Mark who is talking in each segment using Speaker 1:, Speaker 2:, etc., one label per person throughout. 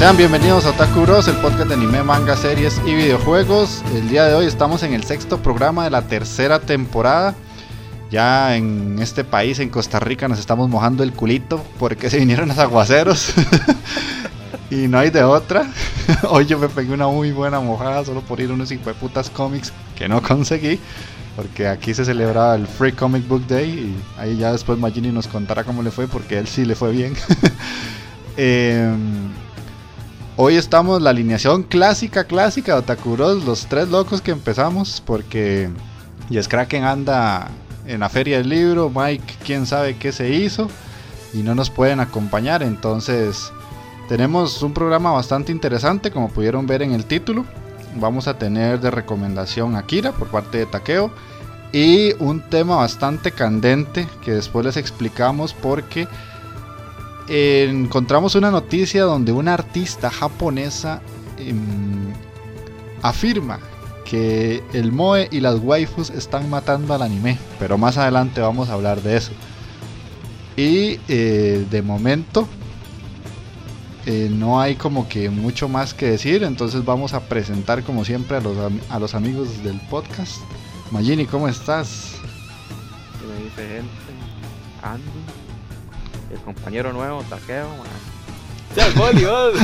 Speaker 1: Sean bienvenidos a Otaku Bros, el podcast de anime, manga, series y videojuegos. El día de hoy estamos en el sexto programa de la tercera temporada. Ya en este país, en Costa Rica, nos estamos mojando el culito porque se vinieron los aguaceros. y no hay de otra. hoy yo me pegué una muy buena mojada solo por ir a unos putas cómics que no conseguí. Porque aquí se celebraba el Free Comic Book Day y ahí ya después Magini nos contará cómo le fue porque él sí le fue bien. eh, Hoy estamos la alineación clásica, clásica de Otakuros, los tres locos que empezamos, porque Yes Kraken anda en la feria del libro, Mike quién sabe qué se hizo y no nos pueden acompañar, entonces tenemos un programa bastante interesante como pudieron ver en el título. Vamos a tener de recomendación a Kira por parte de Takeo y un tema bastante candente que después les explicamos porque encontramos una noticia donde una artista japonesa em, afirma que el moe y las waifus están matando al anime, pero más adelante vamos a hablar de eso. Y eh, de momento eh, no hay como que mucho más que decir, entonces vamos a presentar como siempre a los, a los amigos del podcast. Magini, ¿cómo estás?
Speaker 2: Andy el compañero nuevo, Taqueo, man.
Speaker 3: ¡Chal Boli, vos!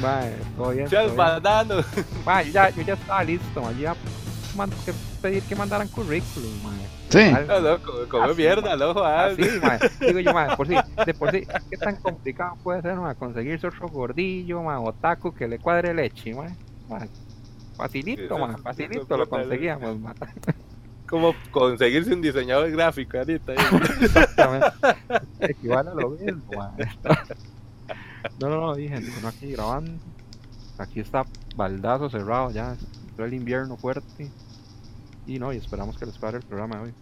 Speaker 2: Mae, todo bien.
Speaker 3: ¡Chal Banano!
Speaker 2: Man, yo ya, yo ya estaba listo, man. Yo ya man, que pedir que mandaran currículum, man.
Speaker 1: Sí.
Speaker 3: No, no, como, como mierda, no, Juan.
Speaker 2: Sí, man. Digo yo, man, por si, de por sí, ¿qué tan complicado puede ser, man? Conseguirse otro gordillo, man, o taco que le cuadre leche, man. man facilito,
Speaker 3: Sí,
Speaker 2: man,
Speaker 3: eso-
Speaker 2: facilito lo
Speaker 3: total.
Speaker 2: conseguíamos, man.
Speaker 3: Como conseguirse un diseñador gráfico ahorita.
Speaker 2: Exactamente. Equivale a lo mismo, man. No, no, no, dije, no aquí grabando. Aquí está baldazo cerrado ya. Entró el invierno fuerte. Y no, y esperamos que les pare el programa de hoy.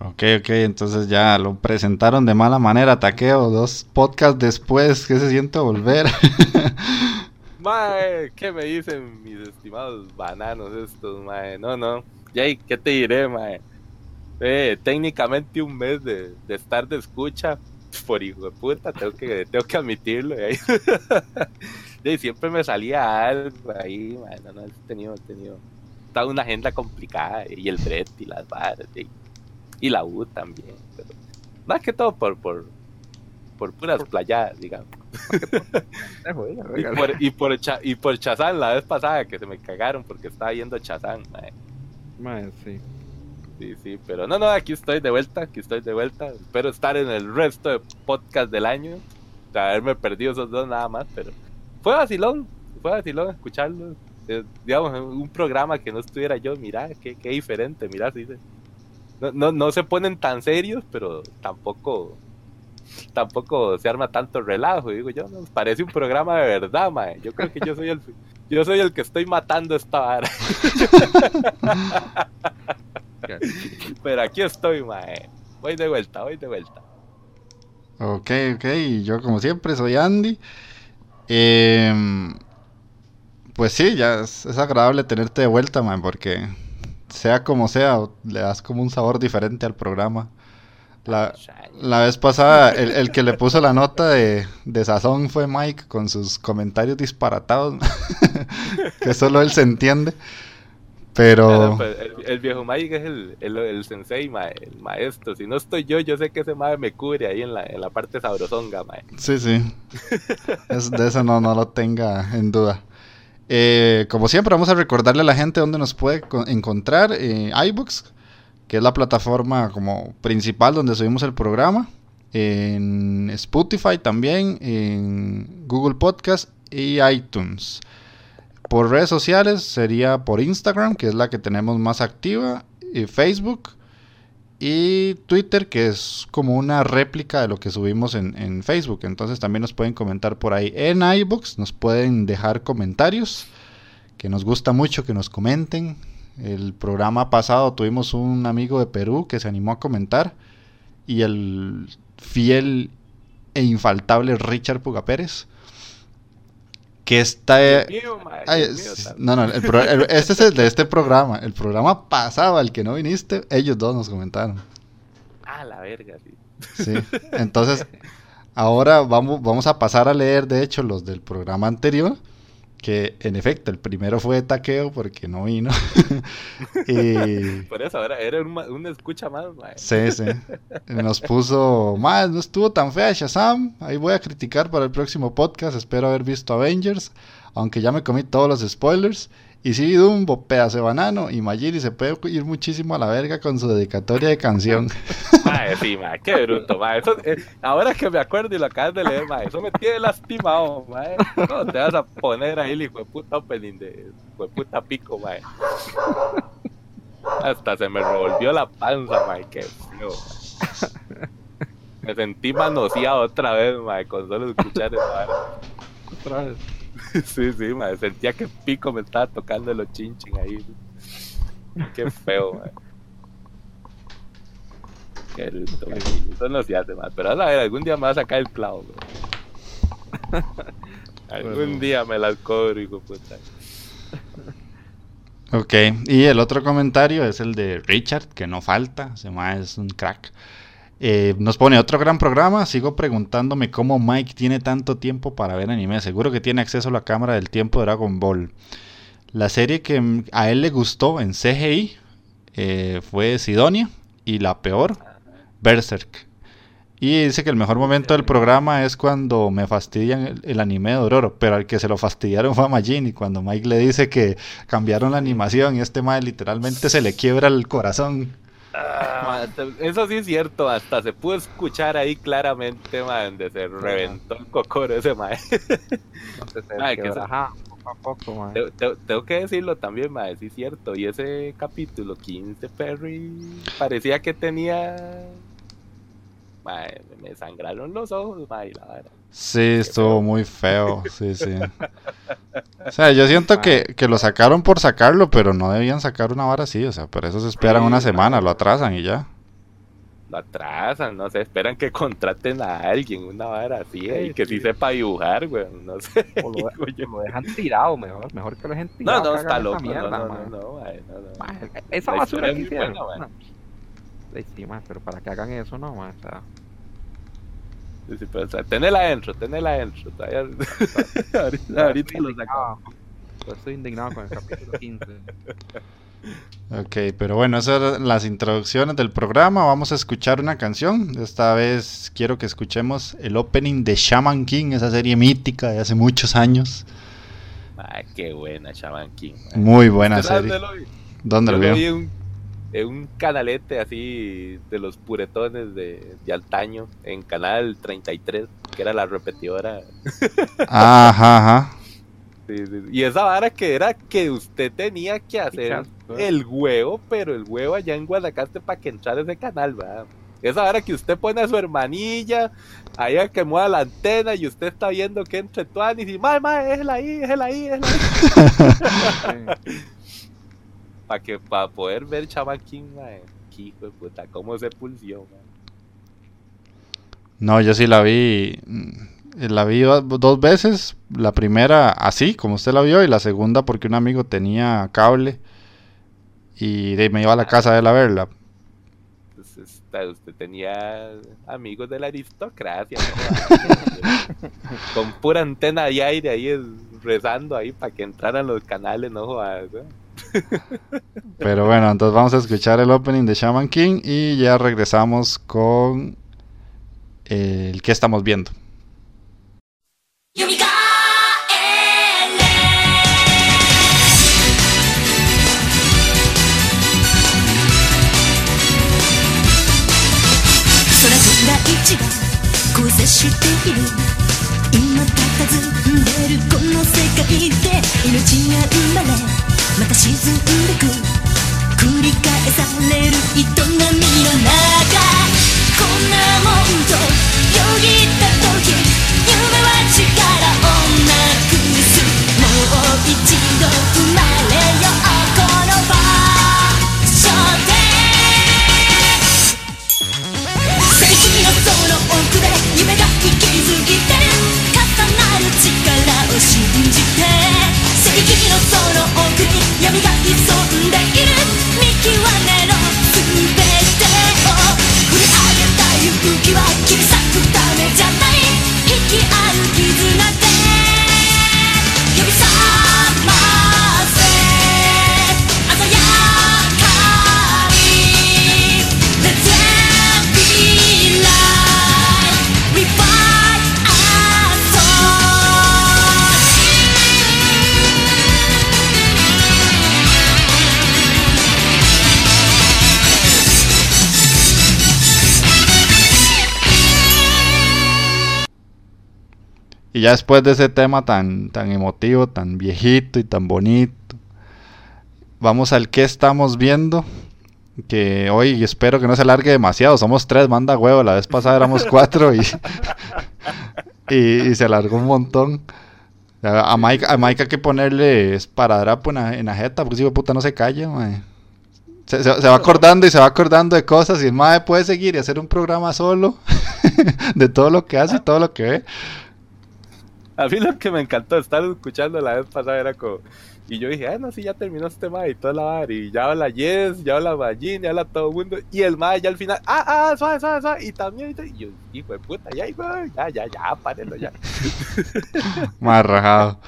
Speaker 1: Ok, ok, entonces ya lo presentaron de mala manera, Taqueo. Dos podcasts después, ¿qué se siente volver?
Speaker 3: Mae, ¿qué me dicen mis estimados bananos estos, mae? No, no. Jay, ¿qué te diré, mae? Eh, técnicamente un mes de, de estar de escucha, por hijo de puta, tengo que, tengo que admitirlo. Y ahí- y siempre me salía algo ahí, mae. No, no, he tenido, he tenido. Está una agenda complicada, y el Brett y las varas, y, y la U también. Pero más que todo por, por, por puras playadas, digamos.
Speaker 2: Diga,
Speaker 3: Y por, y por, Cha- y por Chazán la vez pasada que se me cagaron porque estaba viendo Chazán. mae.
Speaker 2: Mae, sí.
Speaker 3: Sí, sí, pero no, no, aquí estoy de vuelta, aquí estoy de vuelta. Espero estar en el resto de podcast del año. De haberme perdido esos dos nada más, pero fue vacilón, fue vacilón escucharlo. Eh, digamos, un programa que no estuviera yo, mira, qué, qué diferente, mira, sí, no, no, no se ponen tan serios, pero tampoco tampoco se arma tanto relajo, digo yo, nos parece un programa de verdad, mae. Yo creo que yo soy el yo soy el que estoy matando esta vara. Pero aquí estoy, mae. Voy de vuelta, voy de vuelta.
Speaker 1: Ok, ok, yo como siempre soy Andy. Em, pues sí, ya es, es agradable tenerte de vuelta, man, porque sea como sea, le das como un sabor diferente al programa. La, la vez pasada, el, el, que le puso la nota de, de sazón fue Mike con sus comentarios disparatados, que solo él se entiende. Pero.
Speaker 3: Pues, el, el, viejo Mike es el, el, el sensei, ma, el maestro. Si no estoy yo, yo sé que ese mae me cubre ahí en la, en la parte sabrosonga, mae.
Speaker 1: Sí, sí. Es, de eso no, no lo tenga en duda. Eh, como siempre, vamos a recordarle a la gente dónde nos puede encontrar. Eh, iBooks, que es la plataforma como principal donde subimos el programa. En Spotify también, en Google Podcast y iTunes. Por redes sociales sería por Instagram, que es la que tenemos más activa, y Facebook y Twitter, que es como una réplica de lo que subimos en, en Facebook. Entonces también nos pueden comentar por ahí en iBooks, nos pueden dejar comentarios, que nos gusta mucho que nos comenten. El programa pasado tuvimos un amigo de Perú que se animó a comentar y el fiel e infaltable Richard Puga Pérez que está... Mío, ay, no, no, el pro, el, este es el de este programa. El programa pasado al que no viniste, ellos dos nos comentaron.
Speaker 3: Ah, la verga. Sí,
Speaker 1: entonces ahora vamos, vamos a pasar a leer, de hecho, los del programa anterior. Que en efecto, el primero fue de taqueo porque no vino.
Speaker 3: y... Por eso, ahora era un, un escucha más, mae.
Speaker 1: Sí, sí. Nos puso, más, no estuvo tan fea Shazam. Ahí voy a criticar para el próximo podcast. Espero haber visto Avengers. Aunque ya me comí todos los spoilers. Y sí, Dumbo, pedazo de banano. Y Magiri se puede ir muchísimo a la verga con su dedicatoria de canción.
Speaker 3: Mae, sí, mae, qué bruto, mae. Eso, eh, ahora que me acuerdo y lo acabas de leer, mae, eso me tiene lastimado, mae. No te vas a poner ahí el hijo de puta opening de hijo de puta pico, mae. Hasta se me revolvió la panza, mae, qué feo. Me sentí manoseado otra vez, mae, con solo escuchar eso, mae. Otra vez. Sí, sí, madre. Sentía que pico me estaba tocando los chinchin ahí. Qué feo, madre. Qué luto, Eso no se hace más. Pero a ver, algún día me va a sacar el clavo, Algún bueno. día me las cobro, hijo puta.
Speaker 1: Ok, y el otro comentario es el de Richard, que no falta, se llama es un crack. Eh, nos pone otro gran programa. Sigo preguntándome cómo Mike tiene tanto tiempo para ver anime. Seguro que tiene acceso a la cámara del tiempo de Dragon Ball. La serie que a él le gustó en CGI eh, fue Sidonia. Y la peor, Berserk. Y dice que el mejor momento del programa es cuando me fastidian el, anime de Dororo, pero al que se lo fastidiaron fue a Majin y cuando Mike le dice que cambiaron la animación y este Mike literalmente se le quiebra el corazón.
Speaker 3: Ah, eso sí es cierto, hasta se pudo escuchar ahí claramente, man, donde se reventó el cocoro ese mae. ajá, poco a poco, mae. Te, te, tengo que decirlo también, mae, sí es cierto. Y ese capítulo 15, Perry, parecía que tenía... Mae, me sangraron los ojos, mae, la verdad.
Speaker 1: Sí, estuvo muy feo, sí, sí. O sea, yo siento que, que, lo sacaron por sacarlo, pero no debían sacar una vara así, o sea, por eso se esperan sí, una semana, lo atrasan y ya.
Speaker 3: Lo atrasan, no sé, esperan que contraten a alguien, una vara así, sí, y que sí, sepa dibujar, güey, no sé.
Speaker 2: O lo, lo, dejan tirado, mejor, mejor que lo dejen tirado.
Speaker 3: No, no, está loco, mierda, no, no, no, no, no, no,
Speaker 2: Esa basura que hicieron. Buena, sí, man, pero para que hagan eso, no, man, o sea...
Speaker 3: Sí, sí, pero, o sea, tenela adentro, tenela adentro. ahorita, ahorita lo sacamos.
Speaker 2: Yo estoy indignado con el capítulo 15.
Speaker 1: Ok, pero bueno, esas eran las introducciones del programa. Vamos a escuchar una canción. Esta vez quiero que escuchemos el opening de Shaman King, esa serie mítica de hace muchos años.
Speaker 3: Ay, qué buena Shaman King.
Speaker 1: Man. Muy buena serie. ¿Dónde lo
Speaker 3: vi? Un, un canalete así de los puretones de, de antaño, en Canal 33, que era la repetidora.
Speaker 1: Ajá, ajá.
Speaker 3: Sí, sí. Y esa vara que era que usted tenía que hacer el huevo, pero el huevo allá en Guanacaste para que entrara ese canal, ¿verdad? Esa hora que usted pone a su hermanilla, allá que mueva la antena y usted está viendo que entre Tuanis y mae, mae, es la ahí, es la ahí, es la ahí. para que para poder ver Chaman King, mae, hijo de puta, cómo se pulsió, mae.
Speaker 1: No, yo sí la vi. La vi dos veces. La primera así, como usted la vio, y la segunda porque un amigo tenía cable. y me iba a la casa de él a verla.
Speaker 3: Pues, esta- usted tenía amigos de la aristocracia, ¿no? con pura antena de aire ahí rezando ahí para que entraran los canales, no jodas. ¿no?
Speaker 1: Pero bueno, entonces vamos a escuchar el opening de Shaman King y ya regresamos con el que estamos viendo.
Speaker 4: また沈んでく繰り返される営みの中こんなもんとよぎった時夢は力をなくすもう一度生まれようこの場所で正義のその奥で夢が息づいてる重なる力を信じて正義のその見極めろ
Speaker 1: ya después de ese tema tan, tan emotivo, tan viejito y tan bonito, vamos al que estamos viendo. Que hoy espero que no se alargue demasiado. Somos tres, manda huevo. La vez pasada éramos cuatro y, y, y se alargó un montón. A Mike, a Mike hay que ponerle esparadrapo en la, en la jeta, porque si puta no se calla, mae. Se, se- se va acordando y se va acordando de cosas y el mae puede seguir y hacer un programa solo de todo lo que hace y todo lo que ve.
Speaker 3: A mí lo que me encantó estar escuchando la vez pasada era como. Y yo dije, ah, no, sí, ya terminó este mae y toda la vara. Y ya habla Yes, ya habla Ballín, ya habla todo el mundo. Y el mae ya al final, ah, ah, suave, suave, suave. Y también, y yo, hijo de puta, ya, güey, ya, ya, ya, párenlo ya.
Speaker 1: Más rajado.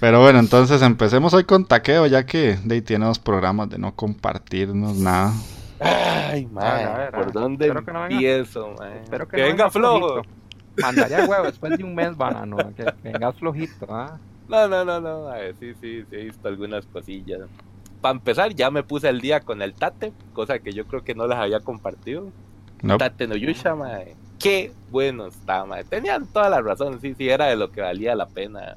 Speaker 1: Pero bueno, entonces empecemos hoy con taqueo, ya que de ahí tiene dos programas de no compartirnos nada.
Speaker 3: Ay, mae, ¿por dónde
Speaker 2: Espero que no venga-
Speaker 3: empiezo, mae?
Speaker 2: Espero que,
Speaker 3: que
Speaker 2: no
Speaker 3: venga
Speaker 2: vengas
Speaker 3: flojo.
Speaker 2: Mandaría huevo después de un mes, banano. Que vengas flojito, ¿ah?
Speaker 3: No, no, no, no, a ver, sí, sí, sí, he visto algunas cosillas. Para empezar, ya me puse el día con el Tate, cosa que yo creo que no les había compartido.
Speaker 1: No,
Speaker 3: Tate no Yusha, mae. Qué bueno está, mae. Tenían toda la razón, sí, sí, era de lo que valía la pena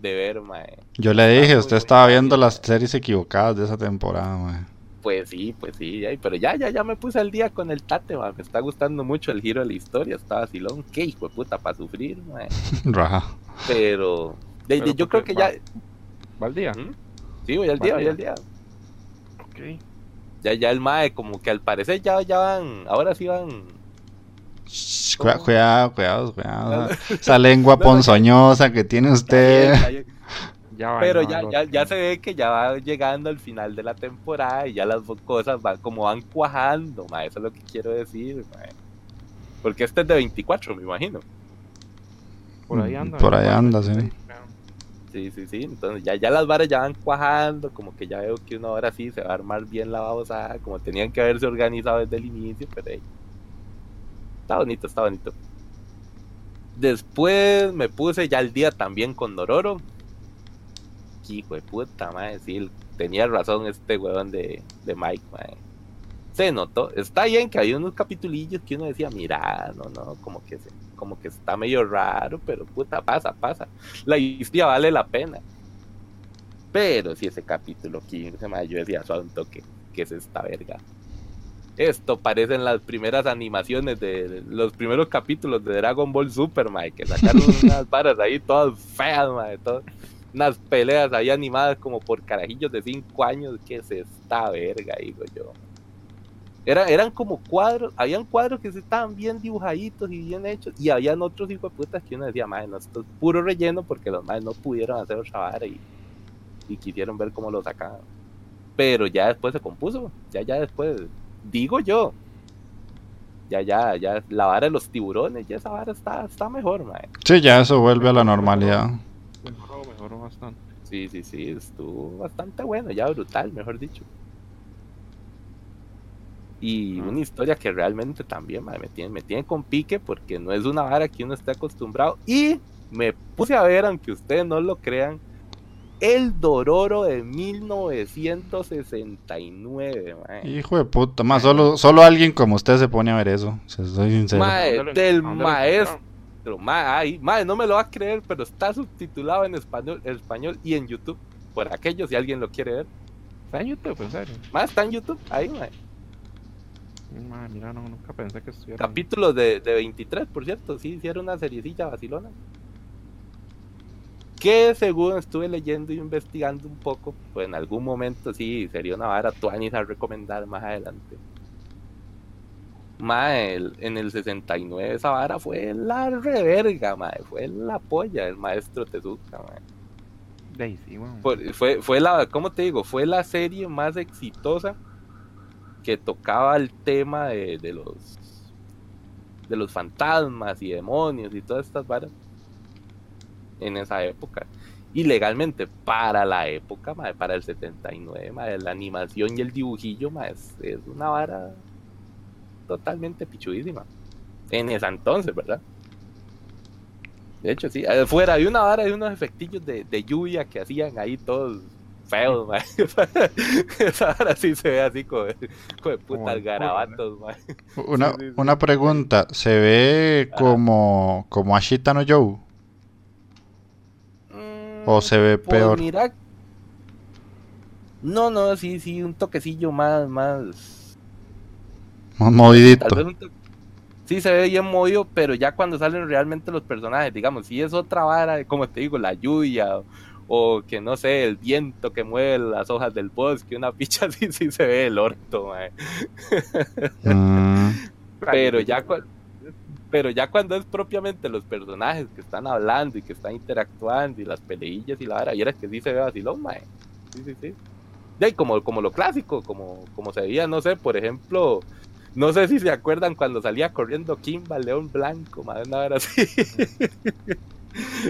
Speaker 3: de ver, mae.
Speaker 1: yo le dije, usted estaba viendo las series equivocadas de esa temporada, mae.
Speaker 3: Pues sí, pues sí, ay, pero ya, ya, ya me puse el día con el Tate, mae. Me está gustando mucho el giro de la historia, está vacilón. Qué hijo de puta para sufrir, mae.
Speaker 1: Raja.
Speaker 3: Pero, de- de-
Speaker 2: Pero
Speaker 3: yo
Speaker 2: porque
Speaker 3: creo que ya...
Speaker 2: ¿Va al día?
Speaker 3: ¿Mm? Sí, voy al día, voy al día.
Speaker 2: Ok.
Speaker 3: Ya, ya el mae, como que al parecer ya, ya van, ahora sí van.
Speaker 1: Shh, cuida- Cuidado, cuidado, cuidado. Esa lengua ponzoñosa que tiene usted.
Speaker 3: Ya- pero ya, ya, ya se ve que ya va llegando al final de la temporada y ya las cosas van como van cuajando, mae, eso es lo que quiero decir, mae. Porque este es de 24, me imagino.
Speaker 2: Por ahí anda.
Speaker 1: Por ahí anda, sí.
Speaker 3: Sí, sí, sí. Entonces ya, ya las varas ya van cuajando, como que ya veo que una hora sí se va a armar bien la babosada, como tenían que haberse organizado desde el inicio, pero hey, está bonito, está bonito. Después me puse ya el día también con Dororo. Hijo de puta, madre, sí, tenía razón este huevón de, de Mike, madre. Se notó, está bien que hay unos capitulillos que uno decía, mira, no, no, como que se, como que está medio raro, pero puta, pasa, pasa la historia vale la pena. Pero si ese capítulo 15, mae, yo decía, suave un toque, que es esta verga? Esto parecen las primeras animaciones de los primeros capítulos de Dragon Ball Super, mae, que sacaron unas varas ahí todas feas, mae, todas, unas peleas ahí animadas como por carajillos de 5 años, que es esta verga, digo yo. Era, eran como cuadros, habían cuadros que se estaban bien dibujaditos y bien hechos, y habían otros hijos de putas que uno decía, madre, no, esto es puro relleno porque los madres no pudieron hacer otra vara y, quisieron ver cómo lo sacaban. pero ya después se compuso, ya, ya después, digo yo, ya, ya, ya, la vara de los tiburones, ya esa vara está, está mejor, mae.
Speaker 1: Sí, ya eso vuelve a la normalidad.
Speaker 2: Mejoró, bastante.
Speaker 3: Sí, sí, sí, estuvo bastante bueno, ya brutal, mejor dicho. Y
Speaker 2: Ah.
Speaker 3: una historia que realmente también me, tiene, me tiene con pique porque no es una vara que uno esté acostumbrado. Y me puse a ver, aunque ustedes no lo crean, el Dororo de 1969. mae.
Speaker 1: Hijo de puta, más solo, solo alguien como usted se pone a ver eso. Si soy sincero.
Speaker 3: Mae,
Speaker 2: ¿Dónde lo-
Speaker 3: del maestro.
Speaker 2: Encontraron?
Speaker 3: Mae, ay, mae, no me lo va a creer, pero está subtitulado en español, español y en YouTube. Por aquello, si alguien lo quiere ver.
Speaker 2: Está en YouTube, en serio.
Speaker 3: Mae, está en YouTube, ahí, mae.
Speaker 2: Madre, mira, no, nunca pensé que estuviera.
Speaker 3: Capítulos de, de 23, por cierto, sí, hicieron una seriecilla vacilona. Que según estuve leyendo y investigando un poco, pues en algún momento sí sería una vara tuanis a recomendar más adelante. Mae, el- en el 69 esa vara fue la reverga, mae, fue la polla del maestro Tezuka, mae.
Speaker 2: Daisy,
Speaker 3: fue, fue la, ¿cómo te digo? Fue la serie más exitosa que tocaba el tema de, de los de los fantasmas y demonios y todas estas varas en esa época. Y legalmente, para la época, mae, para el 79, mae, la animación y el dibujillo mae, es, es una vara totalmente pichudísima. En ese entonces, ¿verdad? De hecho, sí, eh, fuera de una vara de unos efectillos de, de lluvia que hacían ahí todos feos, mae. Esa vara sí se ve así como, como de
Speaker 2: Como
Speaker 3: putas garabatos, mae.
Speaker 1: Una,
Speaker 3: Sí, sí, sí.
Speaker 1: una pregunta, ¿se ve
Speaker 3: Ajá.
Speaker 1: como, como Ashita no Joe? ¿O se ve
Speaker 3: Pues
Speaker 1: peor?
Speaker 3: mira. No, no, sí, sí, un toquecillo más, más.
Speaker 1: Más movidito.
Speaker 3: Tal vez un to- Sí, se ve bien movido, pero ya cuando salen realmente los personajes, digamos, si es otra vara, como te digo, la lluvia, o, o que no sé, el viento que mueve las hojas del bosque, una picha así, sí se ve el orto, mae.
Speaker 1: Mm,
Speaker 3: Pero ya, pero ya cuando es propiamente los personajes que están hablando y que están interactuando y las peleillas y la vara, y era que sí se ve vacilón, mae. Sí, sí, sí. Y como, como lo clásico, como, como se veía, no sé, por ejemplo, no sé si se acuerdan cuando salía corriendo Kimba, León Blanco, mae, una vara así.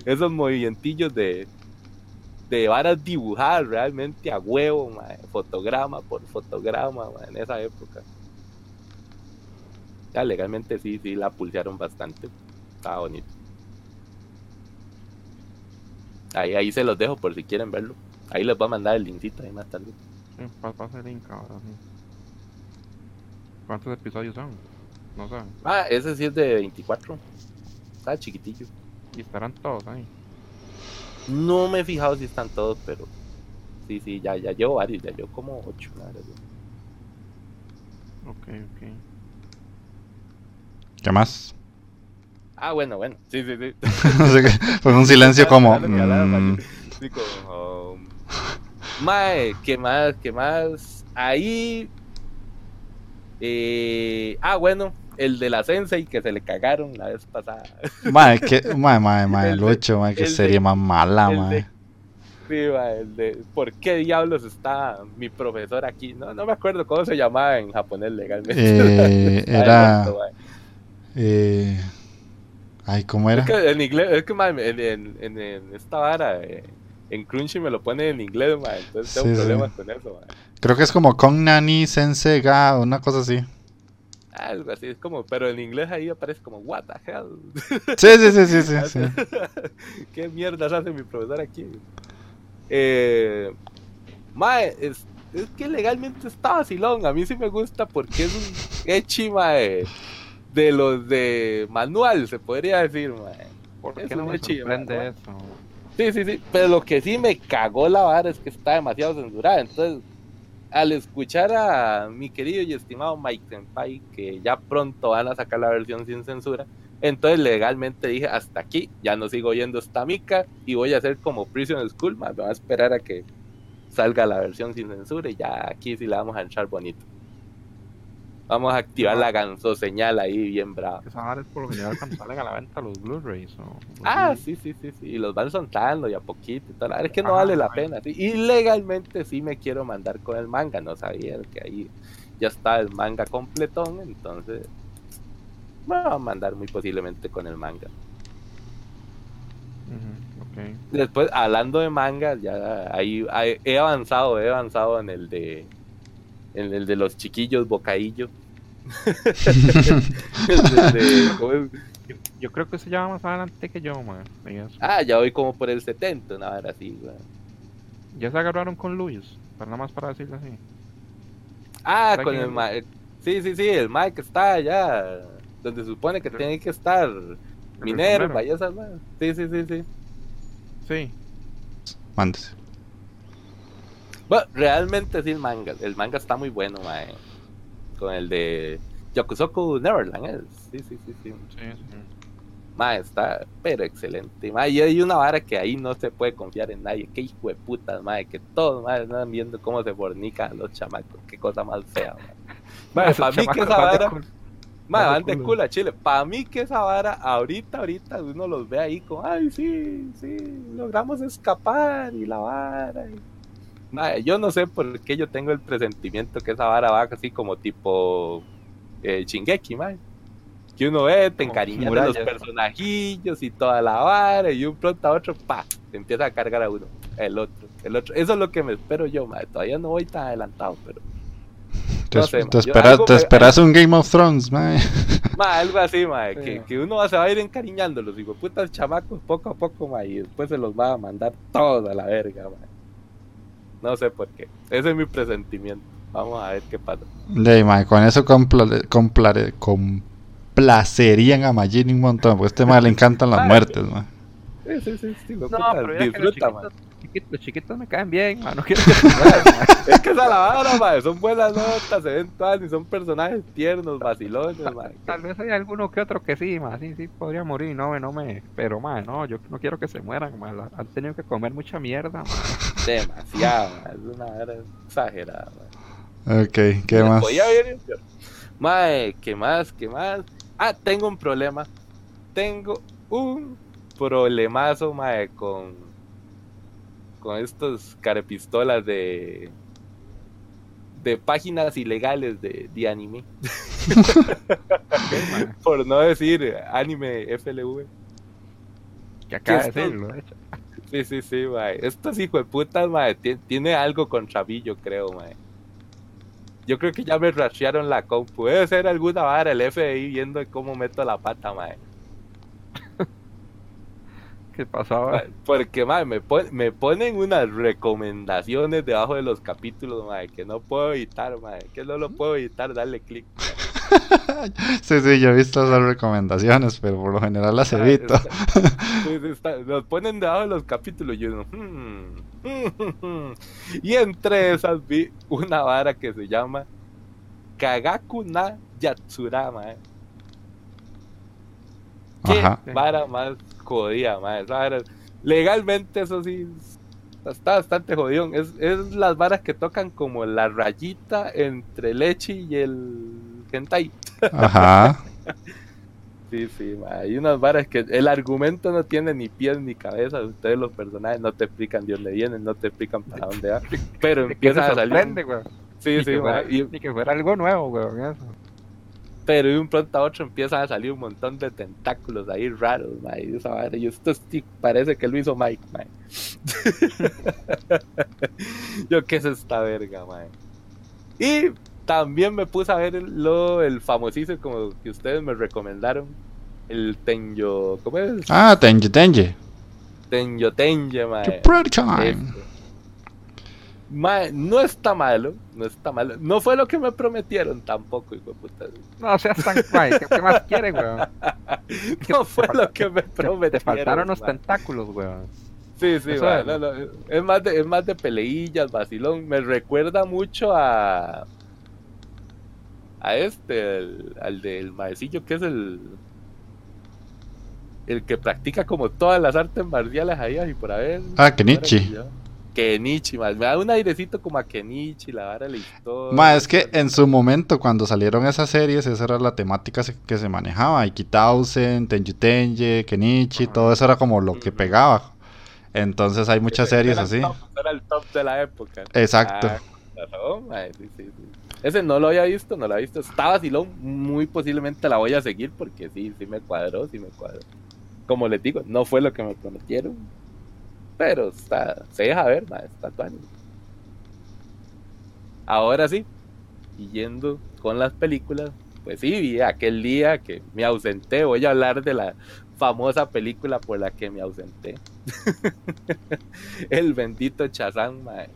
Speaker 3: Esos movimentillos de, de varas dibujadas realmente a huevo, mae, fotograma por fotograma, mae, en esa época. Ya legalmente sí, sí, la pulsearon bastante. Estaba bonito. Ahí, ahí se los dejo por si quieren verlo. Ahí les voy a mandar el linkcito ahí más tarde.
Speaker 2: Sí, pa- pasa el link ahora, sí. ¿Cuántos episodios son? No saben.
Speaker 3: Ah, ese sí es de 24. Está chiquitillo.
Speaker 2: Y estarán todos ahí.
Speaker 3: No me he fijado si están todos, pero sí, sí, ya, ya llevo varios, ya llevo como 8.
Speaker 2: Ok, ok.
Speaker 1: ¿Qué más?
Speaker 3: Ah, bueno, bueno. Sí, sí, sí.
Speaker 1: Fue un silencio como... Mm,
Speaker 3: Sí, como, um, Mae, ¿qué más? ¿Qué más? Ahí. Eh, ah, bueno, el de la Sensei que se le cagaron la vez pasada.
Speaker 1: Mae, que, mae, mae,
Speaker 3: El de-
Speaker 1: Lucho, mae, qué
Speaker 3: de-
Speaker 1: serie más mala,
Speaker 3: de- Sí, mae, el de ¿por qué diablos está mi profesor aquí? No, no me acuerdo cómo se llamaba en japonés legalmente.
Speaker 1: Eh, era...
Speaker 3: muerto.
Speaker 1: Eh, ay, ¿cómo era?
Speaker 3: Es que en inglés, es que mae, en, en, esta vara, eh, en Crunchy me lo pone en inglés, mae, entonces tengo
Speaker 1: Sí, sí.
Speaker 3: problemas con eso, mae.
Speaker 1: Creo que es como Kong Nani Sensei Ga, una cosa así.
Speaker 3: Algo así, es como, pero en inglés ahí aparece como, what the hell.
Speaker 1: Sí, sí, sí, sí, sí. sí.
Speaker 3: ¿Qué mierdas hace mi profesor aquí? Eh, mae, es, es que legalmente está vacilón. A mí sí me gusta porque es un echi, mae, de los de manual, se podría decir, mae.
Speaker 2: ¿Por
Speaker 3: Es
Speaker 2: qué no
Speaker 3: un
Speaker 2: me sorprende
Speaker 3: ¿verdad?
Speaker 2: eso?
Speaker 3: Sí, sí, sí. Pero lo que sí me cagó la vara es que está demasiado censurada. Entonces, al escuchar a mi querido y estimado Mike Senpai que ya pronto van a sacar la versión sin censura, entonces legalmente dije hasta aquí, ya no sigo oyendo esta mica y voy a hacer como Prison School, más me voy a esperar a que salga la versión sin censura y ya aquí sí la vamos a entrar bonito. Vamos a activar la ganso señal ahí bien brava.
Speaker 2: Esa vara es por lo general cuando salen a la venta los Blu-rays.
Speaker 3: Ah, sí, sí, sí, sí. Y los van soltando y a poquito y tal. Es que no vale la pena. sí. Y legalmente sí me quiero mandar con el manga. No sabía que ahí ya está el manga completón. Entonces, me voy a mandar muy posiblemente con el manga.
Speaker 2: Ujú, ok.
Speaker 3: Después, hablando de manga, ya ahí, ahí he avanzado, he avanzado en el de el de los chiquillos bocaillo. El.
Speaker 2: Yo, yo creo que se llama más adelante que yo, man. eso.
Speaker 3: ah, ya voy como por el 70, una hora así, güey.
Speaker 2: Ya se agarraron con Luyos, para nada más para decirlo así.
Speaker 3: Ah,
Speaker 2: ¿Sabe
Speaker 3: con el
Speaker 2: es?
Speaker 3: Mike. Sí, sí, sí, el Mike está allá. Donde se supone que tiene que estar minero,
Speaker 2: enfermero.
Speaker 3: vaya esas madres. Sí, sí, sí, sí.
Speaker 2: Sí,
Speaker 1: Mándese.
Speaker 3: Bueno, realmente sí el manga. El manga está muy bueno, mae. Con el de Yokusoku Neverland, ¿es? Sí, sí, sí, sí.
Speaker 2: sí, sí.
Speaker 3: Mae, está pero excelente. Mae, y hay una vara que ahí no se puede confiar en nadie. Qué hijo de putas, mae. Que todos, mae, andan viendo cómo se fornican los chamacos. Qué cosa más fea, mae. Para mí que esa vara... Mae,
Speaker 2: Van de culo
Speaker 3: a Chile. Para mí que esa vara, ahorita, ahorita, uno los ve ahí como, ay, sí, sí, logramos escapar y la vara. y-". Mae, yo no sé por qué yo tengo el presentimiento que esa vara va así como tipo eh, Shingeki, mae. Que uno ve, te
Speaker 2: Como
Speaker 3: encariñas de los personajillos y toda la vara, y un pronto a otro, pa, te empieza a cargar a uno, el otro, el otro. Eso es lo que me espero yo, mae. Todavía no voy tan adelantado, pero
Speaker 1: Te,
Speaker 3: No sé,
Speaker 1: te
Speaker 3: ma, yo-
Speaker 1: esperas, te un Game of Thrones, mae.
Speaker 3: Ma, algo así, ma,
Speaker 2: Sí.
Speaker 3: que, que uno se va a ir encariñándolos, digo, putas chamacos poco a poco, ma, y después se los va a mandar todos a la verga, ma. No sé por qué. Ese es mi presentimiento. Vamos a ver qué pasa.
Speaker 1: De, mae, con eso complare- complacerían a Majin un montón, porque a este mae le encantan las muertes, mae.
Speaker 3: Sí, sí, sí, sí, hijo de
Speaker 2: No,
Speaker 3: puta,
Speaker 2: pero ya que los
Speaker 3: disfruta, ma.
Speaker 2: Chiquitos, chiquitos- los chiquitos me caen bien, man. No quiero que se mueran, man.
Speaker 3: Es que esa la vara, son buenas notas, se ven todas y son personajes tiernos, vacilones, ma.
Speaker 2: Tal vez hay alguno que otro que sí, man. Sí, sí, podría morir. No, me- no me. Pero, man, no, yo no quiero que se mueran, man. Han tenido que comer mucha mierda, man.
Speaker 3: Demasiado, ma, es una vara exagerada, ma.
Speaker 1: Ok, ¿qué
Speaker 3: Me
Speaker 1: más?
Speaker 3: podía peor. Mae, ¿qué más? ¿Qué más? Ah, tengo un problema. Tengo un problemazo, mae, con con estos carepistolas de de páginas ilegales de, de anime. Por no decir anime FLV.
Speaker 2: Que acaba de de hecho.
Speaker 3: Sí, sí, sí, mae. Estos hijos de putas, mae, ti- tiene algo contra mí, yo creo, mae. Yo creo que ya me rashearon la compu. Debe ser alguna vara el FBI viendo cómo meto la pata, mae.
Speaker 2: ¿Qué pasaba?
Speaker 3: Porque, mae, me, pon- me ponen unas recomendaciones debajo de los capítulos, mae, que no puedo evitar, mae. Que no lo puedo evitar darle clic.
Speaker 1: Sí, sí, yo he visto esas recomendaciones, pero por lo general las evito.
Speaker 3: está- sí, sí, está- Nos ponen debajo de los capítulos y uno, "Hmm, y entre esas vi una vara que se llama Kagaku na Yatsurama. Qué
Speaker 1: Ajá.
Speaker 3: vara más jodida, ma, esa vara- Legalmente eso sí está bastante jodido. Es, es las varas que tocan como la rayita entre el echi y el hentai.
Speaker 1: Ajá.
Speaker 3: Sí, sí, ma, hay unas varas que el argumento no tiene ni pies ni cabeza. Ustedes los personajes no te explican de dónde vienen, no te explican para dónde va. Pero empiezan a salir. Sí,
Speaker 2: Ni
Speaker 3: sí,
Speaker 2: que
Speaker 3: ma,
Speaker 2: fuera-
Speaker 3: y-
Speaker 2: Ni que fuera algo nuevo, weón. Eso.
Speaker 3: Pero de un pronto a otro empiezan a salir un montón de tentáculos ahí raros, ma, y esa vara, y esto sí parece que lo hizo Mike, ma. Yo qué es esta verga, ma. Y también me puse a ver el, lo, el famosísimo como que ustedes me recomendaron, el Tenyo, ¿cómo es?
Speaker 1: Ah.
Speaker 3: Tenyo Tenye, ma.
Speaker 1: Your pretty time.
Speaker 3: Este. Mae, no está malo, no está malo. No fue lo que me prometieron tampoco, hijo de puta.
Speaker 2: No seas tan guay. ¿Qué, qué más quieres, weón?
Speaker 3: No fue lo que me prometieron.
Speaker 2: te faltaron los
Speaker 3: mae.
Speaker 2: tentáculos, weón.
Speaker 3: Sí, sí,
Speaker 2: Eso
Speaker 3: mae,
Speaker 2: es.
Speaker 3: no, no, es más de, es más de peleillas, vacilón. Me recuerda mucho a a este, el- al del maecillo que es el el que practica como todas las artes marciales ahí y por haber.
Speaker 1: Ah, Kenichi.
Speaker 3: Kenichi, mae. Me da un airecito como a Kenichi, la vara de la historia.
Speaker 1: Ma, es que en su momento, cuando salieron esas series, esa era la temática que se manejaba. Ikitausen, Tenji Tenji, Kenichi,
Speaker 2: Ajá.
Speaker 1: todo eso era como lo que pegaba. Entonces hay muchas
Speaker 3: Ese
Speaker 1: series
Speaker 3: era el
Speaker 1: así.
Speaker 3: top, Era el top de la época.
Speaker 1: Exacto.
Speaker 3: Ah, sí, sí, sí. Ese no lo había visto, no lo había visto. Está vacilón, muy posiblemente la voy a seguir porque sí, sí me cuadró, sí me cuadró. Como les digo, no fue lo que me prometieron. Pero está, se deja ver, mae, está. Ahora sí, y yendo con las películas, pues sí, vi aquel día que me ausenté. Voy a hablar de la famosa película por la que me ausenté. El bendito Chazán, mae.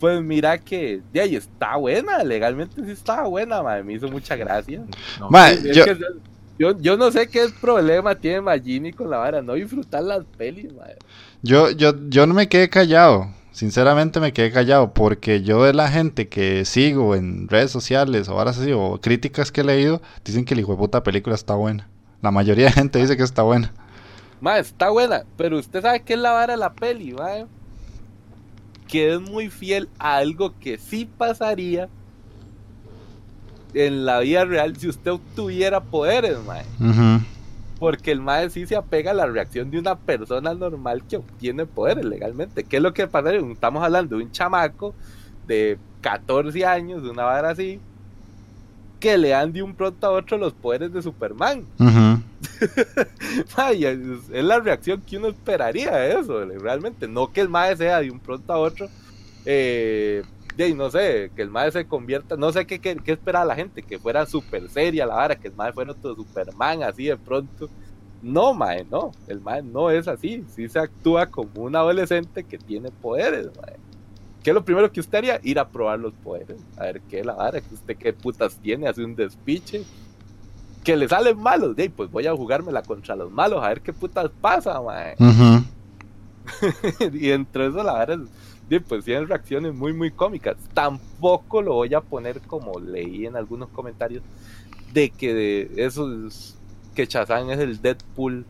Speaker 3: Pues mira que de ahí está buena, legalmente sí estaba buena, mae. Me hizo mucha gracia.
Speaker 2: No,
Speaker 1: Ma,
Speaker 3: Es
Speaker 1: yo,
Speaker 3: que yo, yo no sé qué problema tiene Magini con la vara, no disfrutar las pelis, mae.
Speaker 1: yo, yo, yo no me quedé callado. Sinceramente me quedé callado porque yo de la gente que sigo en redes sociales o ahora así o críticas que he leído, dicen que el hijo de puta película está buena. La mayoría de gente dice que está buena.
Speaker 3: Mae, está buena, pero usted sabe qué es la vara de la peli, mae. Que es muy fiel a algo que sí pasaría en la vida real si usted obtuviera poderes, mae. Porque el mae sí se apega a la reacción de una persona normal que obtiene poderes legalmente. ¿Qué es lo que pasa? Estamos hablando de un chamaco de 14 años, de una vara así, que le dan de un pronto a otro los poderes de Superman. Mae, es la reacción que uno esperaría de eso, realmente. No que el mae sea de un pronto a otro. Eh, de ahí, no sé, que el mae se convierta, no sé qué, qué, qué esperaba la gente, que fuera super seria la vara, que el mae fuera otro Superman así de pronto. No, mae, no, el mae no es así, sí se actúa como un adolescente que tiene poderes, mae. ¿Qué es lo primero que usted haría? Ir a probar los poderes, a ver qué es la vara, que usted qué putas tiene, hace un despiche, que le salen malos, de ahí, pues voy a jugármela contra los malos, a ver qué putas pasa, mae.
Speaker 1: Ujú.
Speaker 3: y entre eso la verdad es, de, pues tienen reacciones muy muy cómicas. Tampoco lo voy a poner como leí en algunos comentarios de que de esos que Shazam es el Deadpool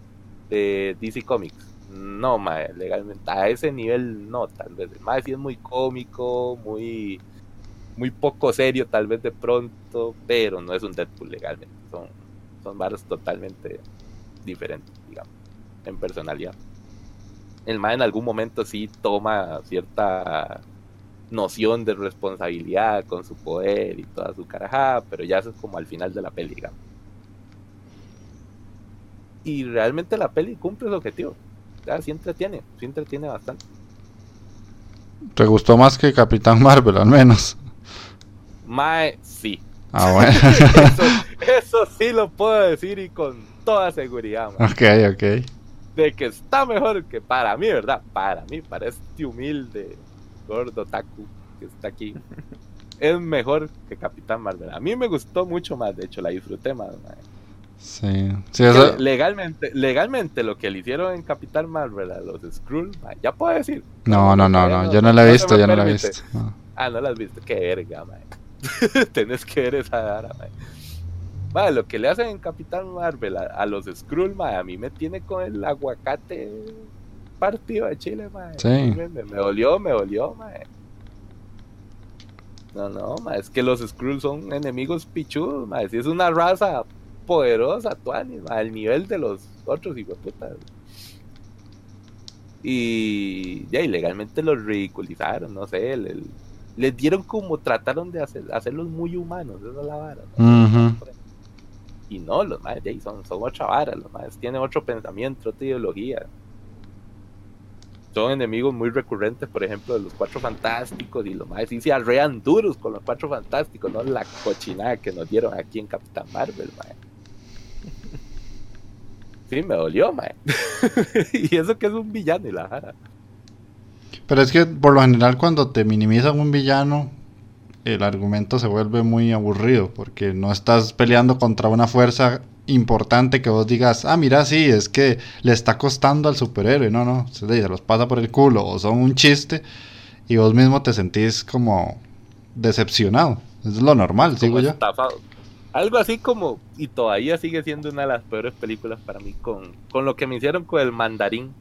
Speaker 3: de DC Comics. No, mae, legalmente a ese nivel no, tal vez. Mae sí es muy cómico, muy muy poco serio tal vez de pronto, pero no es un Deadpool legalmente. Son son totalmente diferentes, digamos, en personalidad el mae en algún momento sí toma cierta noción de responsabilidad con su poder y toda su carajada, pero ya eso es como al final de la peli, digamos. Y realmente la peli cumple su objetivo. O sea, sí entretiene, sí entretiene bastante.
Speaker 1: ¿Te gustó más que Capitán Marvel, al menos?
Speaker 3: Mae, sí.
Speaker 1: Ah, bueno.
Speaker 3: Eso, eso sí lo puedo decir y con toda seguridad, mae.
Speaker 1: ok, ok.
Speaker 3: De que está mejor que para mí, ¿verdad? Para mí, para este humilde gordo taku que está aquí. Es mejor que Capitán Marvel. A mí me gustó mucho más, de hecho, la disfruté más. mae.
Speaker 1: Sí, sí, eso...
Speaker 3: Que Legalmente, legalmente lo que le hicieron en Capitán Marvel a los Skrull, ya puedo decir.
Speaker 1: No, no, no, no, yo no la he visto, yo no la he visto. no.
Speaker 3: Ah, no la has visto, qué verga, mae. Tenés que ver esa vara, mae. Mae, lo que le hacen en Capitán Marvel a, a los Skrull, mae, a mí me tiene con el aguacate partido de Chile.
Speaker 1: Sí.
Speaker 3: Me, me- me dolió, me dolió, mae. No, no, mae, es que los Skrull son enemigos pichudos, mae. Si es una raza poderosa, tuanis, mae, al nivel de los otros hijueputas. Y ya, ilegalmente los ridiculizaron, no sé, el- el- les dieron como trataron de hacer, hacerlos muy humanos, esa es la vara. Y no, los de ahí son, son otra vara, los más tienen otro pensamiento, otra ideología. Son enemigos muy recurrentes, por ejemplo, de los cuatro fantásticos, y los más sí se arrean duros con los cuatro fantásticos, no la cochinada que nos dieron aquí en Capitán Marvel, mae. Sí, me dolió, mae. y eso que es un villano y la vara.
Speaker 1: Pero es que por lo general cuando te minimizan un villano, el argumento se vuelve muy aburrido, porque no estás peleando contra una fuerza importante que vos digas, ah, mira, sí, es que le está costando al superhéroe, no, no, se, se los pasa por el culo, o son un chiste, y vos mismo te sentís como decepcionado. Es lo normal,
Speaker 3: como
Speaker 1: digo yo.
Speaker 3: estafado. Algo así como, y todavía sigue siendo una de las peores películas para mí, con, con lo que me hicieron con el mandarín.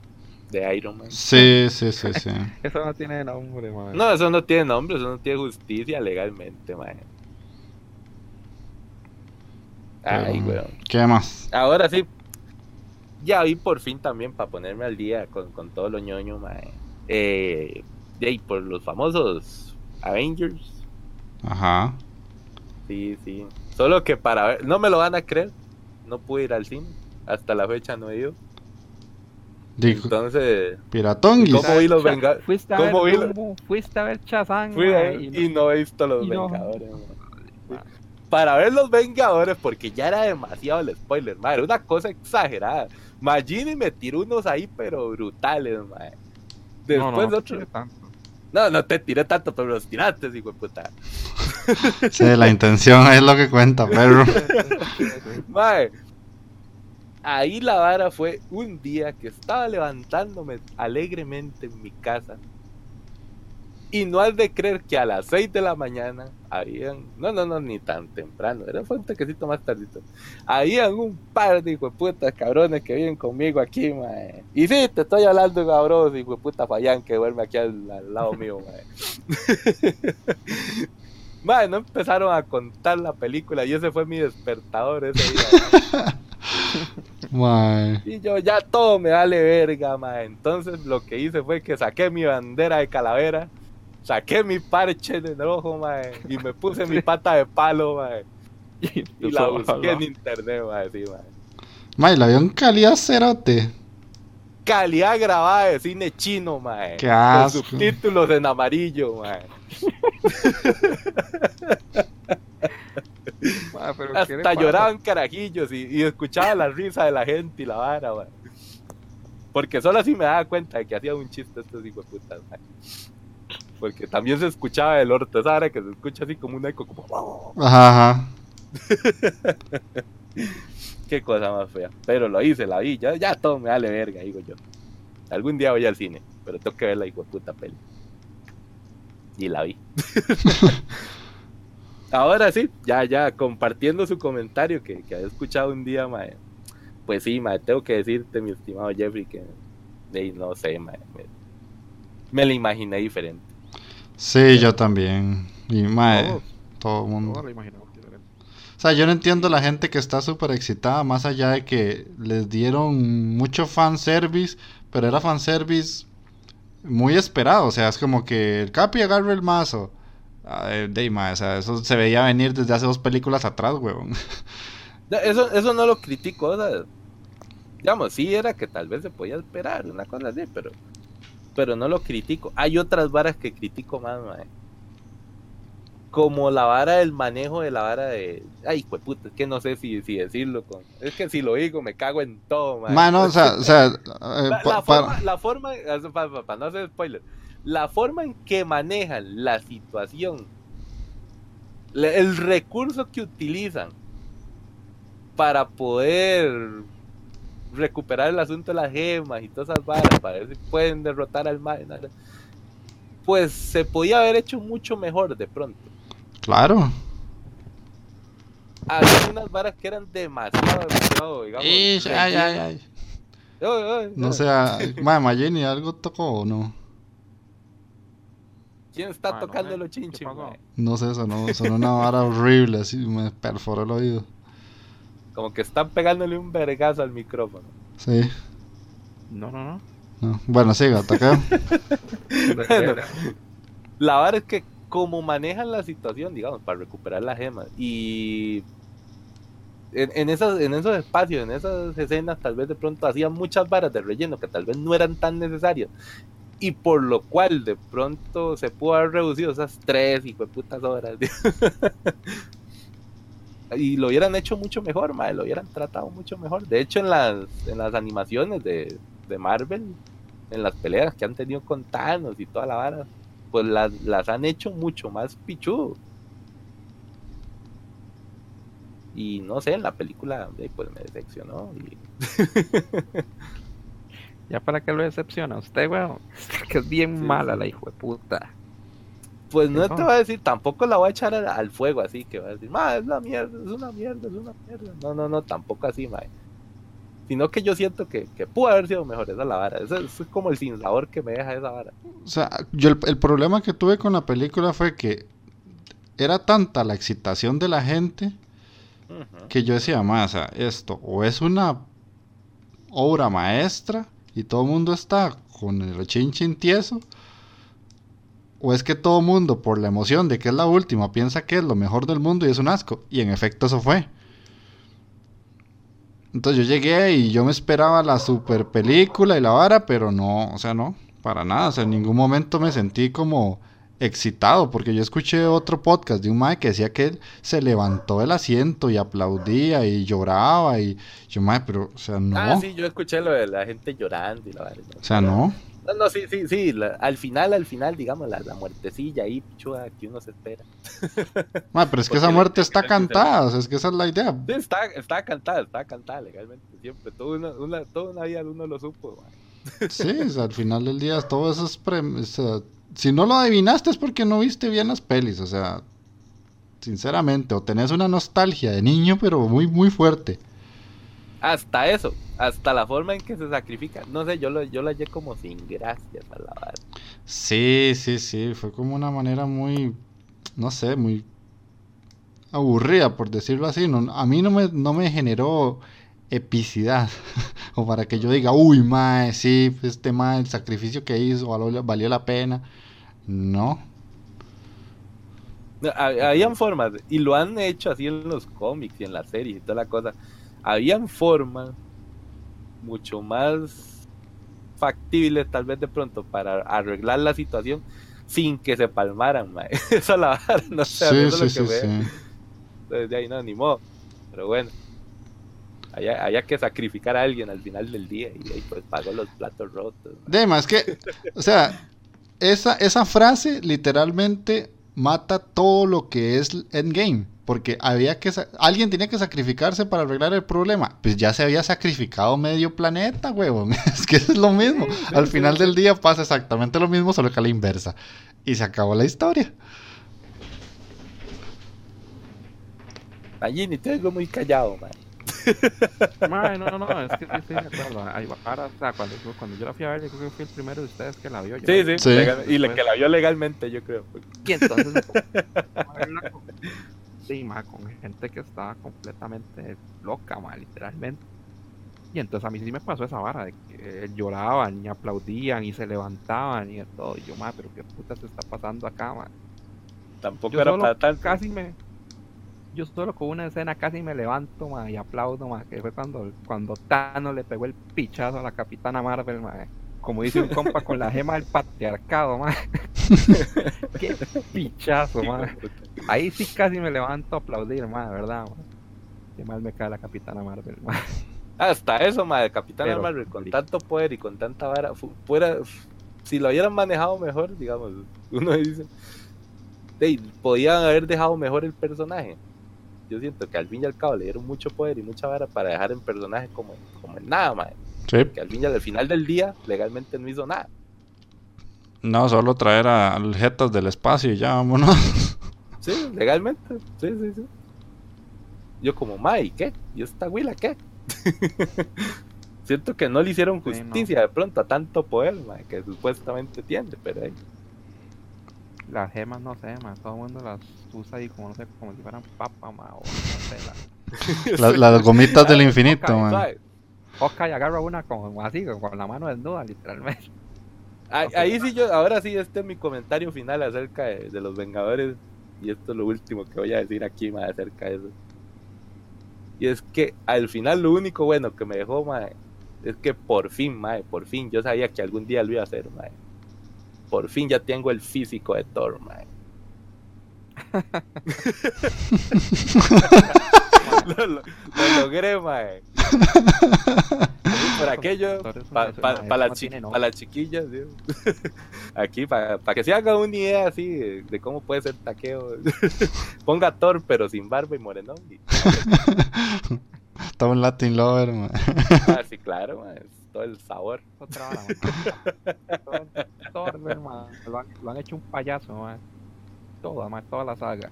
Speaker 3: De Iron Man.
Speaker 1: Sí, sí, sí, sí.
Speaker 2: Eso no tiene nombre, man.
Speaker 3: No, eso no tiene nombre, eso no tiene justicia legalmente, man. Ay, weón.
Speaker 1: ¿Qué más?
Speaker 3: Ahora sí, ya vi por fin también para ponerme al día con, con todo lo ñoño, mae. Eh, de ahí, por los famosos Avengers.
Speaker 1: Ajá.
Speaker 3: Sí, sí. Solo que para ver, no me lo van a creer. No pude ir al cine. Hasta la fecha no he ido.
Speaker 1: Digo,
Speaker 3: Entonces,
Speaker 1: Piratonguis.
Speaker 3: ¿cómo vi los Vengadores?
Speaker 2: Fuiste a
Speaker 3: ¿Cómo
Speaker 2: ver Dumbo, fuiste a ver Chazán,
Speaker 3: Fui
Speaker 2: y
Speaker 3: y no he visto los
Speaker 2: no-
Speaker 3: Vengadores. mae. Para ver los Vengadores, porque ya era demasiado el spoiler, madre. Una cosa exagerada. Magini me tiró unos ahí, pero brutales, madre.
Speaker 2: no,
Speaker 3: Después
Speaker 2: no, no,
Speaker 3: otro. No, no te tiré tanto, pero los tiraste, hijo de puta.
Speaker 1: Sí, la intención es lo que cuenta, perro.
Speaker 3: Mae, ahí la vara fue un día que estaba levantándome alegremente en mi casa. Y no has de creer que a las 6 de la mañana habían, no, no, no, ni tan temprano, era un toquecito más tardito. Habían un par de putas cabrones que viven conmigo aquí, mae. Y sí, te estoy hablando, de puta Fayán que duerme aquí al, al lado mío, mae. Mae, no empezaron a contar la película y ese fue mi despertador ese día. mae. Y yo ya todo me vale verga, mae. Entonces lo que hice fue que saqué mi bandera de calavera, saqué mi parche de rojo, mae, y me puse mi pata de palo, mae. Y la busqué en internet, mae, sí, mae.
Speaker 1: Mae, la vio en calidad cerote.
Speaker 3: Calidad grabada de cine chino, mae.
Speaker 1: Qué
Speaker 3: Con subtítulos en amarillo, mae.
Speaker 2: Mae, pero ¿qué le
Speaker 3: Hasta lloraban carajillos y, y escuchaba la risa de la gente y la vara. Porque solo así me daba cuenta de que hacía un chiste estos hijos de putas. Porque también se escuchaba el orto, esa vara que se escucha así como un eco, como...
Speaker 1: Ajá, ajá.
Speaker 3: Qué cosa más fea. Pero lo hice, la vi, ya, ya todo me vale verga, digo yo. Algún día voy al cine, pero tengo que ver la hijo de puta peli. Y la vi. Ahora sí, ya, ya, compartiendo su comentario que, que había escuchado un día, mae. Pues sí, mae, tengo que decirte, mi estimado Jeffrey, que no sé, mae, me, me la imaginé diferente.
Speaker 1: Sí, yo también. Y mae,
Speaker 2: Todos,
Speaker 1: todo el mundo.
Speaker 2: lo imaginamos diferente.
Speaker 1: O sea, yo no entiendo la gente que está súper excitada, más allá de que les dieron mucho fanservice, pero era fanservice muy esperado. O sea, es como que el Capi agarra el mazo. Ah, de o sea, eso se veía venir desde hace dos películas atrás, huevón.
Speaker 3: Ya, Eso, eso no lo critico, o sea, digamos, sí era que tal vez se podía esperar, una cosa así, pero, pero no lo critico. Hay otras varas que critico más, mae. Como la vara del manejo de la vara de. Ay, pues puta, es que no sé si, si decirlo. Con... Es que si lo digo me cago en todo, mae.
Speaker 1: Mano, o sea, o sea, eh,
Speaker 3: La, forma, la forma, para no hacer spoiler, la forma en que manejan la situación, el recurso que utilizan para poder recuperar el asunto de las gemas y todas esas varas, para ver si pueden derrotar al mal, pues se podía haber hecho mucho mejor de pronto.
Speaker 1: claro.
Speaker 3: Había unas varas que eran demasiado, demasiado, digamos.
Speaker 1: Ish, ay, ay, ay. No sé, ¿algo tocó o no?
Speaker 3: ¿Quién está tocando los
Speaker 2: ¿qué
Speaker 3: chinches?
Speaker 1: No sé, sonó, sonó una vara horrible, así me perforó el oído.
Speaker 3: Como que están pegándole un vergazo al micrófono.
Speaker 1: Sí.
Speaker 2: No, no, no.
Speaker 1: no. Bueno, siga, toca.
Speaker 3: Bueno, la verdad es que como manejan la situación, digamos, para recuperar la gema y en, en, esas, en esos espacios, en esas escenas, tal vez de pronto hacían muchas varas de relleno que tal vez no eran tan necesarias y por lo cual de pronto se pudo haber reducido esas tres y putas horas. y lo hubieran hecho mucho mejor, madre, lo hubieran tratado mucho mejor. De hecho, en las, en las animaciones de, de Marvel, en las peleas que han tenido con Thanos y toda la vara, pues las, las han hecho mucho más pichudo. Y no sé, en la película eh, pues me decepcionó. Y...
Speaker 2: Ya para que lo decepciona usted, weón. Que es bien
Speaker 3: Sí,
Speaker 2: mala
Speaker 3: sí.
Speaker 2: la hijo de puta.
Speaker 3: Pues no te voy a decir, tampoco la voy a echar al, al fuego así, que va a decir, ma, es la mierda, es una mierda, es una mierda. No, no, no, tampoco así, ma. Sino que yo siento que, que pudo haber sido mejor esa la vara. Eso, eso es como el sinsabor que me deja esa vara.
Speaker 1: O sea, yo el, el problema que tuve con la película fue que era tanta la excitación de la gente que yo decía, más, o sea, esto o es una obra maestra y todo el mundo está con el chin chin tieso, o es que todo el mundo, por la emoción de que es la última, piensa que es lo mejor del mundo y es un asco. Y en efecto eso fue. Entonces yo llegué y yo me esperaba la super película y la vara, pero no, o sea, no, para nada. O sea, en ningún momento me sentí como excitado, porque yo escuché otro podcast de un mae que decía que él se levantó del asiento y aplaudía y lloraba y yo, mae, pero, o sea, no.
Speaker 3: Ah, sí, yo escuché lo de la gente llorando y la vara.
Speaker 1: O sea, no.
Speaker 3: No, no, sí, sí, sí. la- al final, al final, digamos, la, la muertecilla ahí, pichuda, que uno se espera.
Speaker 1: Mae, pero es que esa muerte está cantada, o sea, es que esa es la idea.
Speaker 3: Sí, está, está cantada, está cantada legalmente, siempre. Toda una, una, toda una vida uno lo supo, man.
Speaker 1: Sí, o sea, al final del día todo eso es... pre- o sea, si no lo adivinaste es porque no viste bien las pelis, o sea, sinceramente, o tenés una nostalgia de niño, pero muy, muy fuerte.
Speaker 3: Hasta eso, hasta la forma en que se sacrifica. No sé, yo lo, yo lo hallé como sin gracias a la.
Speaker 1: Sí, sí, sí, fue como una manera muy, no sé, muy aburrida, por decirlo así. No, a mí no me, no me generó epicidad, o para que yo diga, uy, mae, sí, este mae, el sacrificio que hizo valió, la pena. No,
Speaker 3: No, ha- Habían formas, y lo han hecho así en los cómics y en las series y toda la cosa. Habían formas mucho más factibles, tal vez de pronto, para arreglar la situación sin que se palmaran, mae. Esa es la vara, no sé,
Speaker 1: sí,
Speaker 3: eso
Speaker 1: sí,
Speaker 3: lo
Speaker 1: sí,
Speaker 3: que
Speaker 1: sí.
Speaker 3: veo. Entonces, de ahí no, ni modo. Pero bueno, había, había que sacrificar a alguien al final del día y ahí pues pagó los platos rotos.
Speaker 1: Dema, es que, o sea, esa, esa frase literalmente mata todo lo que es Endgame. Porque había que alguien tenía que sacrificarse para arreglar el problema. Pues ya se había sacrificado medio planeta, huevón. Es que es lo mismo. Al final del día pasa exactamente lo mismo, solo que a la inversa. Y se acabó la historia.
Speaker 3: Allí ni te muy callado, man.
Speaker 2: Mae, no, no, no, es que sí estoy de acuerdo. Ahí va, ahora, o sea, cuando, cuando yo la fui a ver, yo creo que fui el primero de ustedes que la vio. Yo
Speaker 3: Sí, sí,
Speaker 1: Sí.
Speaker 3: legal- y la que la vio legalmente, yo creo.
Speaker 2: Y entonces con, sí, ma, con gente que estaba completamente loca, ma, literalmente. Y entonces a mí sí me pasó esa vara de que lloraban y aplaudían y se levantaban y de todo. Y yo, ma, pero qué puta se está pasando acá, ma.
Speaker 3: Tampoco
Speaker 2: Yo
Speaker 3: era para tanto.
Speaker 2: casi me. Yo solo con una escena casi me levanto, ma, y aplaudo, ma, que fue cuando, cuando Thanos le pegó el pichazo a la Capitana Marvel, ma. Como dice un compa con la gema del patriarcado, ma. Qué pichazo, ma. Ahí sí casi me levanto a aplaudir, ma, verdad, ma. Qué mal me cae la Capitana Marvel, ma.
Speaker 3: Hasta eso, madre, Capitán
Speaker 2: Pero-
Speaker 3: Marvel, con tanto poder y con tanta vara, fu- fuera, si lo hubieran manejado mejor, digamos, uno dice, "Ey, podían haber dejado mejor el personaje. Yo siento que al fin y al cabo le dieron mucho poder y mucha vara para dejar el personaje como, como en nada, madre.
Speaker 1: Sí.
Speaker 3: Que al fin y al final del día, legalmente no hizo nada.
Speaker 1: No, solo traer a aljetas del espacio y ya vámonos.
Speaker 3: Sí, legalmente. Sí, sí, sí. Yo como, Mai, ¿qué? ¿Y esta Willa qué? Siento que no le hicieron
Speaker 2: Sí, no.
Speaker 3: justicia de pronto a tanto poder mae, que supuestamente tiene, pero eh,
Speaker 2: Las gemas, no sé, ma. Todo el mundo las usa ahí como, no sé, como si fueran papa, ma. O no sé, la-
Speaker 1: Las, las gomitas del infinito,
Speaker 2: Ok,
Speaker 1: man.
Speaker 3: ¿sabes?
Speaker 2: Hawkeye agarra una como así, con la mano desnuda, literalmente.
Speaker 3: Ahí, ahí sí yo, ahora sí, este es mi comentario final acerca de, de los Vengadores. Y esto es lo último que voy a decir aquí más acerca de eso. Y es que al final lo único bueno que me dejó, mae, es que por fin, mae, por fin, yo sabía que algún día lo iba a hacer, mae. Por fin ya tengo el físico de Thor, mae. lo, lo- lo logré, mae. Por aquello, para pa, chi- pa
Speaker 2: nombre.
Speaker 3: las chiquillas, ¿sí? aquí, para que se haga una idea así de, de cómo puede ser taqueo. Ponga Thor, pero sin barba y morenón. y-
Speaker 1: Estaba un Latin Lover, man.
Speaker 3: ah, sí, claro, mae, es todo el sabor.
Speaker 2: Thor- Thor, ma, Lo han, lo han hecho un payaso. Toda, ma, toda la saga.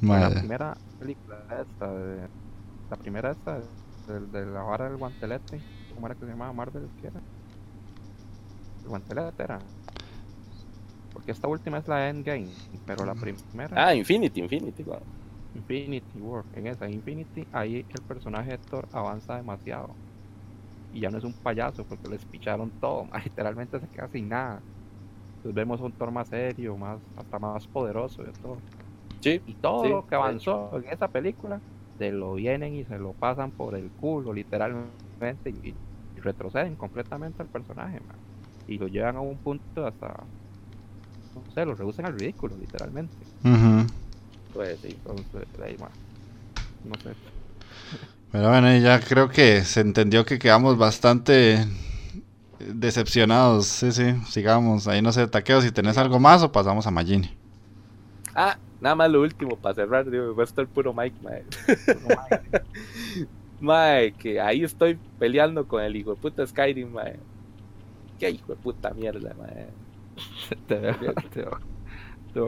Speaker 2: La primera película esta, de- la primera esta, del- de, la vara del guantelete. ¿Cómo era que se llamaba Marvel? ¿Qué era? El guantelete era. Porque esta última es la Endgame, pero la primera,
Speaker 3: Ah, Infinity, Infinity.
Speaker 2: Infinity War, en esa Infinity, ahí el personaje de Thor avanza demasiado. Y ya no es un payaso porque les picharon todo, ma, literalmente se queda sin nada. Entonces vemos un Thor más serio, más, hasta más poderoso de todo.
Speaker 3: Sí,
Speaker 2: Y todo
Speaker 3: Sí,
Speaker 2: lo que avanzó en esa película, se lo vienen y se lo pasan por el culo, literalmente, y, y retroceden completamente al personaje, man. Y lo llevan a un punto hasta, no sé, lo reducen al ridículo, literalmente.
Speaker 3: Pues sí.
Speaker 2: Entonces, ahí, man, no sé.
Speaker 1: Pero bueno, ya creo que se entendió que quedamos bastante decepcionados. Sí, sí, sigamos. Ahí no sé, Taqueo, si tenés algo más o pasamos a Magini.
Speaker 3: Ah, nada más lo último para cerrar, digo, va a estar puro Mike, mae. Mae, que ahí estoy peleando con el hijo de puta Skyrim, mae. Qué hijo de puta mierda, mae.
Speaker 2: te veo, te veo, te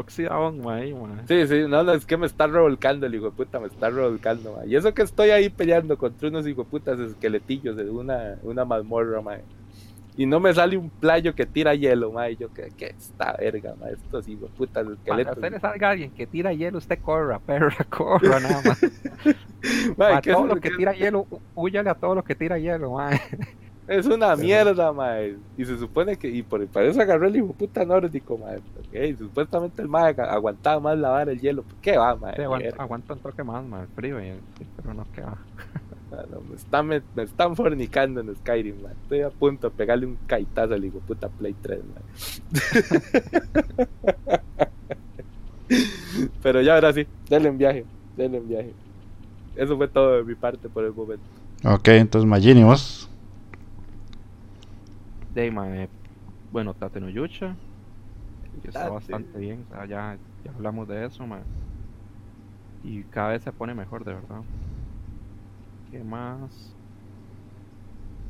Speaker 2: ahí, man.
Speaker 3: Sí, sí, no, no, es que me está revolcando el hijo de puta, me está revolcando, mae. Y eso que estoy ahí peleando contra unos hijo de putas esqueletillos de una, una mazmorra, mae. Y no me sale un playo que tira hielo, mae. Y yo, que qué esta verga, mae? Estos hijo de putas esqueletos.
Speaker 2: usted le salga alguien que tira hielo, usted corra, perra, corra nada más.
Speaker 3: Mae,
Speaker 2: a
Speaker 3: ¿qué
Speaker 2: todo lo que
Speaker 3: que-
Speaker 2: tira hielo, húyale a todo lo que tira hielo, man.
Speaker 3: Es una mierda, mae. Y se supone que, y por, para eso agarró el hijo puta nórdico, mae. Ok, Supuestamente el mae aguantaba más lavar el hielo. ¿Qué va, mae?
Speaker 2: Sí, aguanta, un toque más, man, el frío, y, pero no
Speaker 3: no, me, están, me, me están fornicando en Skyrim, mae. Estoy a punto de pegarle un caitazo al hijo puta Play 3, mae. Pero ya ahora sí, denle en viaje, denle en viaje. Eso fue todo de mi parte por el momento.
Speaker 1: Ok, entonces Magini, vos.
Speaker 2: De ahí, man, eh, bueno, Tate no Yucha, que está bastante bien, o sea, ya, ya hablamos de eso, man. Y cada vez se pone mejor, de verdad. ¿Qué más?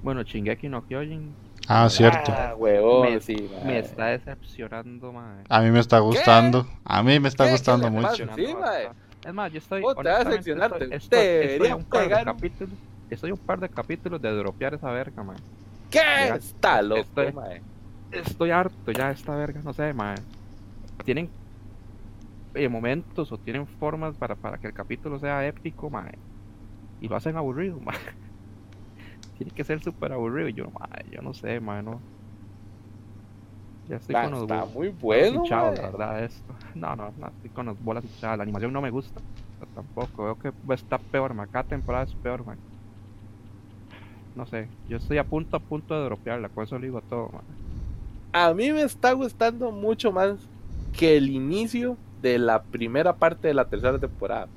Speaker 2: Bueno, Shingeki no Kyojin
Speaker 1: Ah, cierto.
Speaker 3: Ah, huevón,
Speaker 2: Me-
Speaker 3: sí, mae.
Speaker 2: me está decepcionando, man.
Speaker 1: A mí me está gustando. A mí me está
Speaker 3: ¿Qué? ¿Qué
Speaker 1: gustando mucho.
Speaker 3: Sí, mae.
Speaker 2: Es más, yo estoy.
Speaker 3: Oh, te vas a decepcionarte.
Speaker 2: Estoy, un par de capítulos. Estoy un par de capítulos de dropear esa verga, man.
Speaker 3: ¿Qué?
Speaker 2: Ya,
Speaker 3: Está loco,
Speaker 2: estoy-
Speaker 3: mae.
Speaker 2: Estoy harto ya esta verga, no sé, man. Tienen eh, momentos o tienen formas para, para que el capítulo sea épico, man. Y lo hacen aburrido, man. Tiene que ser súper aburrido. Yo, man, yo no sé, man, no. Ya estoy
Speaker 3: Ah,
Speaker 2: con los
Speaker 3: está muy bueno,
Speaker 2: hinchados,
Speaker 3: mae.
Speaker 2: la verdad, esto. No, no, no, estoy con las bolas hinchadas. La animación no me gusta tampoco. Veo que estar peor, man. Cada temporada es peor, man. No sé, yo estoy a punto, a punto de dropearla, con eso le digo todo, man.
Speaker 3: A mí me está gustando mucho más que el inicio de la primera parte de la tercera temporada.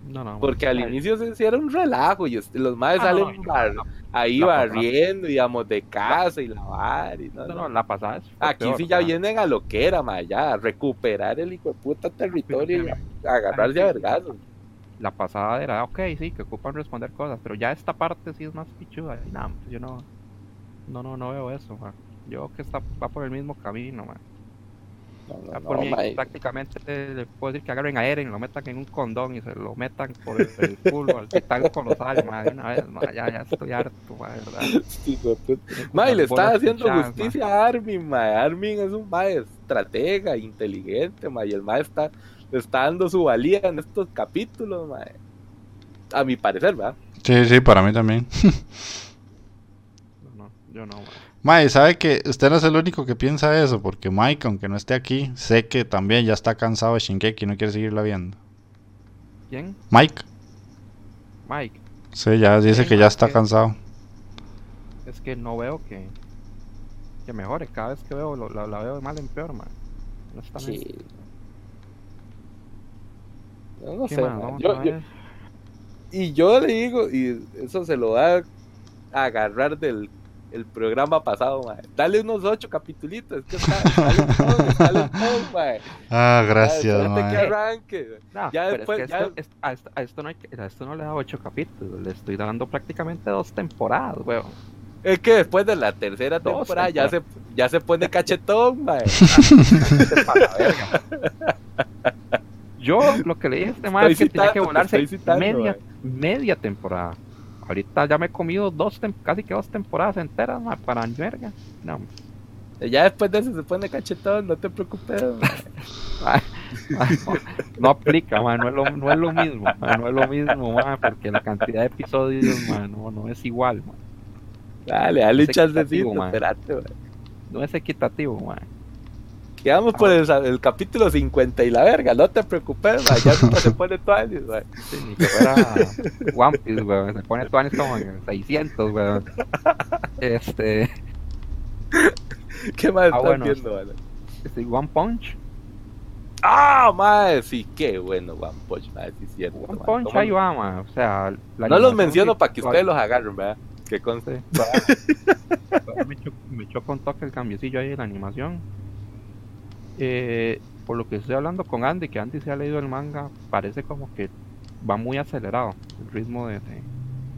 Speaker 2: No, no.
Speaker 3: Porque
Speaker 2: man.
Speaker 3: al inicio se hicieron un relajo y este- los madres
Speaker 2: ah,
Speaker 3: salen
Speaker 2: no,
Speaker 3: bar-
Speaker 2: la-
Speaker 3: ahí barriendo, digamos, de casa y lavar. Y no,
Speaker 2: No, la pasada
Speaker 3: Aquí
Speaker 2: peor,
Speaker 3: sí ya
Speaker 2: man.
Speaker 3: vienen a lo que era, ma, ya, recuperar el hijo de puta territorio y agarrarse a vergazos.
Speaker 2: La pasada era, ok, sí, que ocupan responder cosas, pero ya esta parte sí es más pichuda. Y nada, yo no. No, no, no veo eso, man. Yo que está, va por el mismo camino, man.
Speaker 3: No, no,
Speaker 2: Ya
Speaker 3: no,
Speaker 2: por mí,
Speaker 3: ma, y-
Speaker 2: prácticamente le puedo decir que agarren a Eren, lo metan en un condón y se lo metan por el, el culo al titán colosal, ma, de una vez, ma, ya, ya estoy harto, ma, de verdad. unas
Speaker 3: le está haciendo justicia a Armin. Armin es un ma estratega, inteligente, ma. Y el ma está, está dando su valía en estos capítulos, ma. A mi parecer, ¿verdad?
Speaker 1: Sí, sí, para mí también.
Speaker 2: No, yo no, ma.
Speaker 1: Mae, sabe que usted no es el único que piensa eso, porque Mike, aunque no esté aquí, sé que también ya está cansado de Shinkeki y no quiere seguirla viendo.
Speaker 2: ¿Quién?
Speaker 1: Mike,
Speaker 2: Mike.
Speaker 1: sí, ya dice que ya está
Speaker 2: que-
Speaker 1: cansado.
Speaker 2: Es que no veo que, que mejore. Cada vez que veo, lo- la, la veo de mal en peor, man. Honestamente.
Speaker 3: Sí. No, no
Speaker 2: ¿Qué
Speaker 3: sé, Yo- yo- y yo le digo, y eso se lo da a agarrar del el programa pasado, ma. Dale unos ocho capitulitos, que está, sale todo, sale todo, ma.
Speaker 1: Ah,
Speaker 3: Ya,
Speaker 1: gracias,
Speaker 3: espérate que
Speaker 1: mae.
Speaker 3: arranque.
Speaker 2: No,
Speaker 3: Ya
Speaker 2: pero
Speaker 3: después-
Speaker 2: es que
Speaker 3: ya-
Speaker 2: esto, es- a, esto, a esto no hay que- a esto no le da ocho capítulos, le estoy dando prácticamente dos temporadas, weón.
Speaker 3: Es que después de la tercera
Speaker 2: Dos
Speaker 3: temporada ya se, ya se pone cachetón.
Speaker 2: Yo lo que le dije a este mae es que
Speaker 3: Estoy
Speaker 2: tenía que
Speaker 3: citando,
Speaker 2: volarse
Speaker 3: citando,
Speaker 2: media,
Speaker 3: mae.
Speaker 2: media temporada. Ahorita ya me he comido dos, casi que dos temporadas enteras mae, para verga. No,
Speaker 3: Ya después de eso se pone cachetón, no te preocupes. mae,
Speaker 2: no, no aplica, mae, no, es lo, no es lo mismo, mae, no es lo mismo, mae, porque la cantidad de episodios mae, no, no es igual, mae,
Speaker 3: Dale, dale un
Speaker 2: Es equitativo,
Speaker 3: chancecito, espérate, mae.
Speaker 2: no es equitativo. Mae.
Speaker 3: Quedamos por el, el capítulo 50 y la verga, no te preocupes, mae, ya nunca se pone años, mae.
Speaker 2: Sí, ni que fuera One Piece, weón. Se pone Tuanis como en 600, weón. Este,
Speaker 3: ¿Qué más
Speaker 2: Ah,
Speaker 3: estás
Speaker 2: bueno.
Speaker 3: viendo, mae?
Speaker 2: este, One Punch.
Speaker 3: Ah, mae, sí, qué bueno, One Punch, mae, sí, cierto.
Speaker 2: One. Punch
Speaker 3: ¿Cómo
Speaker 2: ahí
Speaker 3: no?
Speaker 2: va, ma. O sea, la
Speaker 3: No los menciono para que ustedes los agarren, ¿verdad? Que conste.
Speaker 2: Me echó, me con toque el cambiecillo ahí de la animación. Eh, por lo que estoy hablando con Andy, que Andy se ha leído el manga, parece como que va muy acelerado el ritmo de, de-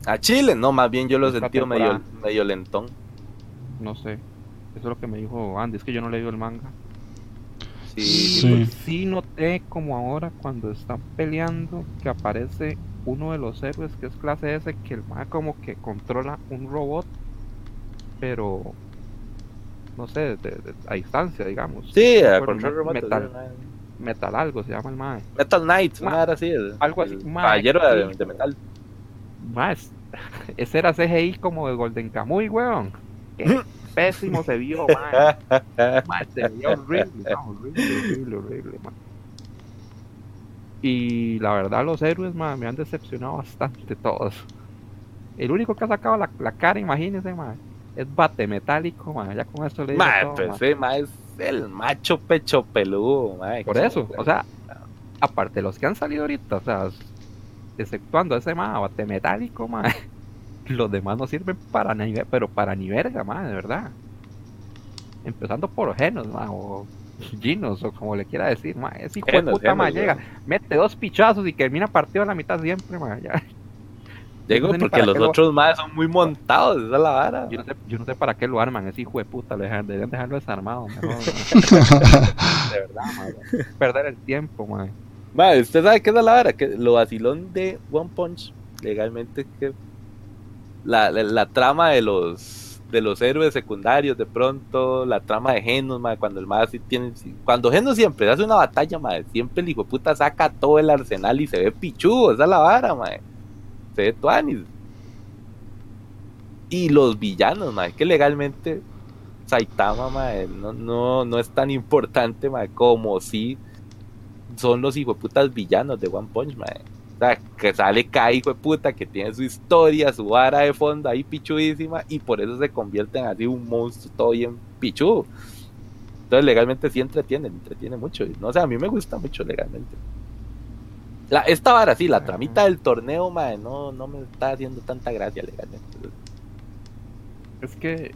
Speaker 3: A Chile, no, más bien yo lo sentido medio, medio lentón.
Speaker 2: no sé. Eso es lo que me dijo Andy, es que yo no he leído el manga.
Speaker 3: Sí,
Speaker 1: Sí.
Speaker 2: Sí noté como ahora cuando están peleando que aparece uno de los héroes que es clase S que el más como que controla un robot pero no sé de- de- a distancia digamos
Speaker 3: Sí, a control remoto.
Speaker 2: metal, metal algo se llama el mae
Speaker 3: Metal Knight,
Speaker 2: Ma-
Speaker 3: una hora así. el-
Speaker 2: algo así,
Speaker 3: el
Speaker 2: ma,
Speaker 3: Caballero de, metal.
Speaker 2: más ese era CGI como de Golden Kamuy weón Qué pésimo se vio mae. Mae, se veía horrible, no, horrible, horrible, horrible, mae. Y la verdad, los héroes mae, me han decepcionado bastante todos. El único que ha sacado la, la cara, imagínense, mae, es bate metálico, mae, ya con eso le digo
Speaker 3: Mae,
Speaker 2: todo,
Speaker 3: pues
Speaker 2: mae.
Speaker 3: sí, mae, es el macho pecho peludo, mae.
Speaker 2: Por eso, o sea, aparte de los que han salido ahorita, o sea, exceptuando ese mae, bate metálico, mae, los demás no sirven para ni, pero para ni verga, mae, de verdad. Empezando por Genos, mae, o Ginos, o como le quiera decir, mae, ese hijo de puta, mae, llega, mete dos pichazos y termina partido a la mitad siempre, mae, ya.
Speaker 3: Digo,
Speaker 2: no sé ni
Speaker 3: porque los
Speaker 2: lo-
Speaker 3: otros más son muy montados, esa es la vara.
Speaker 2: Yo no sé, yo no sé para qué lo arman, ese hijo de puta, lo dejan- deberían dejarlo desarmado, mejor, de verdad, mae, perder el tiempo, mae.
Speaker 3: Mae, usted sabe qué es la vara, que lo vacilón de One Punch, legalmente, que la, la, la trama de los de los héroes secundarios de pronto, la trama de Genos, mae, cuando el así tiene, cuando Genos siempre hace una batalla, mae, siempre el hijo de puta saca todo el arsenal y se ve pichudo, esa es la vara, mae. Ve tuanis. Y los villanos, mae, que legalmente Saitama, no, no, no es tan importante, mae, como si son los hijueputas villanos de One Punch Man. O sea, que sale de puta que tiene su historia, su vara de fondo ahí pichudísima y por eso se convierte en así un monstruo todo bien pichudo. Entonces legalmente sí entretiene, entretiene mucho. No sé, a mí me gusta mucho legalmente. La, esta vara sí, la tramita del torneo, mae, no, no me está haciendo tanta gracia legalmente.
Speaker 2: Es que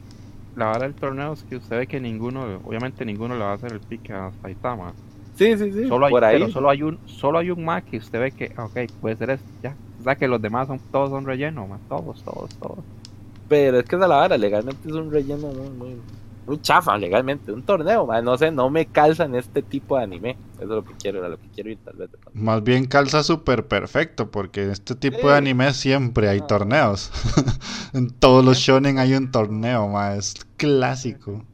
Speaker 2: la verdad del torneo es que usted ve que ninguno, obviamente ninguno le va a hacer el pique a Saitama.
Speaker 3: Sí, sí, sí,
Speaker 2: Solo hay,
Speaker 3: por ahí.
Speaker 2: pero solo hay un, solo hay un más que usted ve que, ok, puede ser este, ya. O sea que los demás son, todos son relleno, más, todos, todos, todos.
Speaker 3: Pero es que esa es la vara, legalmente es un relleno muy, muy, muy chafa, legalmente. Un torneo, no sé, no me calza en este tipo de anime. Eso es lo que quiero, a lo que quiero ir tal vez. de.
Speaker 1: Más bien calza súper perfecto, porque en este tipo
Speaker 3: Sí.
Speaker 1: de anime siempre hay
Speaker 3: Ah.
Speaker 1: torneos. en todos los shonen hay un torneo, ma, es clásico.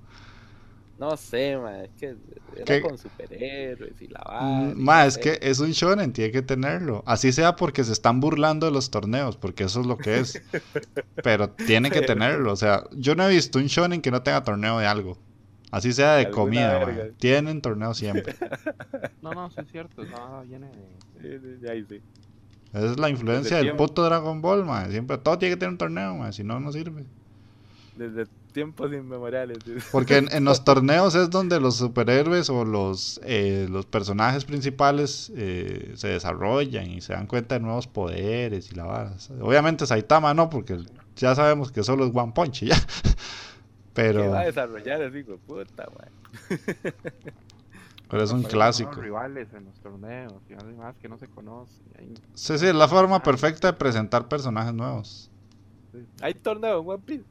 Speaker 3: No sé, mae, es que era
Speaker 1: ¿Qué?
Speaker 3: con superhéroes y la.
Speaker 1: Mm,
Speaker 3: y
Speaker 1: Ma, es que es un shonen, tiene que tenerlo. Así sea porque se están burlando de los torneos, porque eso es lo que es. Pero tiene que tenerlo. O sea, yo no he visto un shonen que no tenga torneo de algo. Así sea de comida, ma. Tienen torneo siempre.
Speaker 2: No, no, sí es cierto, no, viene de...
Speaker 3: Sí, sí, ahí sí.
Speaker 1: Esa es la influencia
Speaker 3: Desde
Speaker 1: del
Speaker 3: tiempo.
Speaker 1: puto Dragon Ball, ma. Siempre todo tiene que tener un torneo, ma. Si no, no sirve.
Speaker 3: Desde tiempos inmemoriales.
Speaker 1: Porque en, en los torneos es donde los superhéroes o los, eh, los personajes principales eh, se desarrollan y se dan cuenta de nuevos poderes y la vara. Obviamente Saitama no, porque ya sabemos que solo es One Punch ya.
Speaker 3: ¿Qué
Speaker 1: Pero,
Speaker 3: va a desarrollar puta, mae?
Speaker 1: pero es un clásico.
Speaker 2: rivales en los torneos y además que no se conocen.
Speaker 1: Sí, sí, es la forma perfecta de presentar personajes nuevos.
Speaker 3: Hay torneo en One Piece.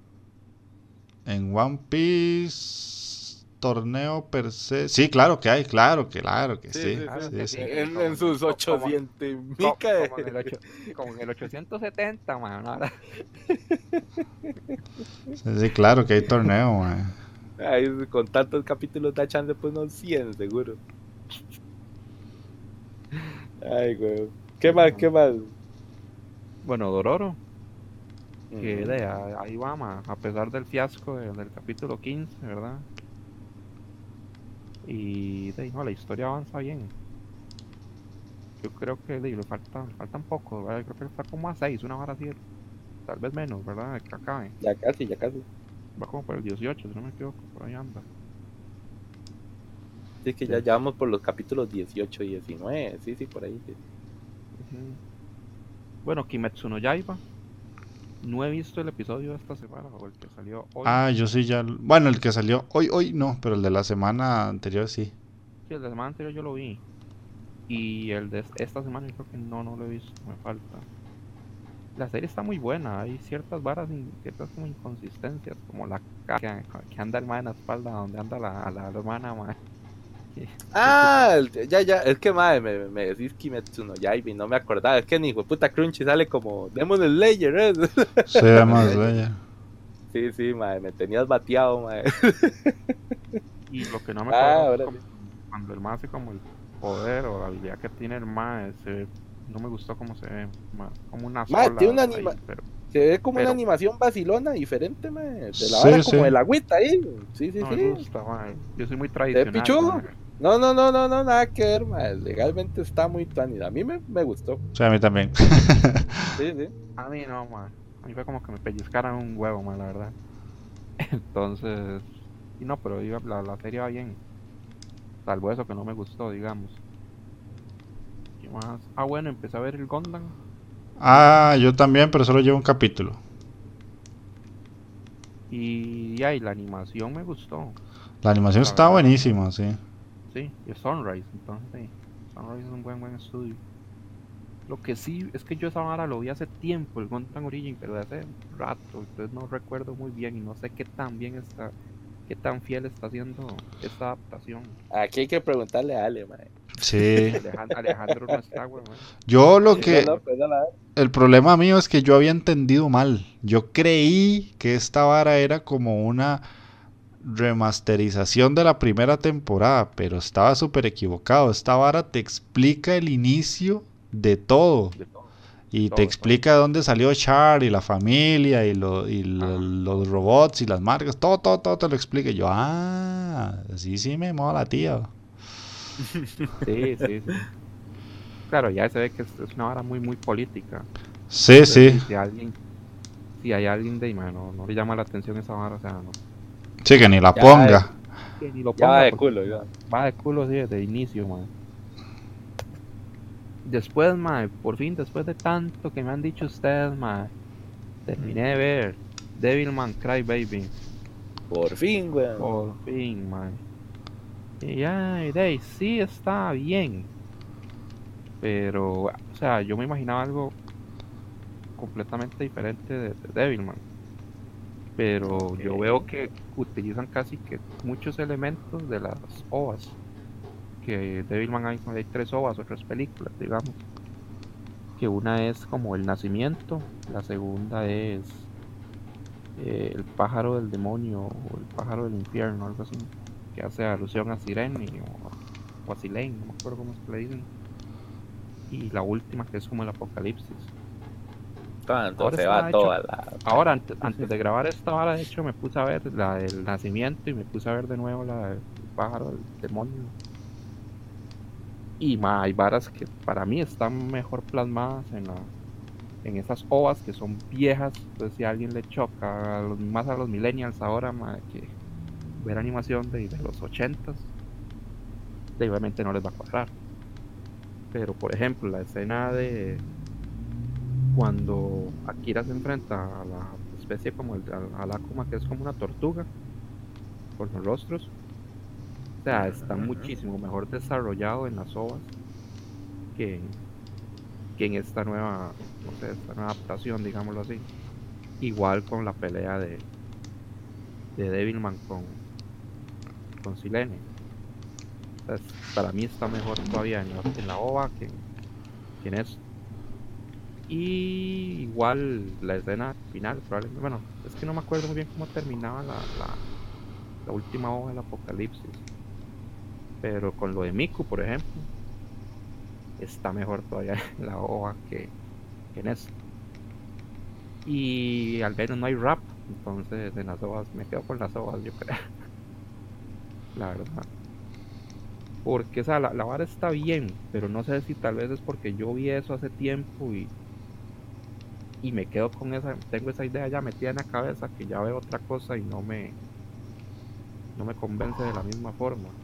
Speaker 1: En One Piece torneo per se. Sí, claro que hay, claro que, claro que sí.
Speaker 3: Sí, sí,
Speaker 2: claro
Speaker 1: sí,
Speaker 2: que
Speaker 1: sí.
Speaker 2: sí.
Speaker 3: En,
Speaker 2: como-
Speaker 3: en sus
Speaker 2: como-
Speaker 3: 800
Speaker 2: Co-
Speaker 3: mica de-
Speaker 2: como, en el ocho- como en el 870, man. ahora-
Speaker 1: Sí, sí, claro que hay torneo.
Speaker 3: Ay, con tantos capítulos da chance pues unos 100 seguro. Ay, güey. ¿Qué más? ¿Qué más?
Speaker 2: Bueno, Dororo, que de, ahí ahí va, ma, a pesar del fiasco de- del capítulo 15, ¿verdad? Y de, no, la historia avanza bien. Yo creo que de, le falta, le faltan poco, ¿verdad? Creo que está como a 6, una hora así, tal vez menos, ¿verdad? Que acabe.
Speaker 3: Ya casi, ya casi.
Speaker 2: Va como por el 18, si no me equivoco, por ahí anda.
Speaker 3: Sí, es que ya llevamos por los capítulos 18 y 19. Sí, sí, por ahí. sí.
Speaker 2: Bueno, Kimetsu no Yaiba. No he visto el episodio de esta semana o el que salió hoy.
Speaker 1: Ah, yo sí ya. Bueno, el que salió hoy, hoy no, pero el de la semana anterior sí.
Speaker 2: Sí, el de la semana anterior yo lo vi. Y el de esta semana yo creo que no, no lo he visto, me falta. La serie está muy buena, hay ciertas varas, ciertas como inconsistencias, como la ca- que, anda el ma en la espalda, donde anda la, la, la hermana, ma.
Speaker 3: Ah, ya, ya. Es que, madre, me, me decís Kimetsu no Yaiba no me acordaba. Es que ni hijo puta Crunchy sale como Demon Slayer, ¿eh?
Speaker 1: Sí, además de ella.
Speaker 3: Sí, sí, madre. Me tenías bateado, madre.
Speaker 2: Y lo que no me
Speaker 3: Ah,
Speaker 2: acuerdo es cuando el ma hace como el poder o la habilidad que tiene el ma, ese, no me gustó cómo se ve, ma, como una
Speaker 3: Ma,
Speaker 2: sola
Speaker 3: tiene una
Speaker 2: ahí,
Speaker 3: anima-
Speaker 2: pero-
Speaker 3: Se ve como una animación vacilona diferente, madre. De la
Speaker 1: Sí,
Speaker 3: vara
Speaker 1: sí.
Speaker 3: como el agüita ahí. Sí, sí,
Speaker 2: no me
Speaker 3: sí.
Speaker 2: gusta, ma, yo soy muy tradicional.
Speaker 3: pichudo? No, no, no, no, no, nada que ver, madre. Legalmente está muy tuanida. A mí me, me gustó.
Speaker 1: Sí, a mí también.
Speaker 3: Sí, sí.
Speaker 2: A mí no, man. A mí fue como que me pellizcaran un huevo, man, la verdad. Entonces, y no, pero iba- la, la serie va bien. Salvo eso que no me gustó, digamos. ¿Qué más? Ah, bueno, empecé a ver el Gundam.
Speaker 1: Ah, yo también, pero solo llevo un capítulo.
Speaker 2: Y ay, la animación me gustó.
Speaker 1: La animación
Speaker 2: La
Speaker 1: está
Speaker 2: verdad.
Speaker 1: buenísima, sí.
Speaker 2: Sí, y es Sunrise, entonces sí. Sunrise es un buen, buen estudio. Lo que sí es que yo esa vara lo vi hace tiempo, el Gundam Origin, pero de hace rato, entonces no recuerdo muy bien y no sé qué tan bien está, qué tan fiel está haciendo esta adaptación.
Speaker 3: Aquí hay que preguntarle a Ale, madre.
Speaker 1: Sí.
Speaker 2: Alejandro, no está, güey. man.
Speaker 1: Yo lo que...
Speaker 3: Pues.
Speaker 1: El problema mío es que yo había entendido mal. Yo creí que esta vara era como una remasterización de la primera temporada, pero estaba súper equivocado. Esta vara te explica el inicio de todo.
Speaker 2: De todo.
Speaker 1: Y
Speaker 2: Todo,
Speaker 1: te
Speaker 2: todo.
Speaker 1: explica de dónde salió Char y la familia y, lo- y lo-
Speaker 2: Ajá.
Speaker 1: los robots y las marcas. Todo, todo, todo te lo explica. Y yo, ah, sí, sí me mola, tío.
Speaker 2: Sí, sí, sí. Claro, ya se ve que es, es una vara muy, muy política.
Speaker 1: Sí,
Speaker 2: Entonces,
Speaker 1: sí.
Speaker 2: Si alguien, si hay alguien de ahí, no, no le llama la atención esa vara, o sea, no.
Speaker 1: Sí, que ni la
Speaker 3: Ya,
Speaker 1: ponga.
Speaker 2: Que ni lo
Speaker 3: Ya
Speaker 2: ponga
Speaker 3: va de
Speaker 2: porque-
Speaker 3: culo, ya.
Speaker 2: Va de culo así desde el inicio, man. Después, man, por fin, después de tanto que me han dicho ustedes, man, terminé de ver Devilman Crybaby.
Speaker 3: Por fin, güey.
Speaker 2: Por fin, man. Y ay, de sí está bien. Pero, o sea, yo me imaginaba algo completamente diferente de, de Devilman. Pero yo veo que utilizan casi que muchos elementos de las OVAs. Que Devilman hay, hay tres OVAs o tres películas, digamos. Que una es como el nacimiento, la segunda es eh, el pájaro del demonio o el pájaro del infierno, algo así, que hace alusión a Sirene o, o a Silene, no me acuerdo cómo que le dicen. Y la última que es como el apocalipsis. Está
Speaker 3: va
Speaker 2: hecho-
Speaker 3: toda la.
Speaker 2: Ahora, antes, antes de grabar esta hora, de hecho, me puse a ver la del nacimiento y me puse a ver de nuevo la del pájaro del demonio. Y ma, hay varas que para mí están mejor plasmadas en la en esas ovas que son viejas. Entonces, si a alguien le choca, a los- más a los millennials ahora, ma, que ver animación de, de los 80s, de- obviamente no les va a cuadrar. Pero, por ejemplo, la escena de cuando Akira se enfrenta a la especie como el, a, a la Akuma, que es como una tortuga con los rostros. O sea, está muchísimo mejor desarrollado en las ovas que, en- que en esta nueva, no sé, esta nueva adaptación, digámoslo así. Igual con la pelea de, de Devilman con, con Silene. Para mí está mejor todavía en la, en la OVA que, que en eso. Y igual la escena final, probablemente, bueno, es que no me acuerdo muy bien cómo terminaba la, la, última OVA del apocalipsis. Pero con lo de Miku, por ejemplo, está mejor todavía la OVA que, que en eso. Y al menos no hay rap, entonces en las OVAs me quedo con las OVAs, yo creo. La verdad. Porque, o sea, la, la vara está bien, pero no sé si tal vez es porque yo vi eso hace tiempo y, y me quedo con esa, tengo esa idea ya metida en la cabeza que ya veo otra cosa y no me, no me convence de la misma forma.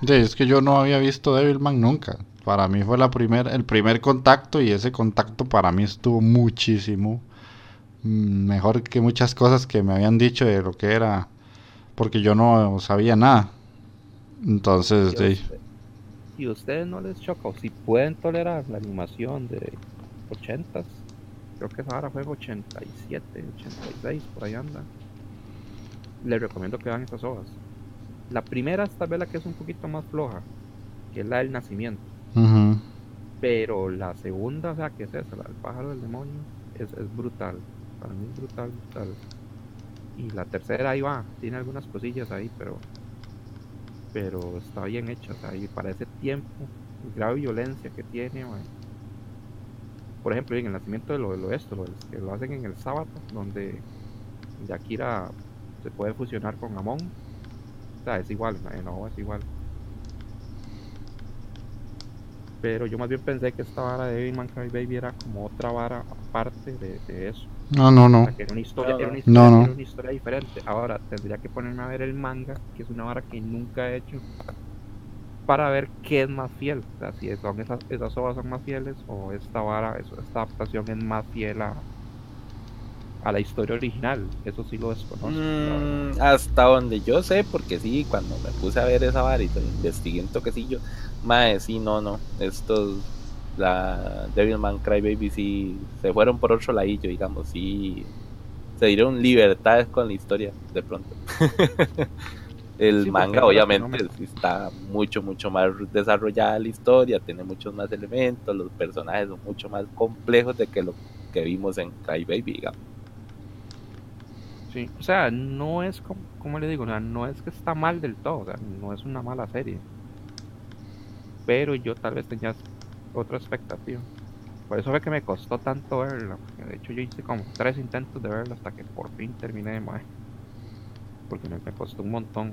Speaker 1: Sí, es que yo no había visto Devilman nunca. Para mí fue la primer, el primer contacto y ese contacto para mí estuvo muchísimo mm, mejor que muchas cosas que me habían dicho de lo que era, porque yo no sabía nada. Entonces,
Speaker 2: Y usted- y a ustedes no les choca, o si pueden tolerar la animación de 80s, creo que esa hora fue 87, 86, por ahí anda. Les recomiendo que vean esas hojas. La primera es tal vez la que es un poquito más floja, que es la del nacimiento. Pero la segunda, o sea, que es esa, la del pájaro del demonio, es, es brutal. Para mí es brutal, brutal. Y la tercera ahí va, tiene algunas cosillas ahí, pero pero está bien hecha, o sea, y para ese tiempo, grave violencia que tiene, mae. Por ejemplo, en el nacimiento de lo del oeste, lo, que lo hacen en el sábado, donde Yakira se puede fusionar con Amon, o sea, es igual, en la es igual. Pero yo más bien pensé que esta vara de Devilman Crybaby era como otra vara aparte de, de eso.
Speaker 1: No, no,
Speaker 2: O
Speaker 1: no.
Speaker 2: sea, que era una historia,
Speaker 3: No,
Speaker 2: era
Speaker 3: no.
Speaker 2: una historia,
Speaker 1: No, no.
Speaker 2: era una historia diferente. Ahora tendría que ponerme a ver el manga, que es una vara que nunca he hecho, para ver qué es más fiel. O sea, si son esas, esas obras son más fieles o esta vara, esta adaptación es más fiel a, a la historia original. Eso sí lo desconozco.
Speaker 3: Mm, hasta donde yo sé, porque sí, cuando me puse a ver esa varita, investigué un toquecillo, mae, sí, no, no, estos, la Devilman Crybaby sí, se fueron por otro ladillo, digamos, sí, se dieron libertades con la historia, de pronto. El
Speaker 2: Sí,
Speaker 3: manga, obviamente, está mucho, mucho más desarrollada la historia, tiene muchos más elementos, los personajes son mucho más complejos de que lo que vimos en Crybaby, digamos.
Speaker 2: Sí, o sea, no es como, como le digo, o sea, no es que está mal del todo, o sea, no es una mala serie. Pero yo tal vez tenía otra expectativa. Por eso fue que me costó tanto verla. de hecho yo hice como tres intentos de verla hasta que por fin terminé de. Porque me, me costó un montón.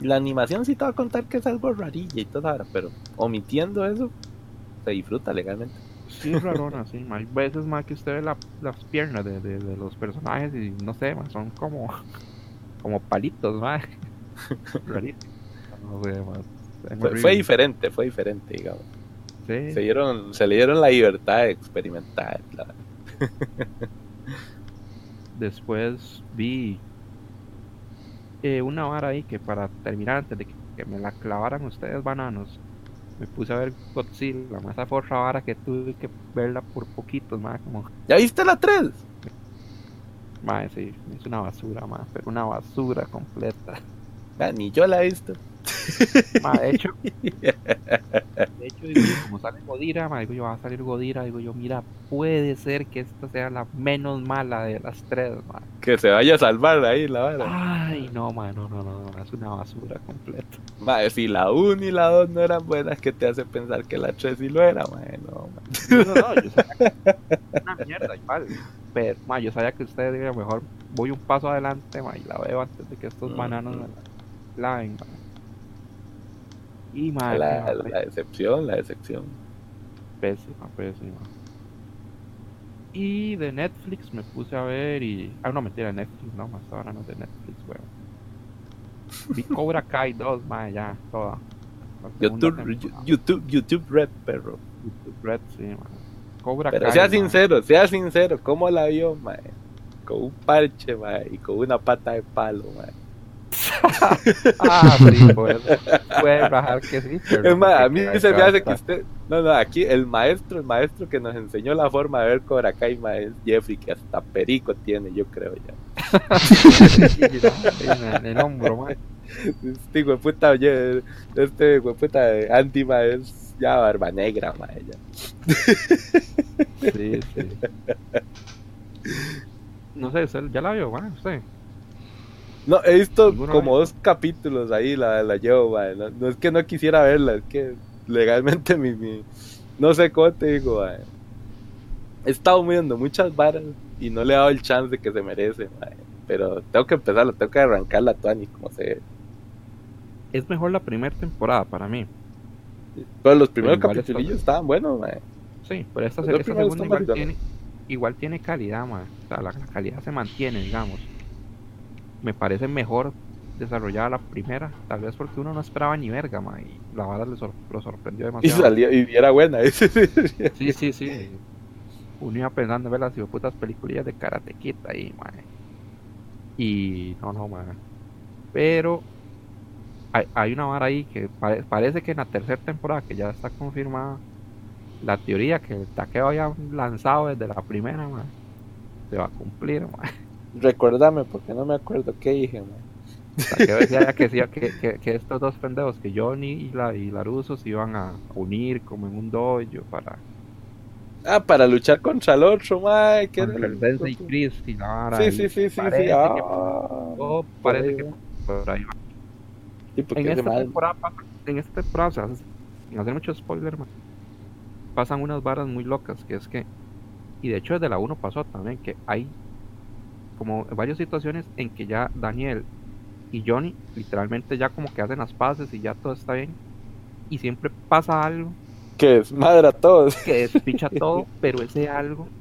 Speaker 3: La animación sí te va a contar que es algo rarilla y toda ahora, pero omitiendo eso, se disfruta legalmente.
Speaker 2: Sí, rarona, sí. Hay veces más que usted ve la- las piernas de, de- de los personajes y no sé, ma, son como, como palitos, ma. Rarísimo. No sé,
Speaker 3: Fue,
Speaker 2: horrible.
Speaker 3: fue diferente, fue diferente, digamos.
Speaker 2: Sí.
Speaker 3: Se, dieron, se le dieron la libertad de experimentar. la-
Speaker 2: Después vi eh, una vara ahí que para terminar, antes de que, que me la clavaran ustedes bananos, me puse a ver Godzilla, más esa fue otra vara que tuve que verla por poquitos, más como,
Speaker 3: ¿Ya viste la 3?
Speaker 2: más sí, es una basura, más, pero una basura completa.
Speaker 3: Ah, ni yo la he visto.
Speaker 2: Ma, de hecho, de hecho, digo yo, como sale Godira, ma, digo yo, va a salir Godira, digo yo, mira, puede ser que esta sea la menos mala de las tres, ma.
Speaker 3: Que se vaya a salvar ahí la vara.
Speaker 2: Ay, no, ma, no, no, no, no, es una basura completa.
Speaker 3: Mae, si la 1 y la 2 no eran buenas, que te hace pensar que la 3 sí lo era, mae? No, mae.
Speaker 2: No, no, yo sabía que una mierda igual. Pero, ma, yo sabía que ustedes dirían, mejor voy un paso adelante, ma, y la veo antes de que estos bananos la claven, ma. Y, ma,
Speaker 3: la, la decepción, la decepción.
Speaker 2: pésima, pésima. Y de Netflix me puse a ver y... Ah, no, mentira, Netflix, no, más ahora no es de Netflix, weón. Vi Cobra Kai 2, ma, ya, toda.
Speaker 3: YouTube. YouTube, YouTube Red, perro.
Speaker 2: YouTube Red, sí, ma. Cobra
Speaker 3: Pero
Speaker 2: Kai,
Speaker 3: sea sincero, sea sincero, ¿cómo la vio, mae? Con un parche, mae, y con una pata de palo, mae.
Speaker 2: ah, sí. Puede bajar que sí. Pero
Speaker 3: Es más, a mí se me hace que usted. No, no, aquí el maestro, el maestro que nos enseñó la forma de ver Cobra Kai, es Jeffrey, que hasta perico tiene, yo creo ya.
Speaker 2: En el- hombro, man.
Speaker 3: Este hijo de puta, oye, este hijo de puta Andy, ma, es ya barba negra, ma, ya.
Speaker 2: Sí, sí. No sé, ¿usted ¿ya la vio, man? Usted.
Speaker 3: No, he visto como dos capítulos ahí, la, la llevo, ma, no, no es que no quisiera verla, es que legalmente mi, mi no sé cómo te digo, ma. He estado viendo muchas varas y no le he dado el chance de que se merece, ma, pero tengo que empezarla, tengo que arrancarla a ni como se.
Speaker 2: Es mejor la primera temporada para mí.
Speaker 3: Pero los primeros capítulos estaban buenos.
Speaker 2: Sí, pero esta, esta segunda igual tiene, igual tiene calidad, man. O sea, la, la calidad se mantiene, digamos. Me parece mejor desarrollada la primera, tal vez porque uno no esperaba ni verga, man, y la vara le sor- lo sorprendió
Speaker 3: Y
Speaker 2: demasiado.
Speaker 3: salía, y era buena.
Speaker 2: Sí, sí, sí. Uno iba pensando en ver las putas películas de Karate Kid ahí, man. Y no, no, man. Pero hay, hay una vara ahí que pare- parece que en la tercera temporada, que ya está confirmada, la teoría que el taqueo había lanzado desde la primera, man, se va a cumplir, man.
Speaker 3: Recuérdame, porque no me acuerdo qué dije, ma.
Speaker 2: Taqueo decía que, que, que, que estos dos pendejos, que Johnny y, la, y Laruso se iban a unir como en un dojo para
Speaker 3: Ah, para luchar contra el otro, ma. que
Speaker 2: contra el
Speaker 3: el-
Speaker 2: Sensei y Chris y la.
Speaker 3: Sí, sí, sí, sí,
Speaker 2: parece
Speaker 3: sí.
Speaker 2: que-
Speaker 3: Ah,
Speaker 2: todo parece que por ahí va.
Speaker 3: Sí,
Speaker 2: En esta temporada, en esta temporada, o sea, sin hacer mucho spoiler, man, pasan unas varas muy locas, que es que, y de hecho desde la 1 pasó también, que hay como varias situaciones en que ya Daniel y Johnny literalmente ya como que hacen las paces y ya todo está bien, y siempre pasa algo
Speaker 3: que es madre a todos.
Speaker 2: que despicha todo, pero ese algo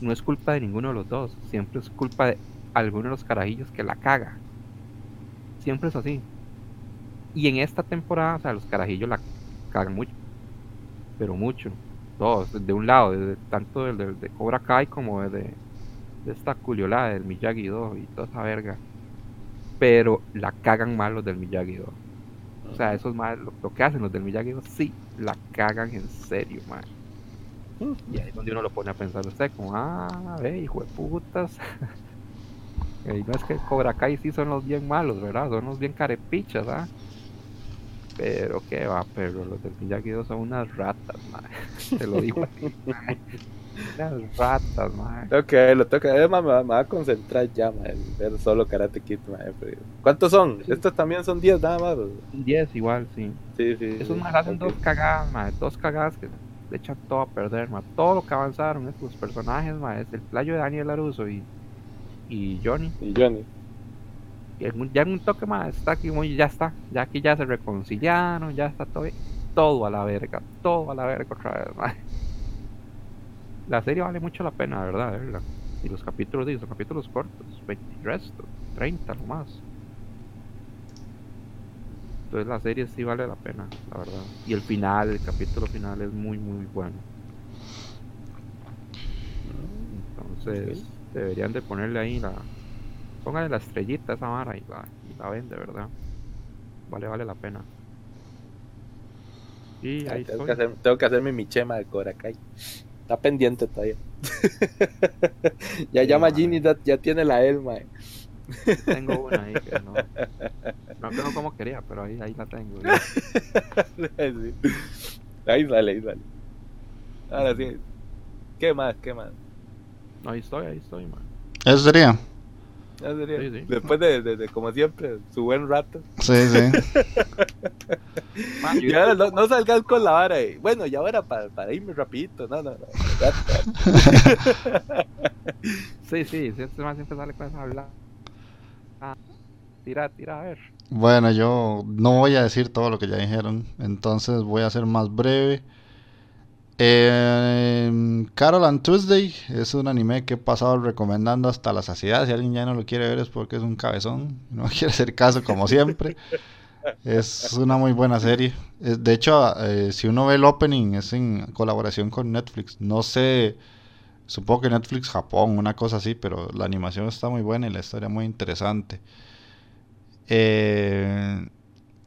Speaker 2: no es culpa de ninguno de los dos, siempre es culpa de alguno de los carajillos que la caga. Siempre es así. Y en esta temporada, o sea, los carajillos la cagan mucho, pero mucho. Todos, de un lado, desde, tanto del, del- de Cobra Kai como de, de esta culiolada del Miyagi 2 y toda esa verga. Pero la cagan mal los del Miyagi 2. O sea, esos más lo, lo que hacen los del Miyagi sí la cagan en serio, man. Y ahí es donde uno lo pone a pensar usted, como, ah, ve, hijo de putas. y no es que Cobra Kai sí son los bien malos, ¿verdad? Son los bien carepichas, ¿ah? Pero qué va, pero los del Miyagi son unas ratas, man. Te lo digo así, man. Unas ratas, man.
Speaker 3: Tengo que verlo, tengo que Además, me, va- me va a concentrar ya, ma, en ver solo Karate Kid, ma, pero- ¿Cuántos son? Estos también son 10 nada más. ¿o?
Speaker 2: 10 igual, sí.
Speaker 3: Sí, sí.
Speaker 2: Esos
Speaker 3: sí.
Speaker 2: más hacen
Speaker 3: Ok.
Speaker 2: dos cagadas, ma, dos cagadas que le echan todo a perder, ma. Todo lo que avanzaron estos personajes, ma, es el playo de Daniel Laruso y, y Johnny.
Speaker 3: Y Johnny.
Speaker 2: Y ya en un toque más, está aquí muy, ya está. Ya aquí ya se reconciliaron, ya está todo. Todo a la verga, todo a la verga otra vez, ma. La serie vale mucho la pena, de verdad, de verla. Y los capítulos, son capítulos cortos, 20 y resto, 30 nomás. Entonces la serie sí vale la pena, la verdad. Y el final, el capítulo final es muy, muy bueno. Entonces, deberían de ponerle ahí la... Póngale la estrellita a esa vara y la, y la ven, de verdad. Vale, vale la pena. Y
Speaker 3: Ay,
Speaker 2: ahí
Speaker 3: tengo, que hacer, tengo que hacerme mi chema de Cobra Kai. Está pendiente todavía. ya
Speaker 2: Sí,
Speaker 3: llama
Speaker 2: ma.
Speaker 3: Ginny, ya, ya tiene la Elma.
Speaker 2: Tengo una ahí que no... No tengo como quería, pero ahí, ahí la tengo.
Speaker 3: Sí. Ahí sale, ahí sale. Ahora sí. ¿Qué más? ¿Qué más?
Speaker 2: Ahí estoy, ahí estoy, man.
Speaker 1: Eso sería.
Speaker 3: Ya sería.
Speaker 2: Sí, sí.
Speaker 3: Después de, de- de, como siempre, su buen rato.
Speaker 1: Sí, sí.
Speaker 2: Man,
Speaker 3: Y ahora no, no salgas con la vara. y, bueno, y ahora para, para irme rapidito. No, no, no.
Speaker 2: Sí, sí, sí, este man siempre sale con esa habla. Ah, tira, tira, a ver.
Speaker 1: Bueno, yo no voy a decir todo lo que ya dijeron, entonces voy a ser más breve. Eh, Carol and Tuesday es un anime que he pasado recomendando hasta la saciedad. Si alguien ya no lo quiere ver es porque es un cabezón, no quiere hacer caso como siempre. Es una muy buena serie. Eh, De hecho, eh, si uno ve el opening es en colaboración con Netflix. No sé, supongo que Netflix Japón, una cosa así, pero la animación está muy buena y la historia muy interesante. Eh,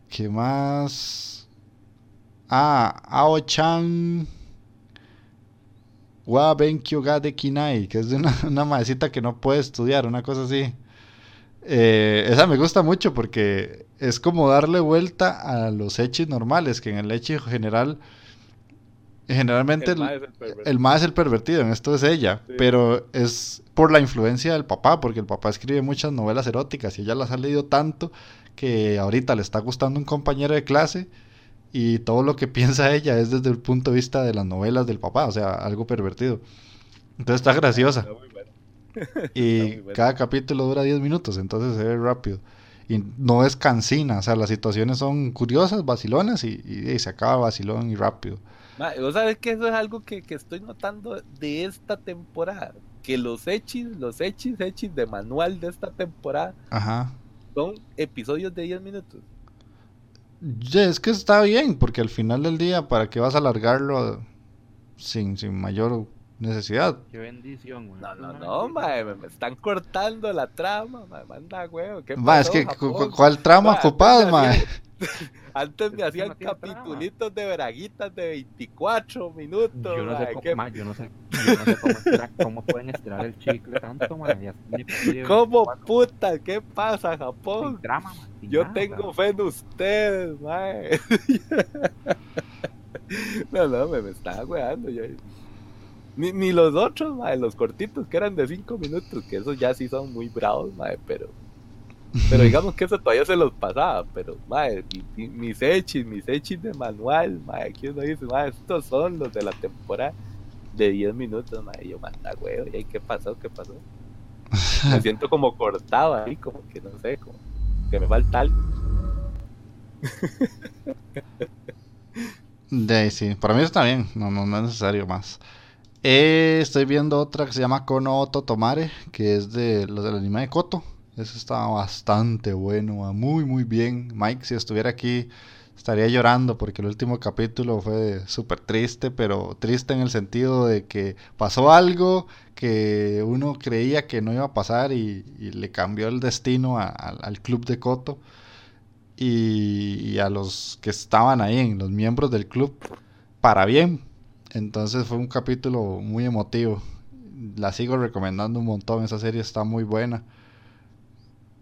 Speaker 1: ¿Qué más? Ah, Ao-chan wa Benkyo ga de Kinai, que es de una, una maecita que no puede estudiar, una cosa así. Eh, esa me gusta mucho porque es como darle vuelta a los hechis normales, que en el hechi general, generalmente
Speaker 3: El
Speaker 1: más es el pervertido, en esto es ella,
Speaker 3: Sí.
Speaker 1: pero es por la influencia del papá, porque el papá escribe muchas novelas eróticas y ella las ha leído tanto que ahorita le está gustando un compañero de clase y todo lo que piensa ella es desde el punto de vista de las novelas del papá, o sea, algo pervertido. Entonces está graciosa.
Speaker 3: Está muy bueno.
Speaker 1: Y
Speaker 3: Está muy bueno.
Speaker 1: cada capítulo dura 10 minutos, entonces se ve rápido. Y no es cansina, o sea, las situaciones son curiosas, vacilonas y, y- y se acaba vacilón y rápido.
Speaker 3: Vos sabés que eso es algo que, que estoy notando de esta temporada. Que los hechis, los hechis, hechis de manual de esta temporada
Speaker 1: Ajá.
Speaker 3: son episodios de 10 minutos.
Speaker 1: Es que está bien, porque al final del día, ¿para qué vas a alargarlo sin, sin mayor necesidad?
Speaker 2: Qué bendición, güey.
Speaker 3: No, no, no, mae, me, están cortando la trama, mae, manda huevo. ¿qué
Speaker 1: Va, es que, cu- ¿cuál trama
Speaker 3: Ma, me
Speaker 1: mae?
Speaker 3: Antes me hacían capitulitos de veraguitas de 24 minutos.
Speaker 2: Yo no, sé cómo,
Speaker 3: ¿qué-
Speaker 2: ma, yo no sé, yo no sé cómo, estirar- cómo pueden estirar el chicle tanto, man.
Speaker 3: ¿Cómo
Speaker 2: 24,
Speaker 3: puta? ¿Qué pasa,
Speaker 2: Sin
Speaker 3: Japón?
Speaker 2: trama, man, sin
Speaker 3: Yo
Speaker 2: nada,
Speaker 3: tengo fe en ustedes, mae. No, no, me, me estaba weando. Yo... Ni, ni los otros, mae, los cortitos que eran de 5 minutos, que esos ya sí son muy bravos, mae, pero. Pero digamos que eso todavía se los pasaba, pero, mi- mi- mis hechis, mis hechis de manual, mae, aquí uno dice, mae, estos son los de la temporada de 10 minutos, y yo, manda, huevo, ¿y ahí qué pasó? ¿Qué pasó? Me siento como cortado ahí, como que no sé, como que me falta algo.
Speaker 1: De ahí, sí, para mí está bien, no, no, no es necesario más. Eh, estoy viendo otra que se llama Kono Oto Tomare, que es de los del anime de Koto. Ese está bastante bueno, va muy muy bien. Mike, si estuviera aquí, estaría llorando porque el último capítulo fue súper triste, pero triste en el sentido de que pasó algo que uno creía que no iba a pasar y, le cambió el destino al- club de Koto y, y a los que estaban ahí, los miembros del club, para bien. Entonces fue un capítulo muy emotivo. La sigo recomendando un montón, esa serie está muy buena.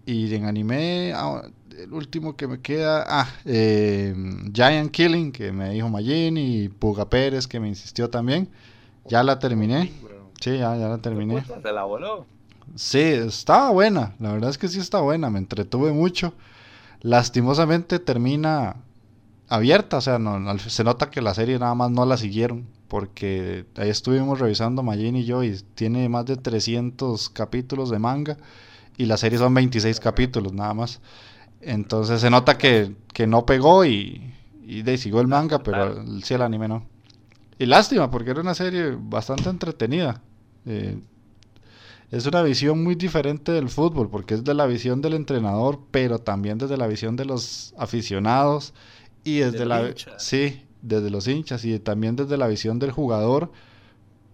Speaker 1: Y en anime, ah, el último que me queda, ah, eh, Giant Killing, que me dijo Majin, y Puga Pérez, que me insistió también. Ya la terminé. Sí, ya, ya la terminé.
Speaker 3: Se la voló.
Speaker 1: Sí, estaba buena. La verdad es que sí está buena. Me entretuve mucho. Lastimosamente termina abierta. O sea, no, se nota que la serie nada más no la siguieron. Porque ahí estuvimos revisando Majin y yo y tiene más de 300 capítulos de manga. Y la serie son 26 capítulos nada más. Entonces se nota que, que no pegó y, y de siguió el manga, pero el- sí el anime no. Y lástima, porque era una serie bastante entretenida. Eh, es una visión muy diferente del fútbol, porque es de la visión del entrenador, pero también desde la visión de los aficionados y desde la
Speaker 3: hinchas.
Speaker 1: sí, desde los hinchas y también desde la visión del jugador,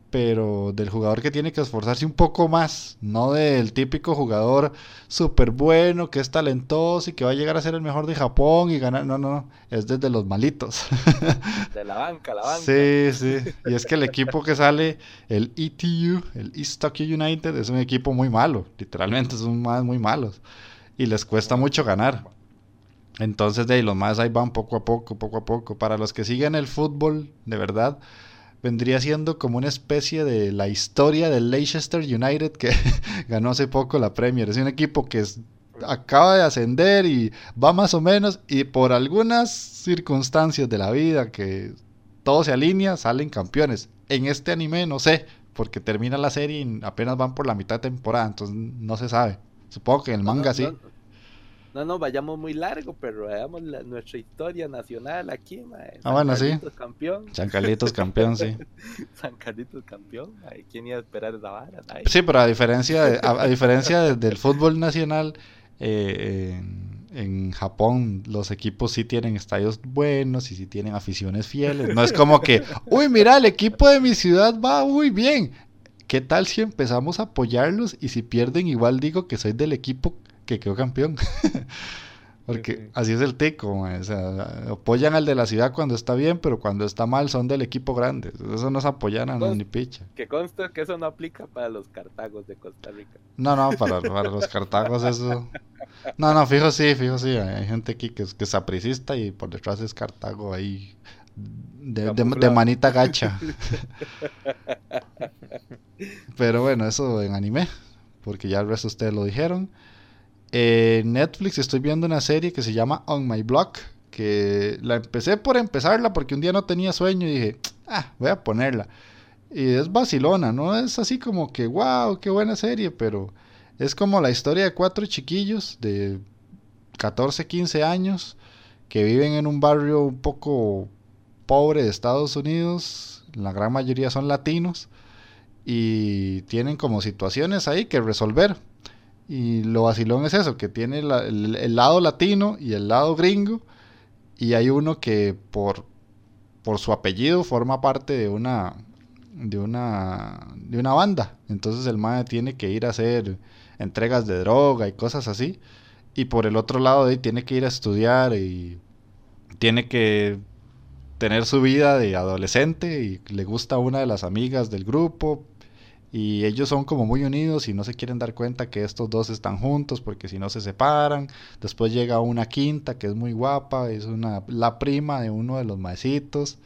Speaker 1: pero del jugador que tiene que esforzarse un poco más, no del típico jugador súper bueno, que es talentoso y que va a llegar a ser el mejor de Japón y ganar, no, no, no, es desde los malitos.
Speaker 3: De la banca, la banca.
Speaker 1: Sí, sí. Y es que el equipo que sale, el ETU, el East Tokyo United, es un equipo muy malo. Literalmente son más muy malos. Y les cuesta mucho ganar. Entonces, de ahí, los más ahí van poco a poco, poco a poco. Para los que siguen el fútbol, de verdad, vendría siendo como una especie de la historia del Leicester United que ganó hace poco la Premier. Es un equipo que es- acaba de ascender y va más o menos y por algunas circunstancias de la vida que todo se alinea, salen campeones. En este anime no sé, porque termina la serie y apenas van por la mitad de temporada, entonces no se sabe. Supongo que en el
Speaker 3: No,
Speaker 1: manga
Speaker 3: no,
Speaker 1: sí.
Speaker 3: No, no, no, vayamos muy largo, pero veamos la- nuestra historia nacional aquí, mae.
Speaker 1: Ah, bueno, sí.
Speaker 3: Carlitos campeón.
Speaker 1: San Carlitos campeón, sí.
Speaker 3: San Carlitos campeón, mae. ¿Quién iba a esperar esa vara?
Speaker 1: Sí, pero a diferencia, de- a, a diferencia de- del fútbol nacional, eh, en, en Japón los equipos sí tienen estadios buenos y sí tienen aficiones fieles. No es como que, uy, mira, el equipo de mi ciudad va muy bien. ¿Qué tal si empezamos a apoyarlos y si pierden igual digo que soy del equipo que quedó campeón? Porque
Speaker 2: sí.
Speaker 1: así es el tico, o sea, apoyan al de la ciudad cuando está bien, pero cuando está mal son del equipo grande. Eso no es apoyan a
Speaker 3: Pues-
Speaker 1: ni picha.
Speaker 3: Que consta que eso no aplica para los cartagos de Costa Rica.
Speaker 1: No, no, para, para los cartagos eso. No, no, fijo sí, fijo sí. Hay gente aquí que es, que es sapricista y por detrás es Cartago ahí. De, de- de manita gacha. Pero bueno, eso en anime. Porque ya el resto ustedes lo dijeron. En Netflix estoy viendo una serie que se llama On My Block. Que la empecé por empezarla porque un día no tenía sueño y dije, ah, voy a ponerla. Y es vacilona, no es así como que, wow, qué buena serie, pero es como la historia de cuatro chiquillos de 14, 15 años que viven en un barrio un poco pobre de Estados Unidos. La gran mayoría son latinos y tienen como situaciones ahí que resolver. Y lo vacilón es eso, que tiene el, lado latino y el lado gringo. Y hay uno que por, por su apellido forma parte de una, de una, de una banda. Entonces el mae tiene que ir a hacer entregas de droga y cosas así. Y por el otro lado de tiene que ir a estudiar y tiene que tener su vida de adolescente y le gusta una de las amigas del grupo y ellos son como muy unidos y no se quieren dar cuenta que estos dos están juntos porque si no se separan. Después llega una quinta que es muy guapa, es una la prima de uno de los maecitos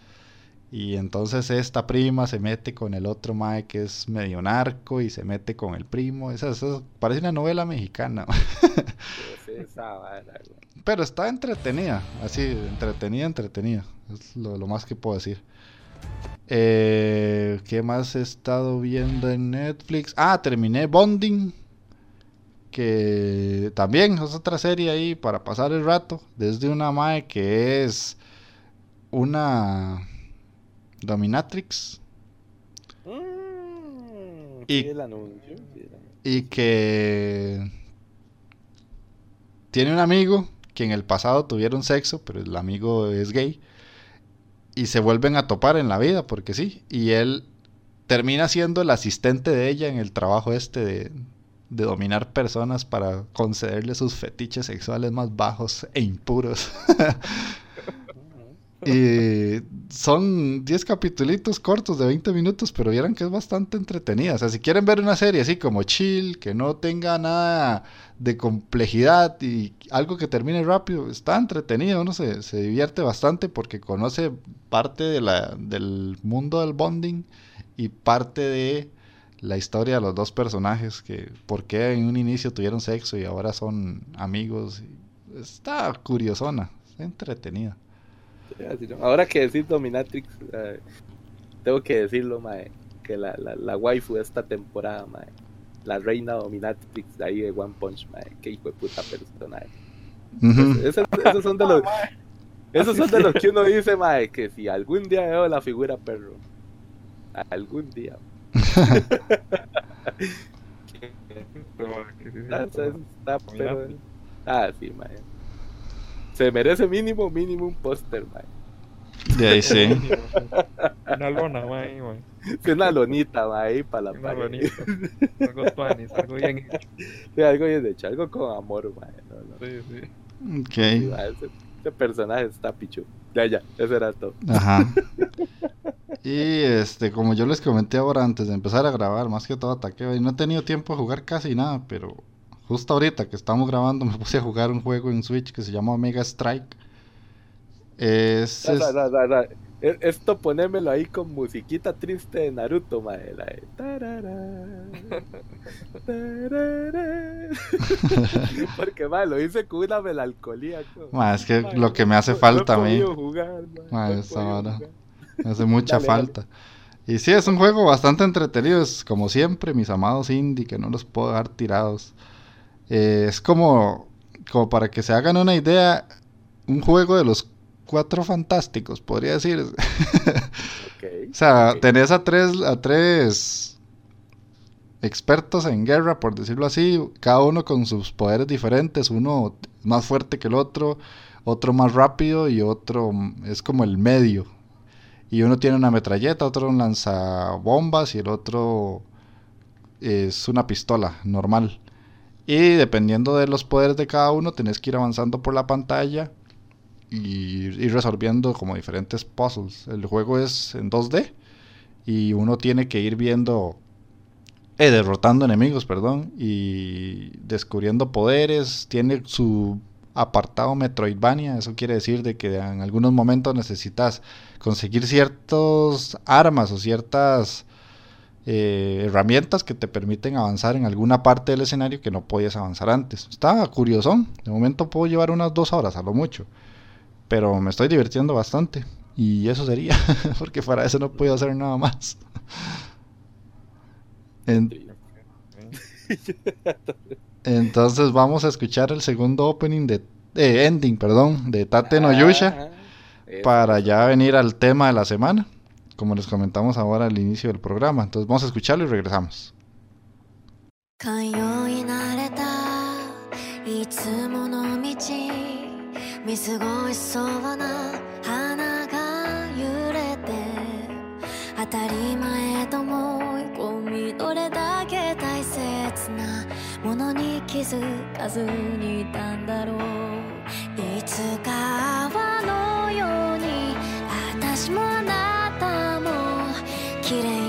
Speaker 1: y entonces esta prima se mete con el otro mae que es medio narco y se mete con el primo. Esa, esa parece una novela mexicana. Pero está entretenida, así, entretenida, entretenida. Es lo, lo más que puedo decir. Eh, ¿Qué más he estado viendo en Netflix? Ah, terminé Bonding. Que también es otra serie ahí para pasar el rato. Desde una mae que es una dominatrix.
Speaker 3: Mm,
Speaker 1: Y-
Speaker 3: sí, el anuncio. sí, el anuncio.
Speaker 1: y que tiene un amigo que en el pasado tuvieron sexo, pero el amigo es gay y se vuelven a topar en la vida porque sí, y él termina siendo el asistente de ella en el trabajo este de, de dominar personas para concederle sus fetiches sexuales más bajos e impuros. Y son 10 capitulitos cortos de 20 minutos, pero vieran que es bastante entretenida. O sea, si quieren ver una serie así como chill, que no tenga nada de complejidad y algo que termine rápido, está entretenido, uno se, se divierte bastante porque conoce parte de la, del mundo del bonding y parte de la historia de los dos personajes, que por qué en un inicio tuvieron sexo y ahora son amigos. Está curiosona, está entretenida.
Speaker 3: Ahora que decís Dominatrix, eh, tengo que decirlo, mae, que la, la, la waifu de esta temporada, mae, la reina Dominatrix de ahí de One Punch, mae, qué hijo de puta personaje.
Speaker 1: Ujú.
Speaker 3: Esos, esos son de los, esos son de los que uno dice, mae, que si algún día veo la figura perro, algún día. Ah, está, pero- ah, sí, mae. Se merece mínimo, mínimo un póster, mae.
Speaker 1: De ahí sí.
Speaker 2: Una lona, mae, mae.
Speaker 3: Sí, una lonita, mae, ahí para la
Speaker 2: Una
Speaker 3: pared.
Speaker 2: lonita. Algo tuanis, algo bien hecho.
Speaker 3: Sí, algo bien hecho, algo con amor, mae. No, no.
Speaker 2: Sí, sí.
Speaker 3: Sí,
Speaker 1: Ok.
Speaker 3: mae, ese, ese personaje está pichu. Ya, ya, eso era todo.
Speaker 1: Ajá. Y este, como yo les comenté ahora antes de empezar a grabar, más que todo ataque, y no he tenido tiempo de jugar casi nada, pero justo ahorita que estamos grabando me puse a jugar un juego en Switch que se llama Mega Strike. Es.
Speaker 3: E- Esto ponémelo ahí con musiquita triste de Naruto, mae. La de tarara, tarara. Porque, mae, lo hice con una melancolía. como,
Speaker 1: Ma, es que lo que me hace
Speaker 3: no-
Speaker 1: falta a mí.
Speaker 3: jugar, mae,
Speaker 1: Ma,
Speaker 3: no.
Speaker 1: Me hace mucha
Speaker 3: Dale, dale.
Speaker 1: falta. Y sí, es un juego bastante entretenido. Es como siempre, mis amados indie, que no los puedo dejar tirados. Eh, es como, como para que se hagan una idea, un juego de los cuatro fantásticos, podría decir. O sea, tenés a tres, a tres expertos en guerra, por decirlo así, cada uno con sus poderes diferentes, uno más fuerte que el otro, otro más rápido y otro es como el medio. Y uno tiene una metralleta, otro un lanzabombas y el otro es una pistola normal. Y dependiendo de los poderes de cada uno, tenés que ir avanzando por la pantalla y ir resolviendo como diferentes puzzles. El juego es en 2D y uno tiene que ir viendo, eh, derrotando enemigos, perdón, y descubriendo poderes. Tiene su apartado Metroidvania, eso quiere decir de que en algunos momentos necesitas conseguir ciertas armas o ciertas eh, herramientas que te permiten avanzar en alguna parte del escenario que no podías avanzar antes. Está curioso, de momento puedo llevar unas dos horas a lo mucho, pero me estoy divirtiendo bastante y eso sería, porque para eso no puedo hacer nada más. En- entonces vamos a escuchar el segundo opening de eh, ending, perdón, de Tate no Yusha
Speaker 3: Ah,
Speaker 1: para ya venir al tema de la semana, como les comentamos ahora al inicio del programa. Entonces vamos a escucharlo y regresamos.
Speaker 5: 見過ごしそうな花が揺れて当たり前と思い込みどれだけ大切なものに気づかずにいたんだろう。いつか泡のように私もあなたも綺麗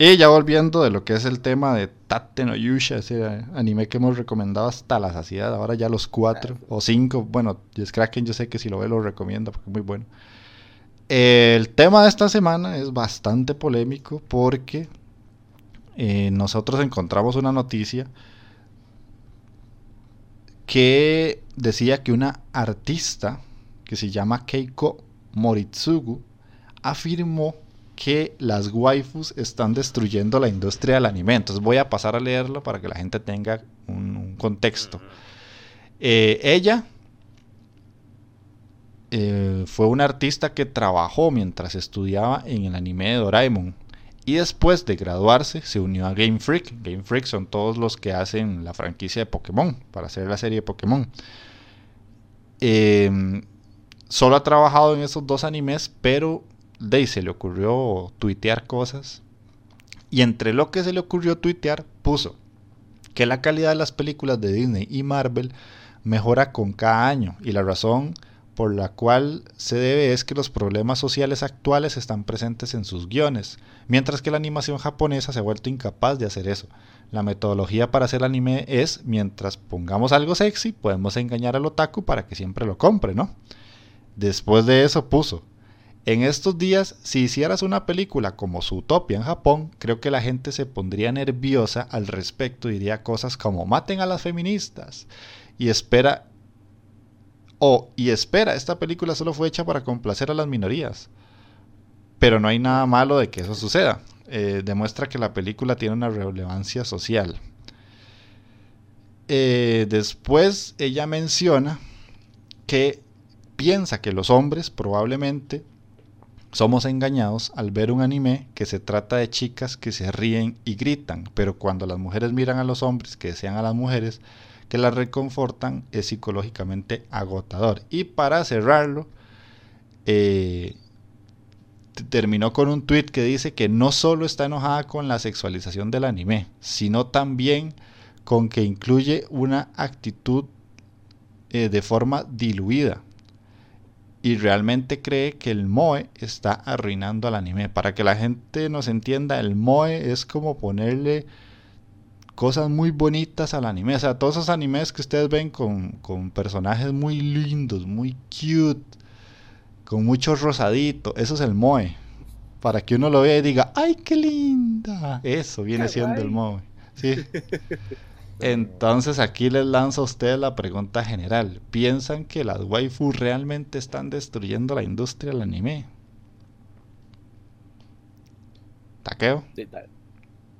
Speaker 1: Y ya volviendo de lo que es el tema de Tate no Yusha, ese anime que hemos recomendado hasta la saciedad, ahora ya los cuatro o cinco, bueno, Kraken yo sé que si lo ve lo recomienda porque es muy bueno. El tema de esta semana es bastante polémico porque eh, nosotros encontramos una noticia que decía que una artista que se llama Keiko Moritsugu afirmó que las waifus están destruyendo la industria del anime. Entonces voy a pasar a leerlo para que la gente tenga un, contexto. Eh, ella eh, fue una artista que trabajó mientras estudiaba en el anime de Doraemon. Y después de graduarse se unió a Game Freak. Game Freak son todos los que hacen la franquicia de Pokémon para hacer la serie de Pokémon. Eh, solo ha trabajado en esos dos animes, pero ahí se le ocurrió tuitear cosas. Y entre lo que se le ocurrió tuitear, puso que la calidad de las películas de Disney y Marvel mejora con cada año. Y la razón por la cual se debe es que los problemas sociales actuales están presentes en sus guiones, mientras que la animación japonesa se ha vuelto incapaz de hacer eso. La metodología para hacer anime es, mientras pongamos algo sexy, podemos engañar al otaku para que siempre lo compre, ¿no? Después de eso puso, en estos días, si hicieras una película como Zootopia en Japón, creo que la gente se pondría nerviosa al respecto, diría cosas como maten a las feministas y espera o y espera, esta película solo fue hecha para complacer a las minorías. Pero no hay nada malo de que eso suceda. Eh, demuestra que la película tiene una relevancia social. Eh, después ella menciona que piensa que los hombres probablemente somos engañados al ver un anime que se trata de chicas que se ríen y gritan, pero cuando las mujeres miran a los hombres que desean a las mujeres que las reconfortan es psicológicamente agotador. Y para cerrarlo, eh, terminó con un tweet que dice que no solo está enojada con la sexualización del anime, sino también con que incluye una actitud eh, de forma diluida y realmente cree que el Moe está arruinando al anime. Para que la gente nos entienda, el Moe es como ponerle cosas muy bonitas al anime. O sea, todos esos animes que ustedes ven con, con personajes muy lindos, muy cute, con mucho rosadito, eso es el moe. Para que uno lo vea y diga, ¡ay, qué linda! Eso viene siendo el moe. Sí. Entonces aquí les lanzo a ustedes la pregunta general. ¿Piensan que las waifus realmente están destruyendo la industria del anime? ¿Taqueo?
Speaker 3: Sí.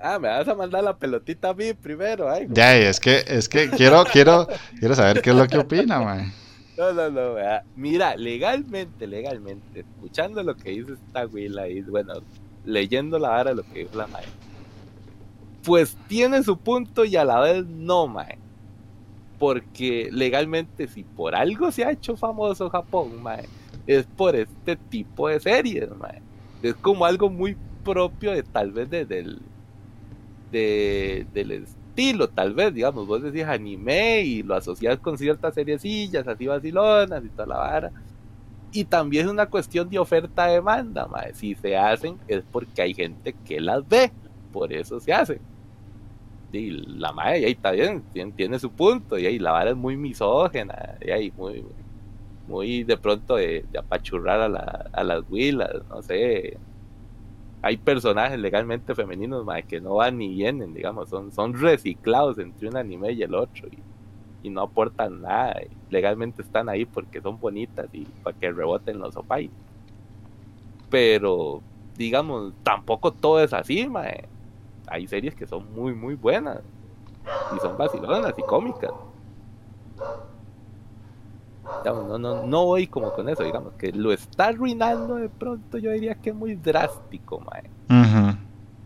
Speaker 3: Ah, me vas a mandar la pelotita a mí primero. Ay,
Speaker 1: Ya, es que, es que quiero, quiero, quiero saber qué es lo que opina, man.
Speaker 3: No, no, no, vea. Mira, legalmente, legalmente, escuchando lo que dice esta Willa y, bueno, leyendo la vara lo que dijo la mae, pues tiene su punto y a la vez no, mae. Porque legalmente, si por algo se ha hecho famoso Japón, mae, es por este tipo de series, mae. Es como algo muy propio de tal vez de, del, de, del estilo, tal vez, digamos, vos decís anime y lo asocias con ciertas seriecillas, así vacilonas y toda la vara. Y también es una cuestión de oferta-demanda, mae. Si se hacen es porque hay gente que las ve, por eso se hacen. Y la madre, y ahí está bien, tiene, su punto, y ahí la vara es muy misógena, y ahí muy, muy de pronto de, apachurrar a, la, a las huilas, no sé. Hay personajes legalmente femeninos mae, que no van ni vienen, digamos, son, son reciclados entre un anime y el otro, y, no aportan nada, legalmente están ahí porque son bonitas y para que reboten los opais. Pero, digamos, tampoco todo es así, mae hay series que son muy, muy buenas. Y son vacilonas y cómicas. Digamos, no, no, no voy como con eso, digamos, que lo está arruinando de pronto, yo diría que es muy drástico, mae,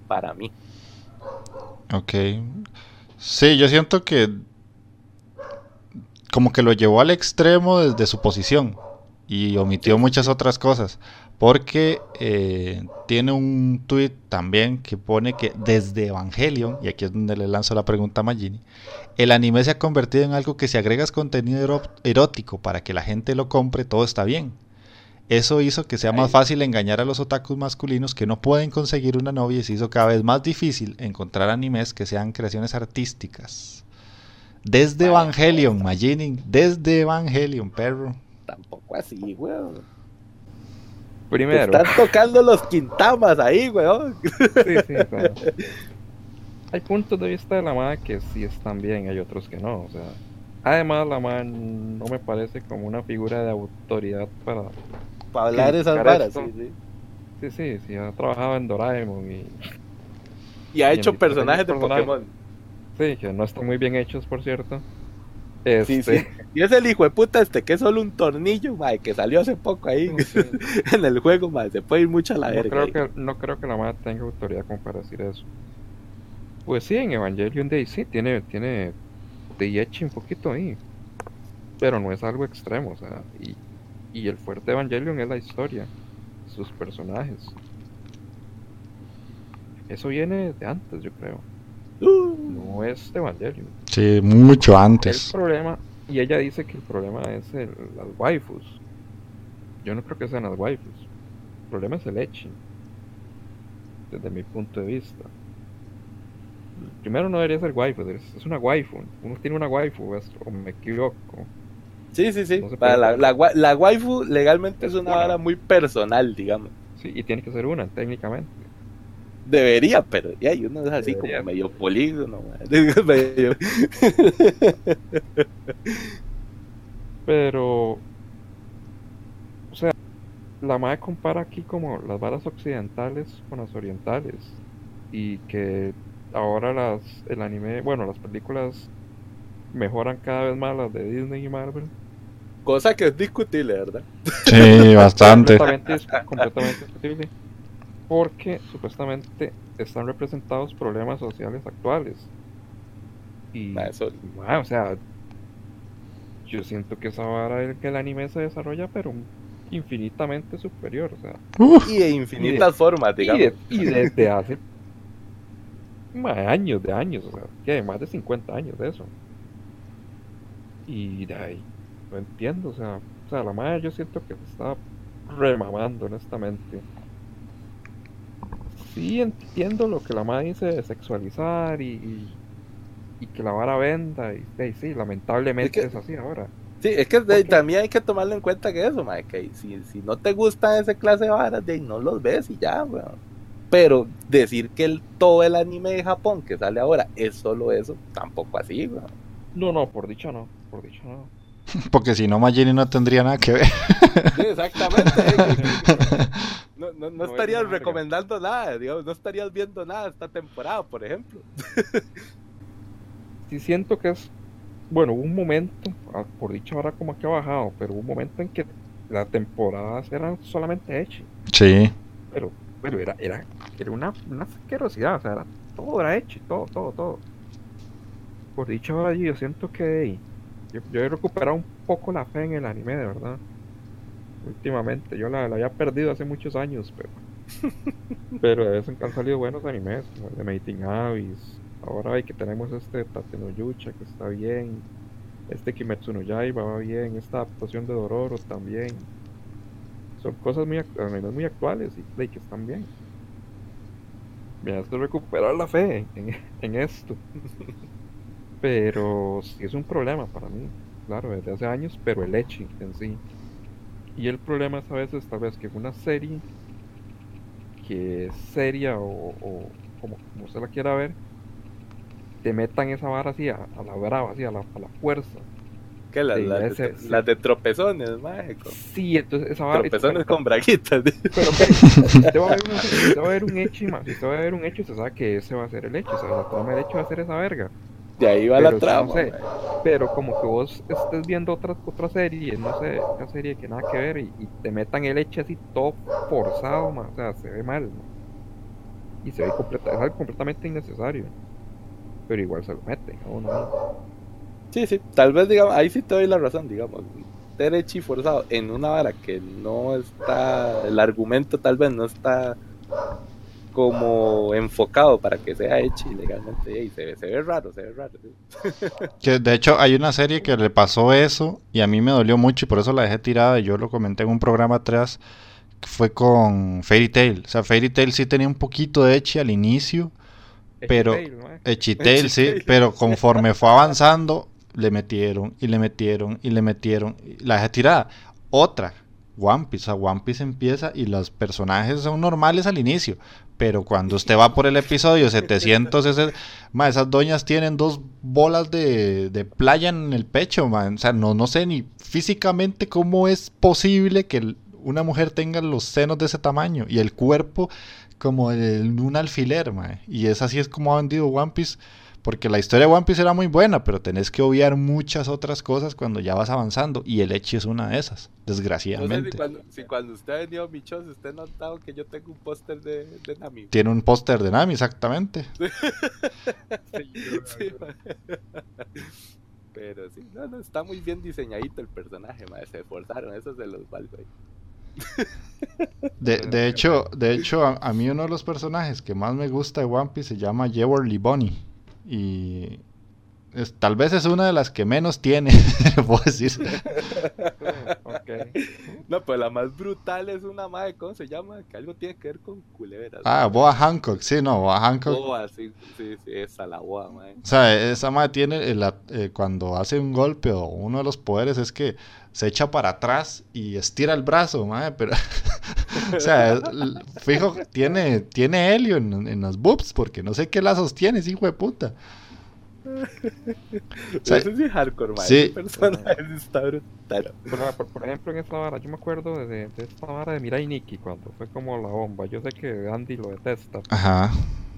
Speaker 3: para mí.
Speaker 1: Ok. Sí, yo siento que como que lo llevó al extremo desde su posición y omitió muchas otras cosas. Porque eh, tiene un tweet también que pone que desde Evangelion, y aquí es donde le lanzo la pregunta a Magini, el anime se ha convertido en algo que si agregas contenido erótico para que la gente lo compre, todo está bien. Eso hizo que sea más fácil engañar a los otakus masculinos que no pueden conseguir una novia y se hizo cada vez más difícil encontrar animes que sean creaciones artísticas. Desde Evangelion, Maginin, desde Evangelion, perro.
Speaker 3: Tampoco así, weón.
Speaker 2: Primero,
Speaker 3: Están tocando los quintamas ahí, weón.
Speaker 2: sí, sí, claro. Hay puntos de vista de la madre que sí están bien, hay otros que no. O sea, además la madre no me parece como una figura de autoridad para.
Speaker 3: Para hablar esas varas, sí, sí.
Speaker 2: Sí, sí, sí, ha trabajado en Doraemon y
Speaker 3: Y ha
Speaker 2: Y
Speaker 3: hecho personajes de
Speaker 2: personajes.
Speaker 3: Pokémon.
Speaker 2: sí, que no están muy bien hechos, por cierto.
Speaker 3: Sí,
Speaker 2: Este,
Speaker 3: sí. Y es el hijo de puta este que es solo un tornillo, mae, que salió hace poco ahí
Speaker 2: Sí.
Speaker 3: en el juego, mae. Se puede ir mucho a la
Speaker 2: no,
Speaker 3: verga.
Speaker 2: creo que, no creo que la madre tenga autoridad como para decir eso. Pues sí, en Evangelion Day sí, tiene, tiene de un poquito ahí. Pero no es algo extremo, o sea, y, y el fuerte de Evangelion es la historia, sus personajes. Eso viene de antes, yo creo.
Speaker 3: Uh,
Speaker 2: No es de Evangelion.
Speaker 1: Sí, mucho
Speaker 2: El
Speaker 1: antes.
Speaker 2: problema, y ella dice que el problema es el- las waifus. Yo no creo que sean las waifus. El problema es el Echi. Desde mi punto de vista. Primero no debería ser waifu, es una waifu. Uno tiene una waifu, es- o me equivoco.
Speaker 3: sí, sí, sí.
Speaker 2: No
Speaker 3: Para la, la, wa- la waifu legalmente es una. vara muy personal, digamos.
Speaker 2: Sí, y tiene que ser una, técnicamente.
Speaker 3: Debería, pero ya, y uno es así
Speaker 2: Debería.
Speaker 3: como medio polígono, mae. Medio-
Speaker 2: Pero, o sea, la madre compara aquí como las varas occidentales con las orientales. Y que ahora las, el anime, bueno, las películas mejoran cada vez más las de Disney y Marvel.
Speaker 3: Cosa que es discutible, ¿verdad?
Speaker 1: Sí, bastante.
Speaker 2: Completamente discutible. Porque supuestamente están representados problemas sociales actuales. Y,
Speaker 3: Ma, eso-
Speaker 2: ma, o sea, yo siento que esa vara es que el anime se desarrolla, pero infinitamente superior. O sea,
Speaker 1: Uf,
Speaker 3: Y de infinitas formas,
Speaker 2: y,
Speaker 3: digamos.
Speaker 2: de- y desde hace ma, años, de años, o sea, que más de 50 años de eso. Y de ahí, no entiendo, o sea, o sea, la madre yo siento que se está remamando, honestamente. Sí entiendo lo que la madre dice de sexualizar y, y, y que la vara venda. Y, y sí, lamentablemente
Speaker 3: Es
Speaker 2: así ahora.
Speaker 3: Sí, es que de- también hay que tomarlo en cuenta que eso, mae, que si, si no te gusta ese clase de varas, de no los ves y ya, weón. Pero decir que el, todo el anime de Japón que sale ahora es solo eso, tampoco así, weón.
Speaker 2: No, no, por dicho no. Por dicho no.
Speaker 1: Porque si no, Magini no tendría nada que ver.
Speaker 3: Sí, exactamente. no, no, no
Speaker 2: No es
Speaker 3: estarías recomendando nada, digamos, no estarías viendo nada esta temporada, por ejemplo.
Speaker 2: Sí siento que es, bueno, hubo un momento, ah, por dicho ahora como que ha bajado, pero hubo un momento en que las temporadas eran solamente Echi,
Speaker 1: Sí.
Speaker 2: pero, pero era, era, era una, una asquerosidad, o sea, era, todo era Echi, todo, todo, todo. Por dicho ahora yo siento que yo, yo he recuperado un poco la fe en el anime, de verdad. Últimamente, yo la, la había perdido hace muchos años, pero pero de vez en cuando han salido buenos animes, como el de Mating Abyss. Ahora hay que tenemos este Tate no Yucha que está bien. Este Kimetsu no Yaiba va bien. Esta adaptación de Dororo también. Son cosas muy, muy actuales y play que están bien. Me hace recuperar la fe en, en esto. Pero sí es un problema para mí, claro, desde hace años, pero el Echi en sí. Y el problema es a veces tal vez que una serie que es seria o, o como, como usted la quiera ver, te metan esa vara así a, a la brava, así a la, a la fuerza.
Speaker 3: Que las,
Speaker 2: Sí, ese-
Speaker 3: de,
Speaker 2: sí.
Speaker 3: las de tropezones, con-
Speaker 2: Sí, entonces esa vara...
Speaker 3: tropezones con braguitas.
Speaker 2: Pero si usted va a ver un, si usted va a ver un hecho, si usted va a ver un hecho, se sabe que ese va a ser el hecho, o sea, la trama del hecho va a ser esa verga.
Speaker 3: De ahí va
Speaker 2: Pero
Speaker 3: la trama.
Speaker 2: no sé. Pero como que vos estés viendo otra, otra serie, no sé, una serie que nada que ver y, y te metan el hecho así todo forzado, o sea, se ve mal. ma. Y se ve completa, es algo completamente innecesario. Pero igual se lo meten uno ahí.
Speaker 3: Sí, sí, tal vez, digamos, ahí sí te doy la razón, digamos. Derecho y forzado en una vara que no está, el argumento tal vez no está como enfocado para que sea hecho ilegalmente y se ve, se ve raro, se ve raro. sí.
Speaker 1: Que de hecho hay una serie que le pasó eso y a mí me dolió mucho y por eso la dejé tirada y yo lo comenté en un programa atrás que fue con Fairy Tail. O sea, Fairy Tail sí tenía un poquito de echi al inicio, Pero-
Speaker 2: Echitail,
Speaker 1: sí, pero conforme fue avanzando le metieron y le metieron y le metieron y la dejé tirada. Otra, One Piece, o sea, One Piece empieza y los personajes son normales al inicio, pero cuando usted va por el episodio 700, ese, ma, esas doñas tienen dos bolas de, de playa en el pecho, ma, o sea, no, no sé ni físicamente cómo es posible que una mujer tenga los senos de ese tamaño y el cuerpo como el- un alfiler, y es así es como ha vendido One Piece. Porque la historia de One Piece era muy buena, pero tenés que obviar muchas otras cosas cuando ya vas avanzando. Y el Echi es una de esas,
Speaker 3: No sé
Speaker 1: desgraciadamente.
Speaker 3: si cuando, si cuando usted ha venido a mi show, usted ha notado que yo tengo un póster de, de Nami.
Speaker 1: Tiene un póster de Nami, exactamente.
Speaker 3: Sí. Pero sí, no, no, está muy bien diseñadito el personaje, mae, se esforzaron, eso se los valgo ahí.
Speaker 1: De, de hecho, de hecho a, a mí uno de los personajes que más me gusta de One Piece se llama Yeverly Bunny. Y es- tal vez es una de las que menos tiene, puedo decir.
Speaker 2: Ok.
Speaker 3: No, pues la más brutal es una madre, ¿cómo se llama? Que algo tiene que ver con culeveras.
Speaker 1: Ah,
Speaker 3: ¿no?
Speaker 1: Boa Hancock, sí, no, Boa Hancock.
Speaker 3: Boa, sí, sí, sí, esa la boa, mae.
Speaker 1: O sea, esa madre tiene, el at- eh, cuando hace un golpe o uno de los poderes es que se echa para atrás y estira el brazo, madre, pero... o sea, fijo, tiene, tiene helio en, en los boobs porque no sé qué la sostiene, ese hijo de puta. O sea,
Speaker 3: Eso sí es hardcore, mae.
Speaker 1: sí.
Speaker 3: Está brutal.
Speaker 2: Por, por- por ejemplo, en esta vara, yo me acuerdo de, de- de esta vara de Mirai Nikki cuando fue como la bomba. Yo sé que Andy lo detesta,
Speaker 1: Ajá.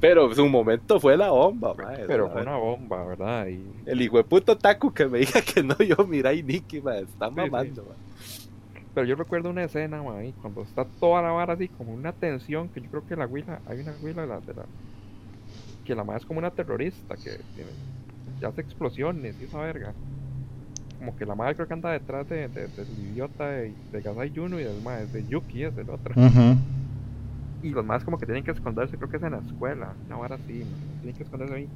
Speaker 3: Pero su momento fue la bomba, mae.
Speaker 2: pero fue una bomba, ¿verdad? Y
Speaker 3: El hijo de puto taco que me diga que no, yo mira y Nicky, mae, está
Speaker 2: Sí,
Speaker 3: mamando,
Speaker 2: sí.
Speaker 3: mae.
Speaker 2: Pero yo recuerdo una escena, ma, ahí, cuando está toda la vara así, como una tensión, que yo creo que la huila, hay una huila de la, de la- que la madre es como una terrorista, que tiene, que hace explosiones y esa verga. Como que la madre creo que anda detrás de, de- del idiota de, de Gasai Juno y del madre, de Yuki es el otro. Y los más como que tienen que esconderse, creo que es en la escuela, vara así, ma, tienen que esconderse ahí.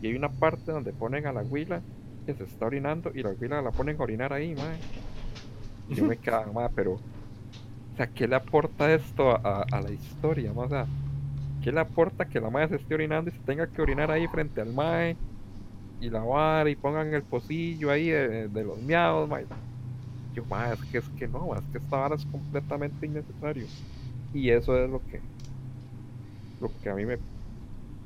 Speaker 2: Y hay una parte donde ponen a la huila que se está orinando y la huila la ponen a orinar ahí, madre. Y yo me quedaba, madre, pero. O sea, ¿qué le aporta esto a, a la historia? O sea, ¿qué le aporta que la madre se esté orinando y se tenga que orinar ahí frente al mae? y la vara y pongan el pocillo ahí de, de los miados, mae. Yo, mae, es que es que no, es que esta vara es completamente innecesario. Y eso es lo que lo que a mí me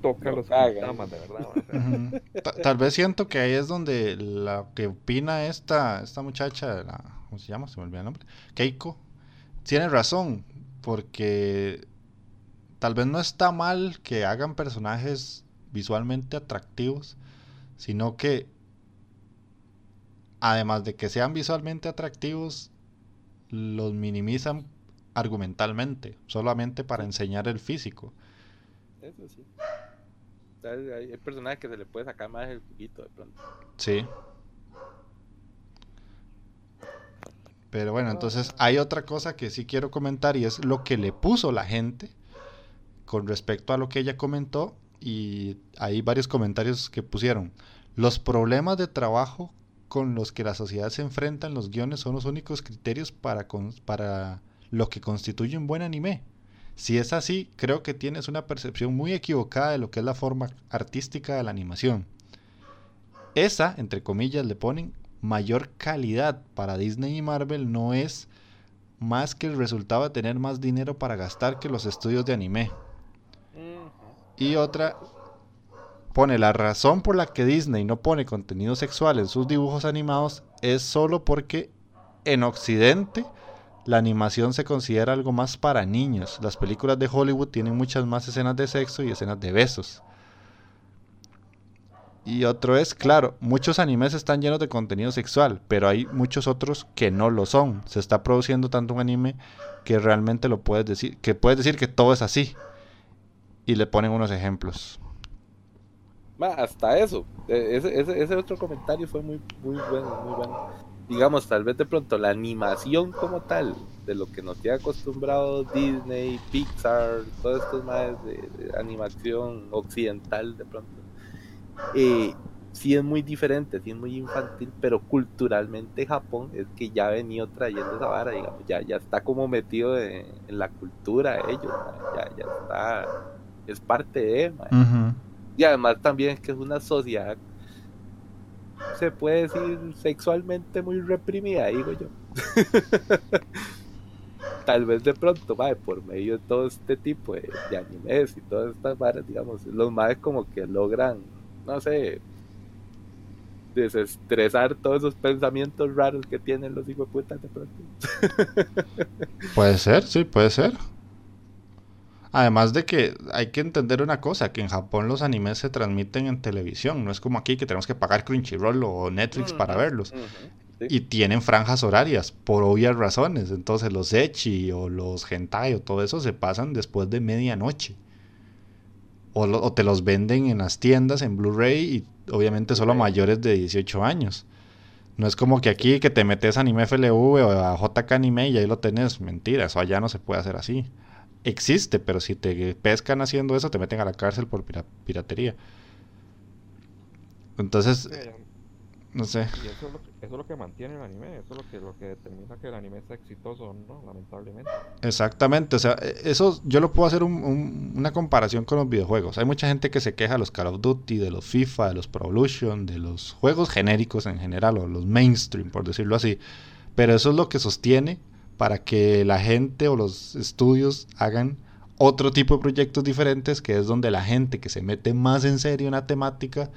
Speaker 2: toca
Speaker 3: Lo
Speaker 2: los damas, de verdad. mae. O sea,
Speaker 1: Ujú. Ta- Tal vez siento que ahí es donde la que opina esta, esta muchacha, la, ¿cómo se llama? Se me olvidó el nombre. Keiko. Tiene razón, porque tal vez no está mal que hagan personajes visualmente atractivos, sino que además de que sean visualmente atractivos, los minimizan argumentalmente, solamente para enseñar el físico.
Speaker 3: Eso sí. Hay, hay personajes que se le puede sacar más el juguito de pronto.
Speaker 1: Sí. Pero bueno, entonces hay otra cosa que sí quiero comentar y es lo que le puso la gente con respecto a lo que ella comentó y hay varios comentarios que pusieron. Los problemas de trabajo con los que la sociedad se enfrenta en los guiones son los únicos criterios para, con- para lo que constituye un buen anime. Si es así, creo que tienes una percepción muy equivocada de lo que es la forma artística de la animación. Esa, entre comillas, le ponen mayor calidad para Disney y Marvel no es más que el resultado de tener más dinero para gastar que los estudios de anime. Y otra pone la razón por la que Disney no pone contenido sexual en sus dibujos animados es solo porque en Occidente la animación se considera algo más para niños. Las películas de Hollywood tienen muchas más escenas de sexo y escenas de besos. Y otro es, claro, muchos animes están llenos de contenido sexual, pero hay muchos otros que no lo son. Se está produciendo tanto un anime que realmente lo puedes decir, que puedes decir que todo es así. Y le ponen unos ejemplos.
Speaker 3: Hasta eso. E- Ese, ese, ese otro comentario fue muy, muy bueno, muy bueno. Digamos, tal vez de pronto la animación como tal, de lo que nos tiene acostumbrado Disney, Pixar, todos estos más de, de animación occidental de pronto, eh, sí es muy diferente, sí es muy infantil, pero culturalmente Japón es que ya ha venido trayendo esa vara, digamos, ya, ya está como metido en, en la cultura de ellos, ya, ya está, es parte de, ma. Y además también es que es una sociedad, se puede decir, sexualmente muy reprimida, digo yo. Tal vez de pronto, mae, por medio de todo este tipo de, de animes y todas estas varas, digamos, los más como que logran, no sé, desestresar todos esos pensamientos raros que tienen los hijos de puta de pronto.
Speaker 1: Puede ser, sí, puede ser. Además de que hay que entender una cosa, que en Japón los animes se transmiten en televisión, no es como aquí que tenemos que pagar Crunchyroll o Netflix para
Speaker 3: Ujú,
Speaker 1: verlos.
Speaker 3: sí.
Speaker 1: Y tienen franjas horarias, por obvias razones. Entonces los Echi o los Hentai o todo eso se pasan después de medianoche. O, lo- o te los venden en las tiendas en Blu-ray y obviamente solo mayores de 18 años. No es como que aquí que te metes a Anime FLV o a JK Anime y ahí lo tenés. Mentira, eso allá no se puede hacer así. Existe, pero si te pescan haciendo eso te meten a la cárcel por pira- piratería. Entonces,
Speaker 2: Sí,
Speaker 1: no sé.
Speaker 2: Y eso es, lo que, eso es lo que mantiene el anime, eso es lo que, lo que determina que el anime sea exitoso no, lamentablemente.
Speaker 1: Exactamente, o sea, e- eso yo lo puedo hacer un- un- una comparación con los videojuegos. Hay mucha gente que se queja de los Call of Duty, de los FIFA, de los Pro Evolution, de los juegos genéricos en general, o los mainstream, por decirlo así. Pero eso es lo que sostiene para que la gente o los estudios hagan otro tipo de proyectos diferentes, que es donde la gente que se mete más en serio en la temática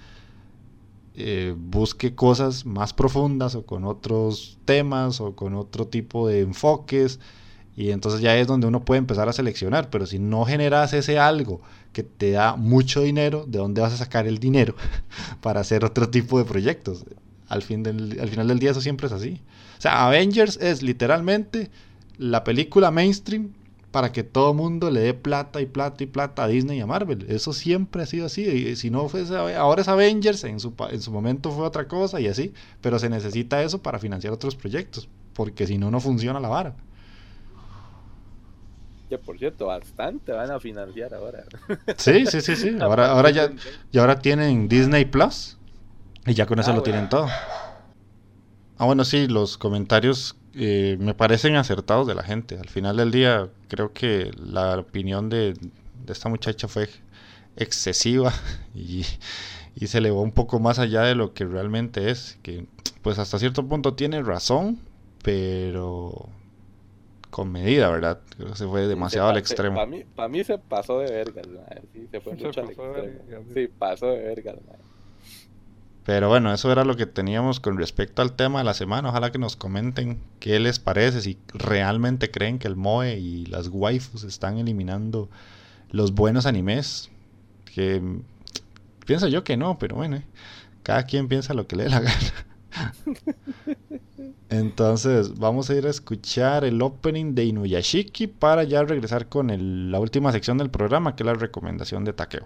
Speaker 1: eh, busque cosas más profundas o con otros temas o con otro tipo de enfoques y entonces ya es donde uno puede empezar a seleccionar, pero si no generas ese algo que te da mucho dinero, ¿de dónde vas a sacar el dinero para hacer otro tipo de proyectos? Al, fin del, al final del día eso siempre es así. O sea, Avengers es literalmente la película mainstream para que todo mundo le dé plata y plata y plata a Disney y a Marvel. Eso siempre ha sido así. Y si no fue ahora es Avengers, en su, en su momento fue otra cosa y así. Pero se necesita eso para financiar otros proyectos, porque si no, no funciona la vara.
Speaker 3: Que por cierto, bastante van a financiar ahora.
Speaker 1: Sí, sí, sí, sí. Ahora, ahora ya, y ahora tienen Disney Plus y ya con eso
Speaker 3: Ah,
Speaker 1: lo
Speaker 3: bueno.
Speaker 1: tienen todo. Ah, bueno, sí, los comentarios eh, me parecen acertados de la gente. Al final del día, creo que la opinión de, de esta muchacha fue excesiva y, y se elevó un poco más allá de lo que realmente es, que pues hasta cierto punto tiene razón, pero con medida, ¿verdad? Creo que se fue demasiado al extremo.
Speaker 3: Para mí, pa' mí se pasó de vergas. Sí, se fue
Speaker 2: Se
Speaker 3: mucho al
Speaker 2: pasó de
Speaker 3: extremo.
Speaker 2: vergas, sí.
Speaker 3: Sí, pasó de vergas.
Speaker 1: Pero bueno, eso era lo que teníamos con respecto al tema de la semana. Ojalá que nos comenten qué les parece, si realmente creen que el MOE y las waifus están eliminando los buenos animes. Que pienso yo que no, pero bueno, eh, cada quien piensa lo que le dé la gana. Entonces, vamos a ir a escuchar el opening de Inuyashiki para ya regresar con el- la última sección del programa, que es la recomendación de Takeo.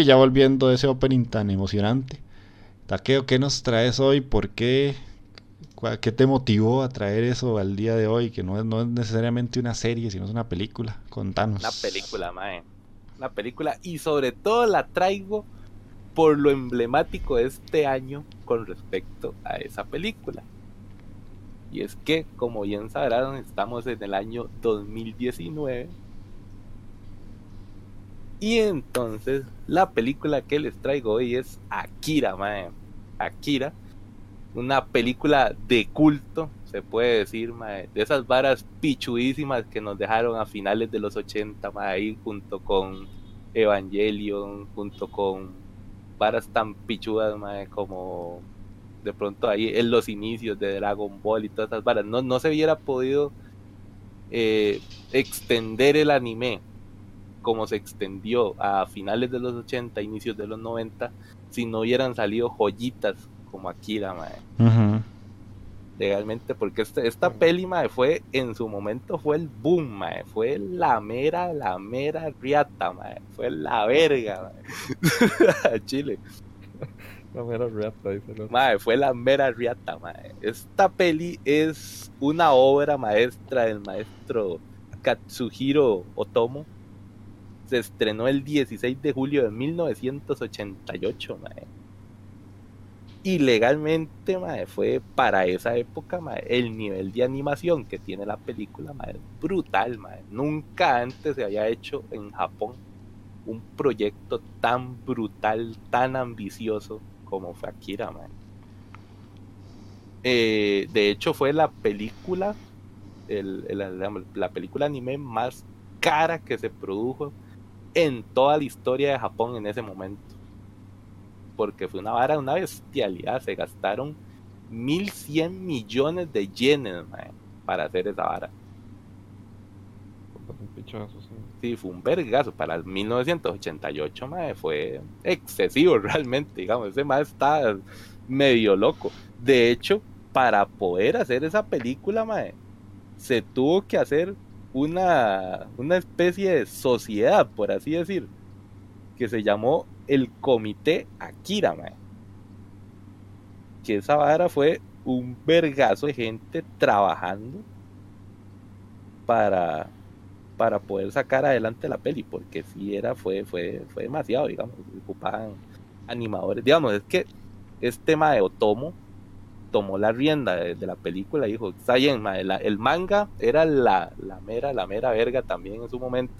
Speaker 1: 'Y ya volviendo a ese opening tan emocionante, Takeo, ¿qué nos traes hoy? ¿Por qué? ¿Cuál- ¿Qué te motivó a traer eso al día de hoy? Que no es, no es necesariamente una serie, sino es una película. Contanos.
Speaker 3: Una película, mae. Una película y sobre todo la traigo por lo emblemático de este año con respecto a esa película. Y es que, como bien sabrán, estamos en el año 2019. Y entonces, la película que les traigo hoy es Akira, mae. Akira. Una película de culto, se puede decir, mae. De esas varas pichudísimas que nos dejaron a finales de los 80, mae, ahí junto con Evangelion, junto con varas tan pichudas, mae, como de pronto ahí en los inicios de Dragon Ball y todas esas varas. No, no se hubiera podido eh, extender el anime como se extendió a finales de los 80, inicios de los 90, si no hubieran salido joyitas como Akira, mae.
Speaker 1: Ujú.
Speaker 3: Legalmente, porque este- esta peli, mae, fue, en su momento fue el boom, mae. Fue la mera, la mera riata, mae. Fue la verga, mae. Chile.
Speaker 2: La mera reata, dice el otro.
Speaker 3: Mae, fue la mera riata, mae. Esta peli es una obra maestra del maestro Katsuhiro Otomo. Se estrenó el 16 de julio de 1988, mae. Y legalmente, fue para esa época, el nivel de animación que tiene la película, brutal. Nunca antes se había hecho en Japón un proyecto tan brutal, tan ambicioso como fue Akira. Eh, de hecho, fue la película, el- la película anime más cara que se produjo en toda la historia de Japón en ese momento. Porque fue una vara, una bestialidad. Se gastaron 1100 millones de yenes mae, para hacer esa vara.
Speaker 2: Pichazo, sí.
Speaker 3: Sí, fue un vergazo. Para el 1988, mae, fue excesivo realmente. Digamos, ese mae está medio loco. De hecho, para poder hacer esa película, mae, se tuvo que hacer una, una especie de sociedad, por así decir, que se llamó el Comité Akira, mae. Que esa vara fue un vergazo de gente trabajando para para poder sacar adelante la peli, porque si era, fue, fue, fue demasiado, digamos, ocupaban animadores, digamos, es que este tema de Otomo tomó la rienda de, la película y dijo, está bien, el manga era la, la mera, la mera verga también en su momento.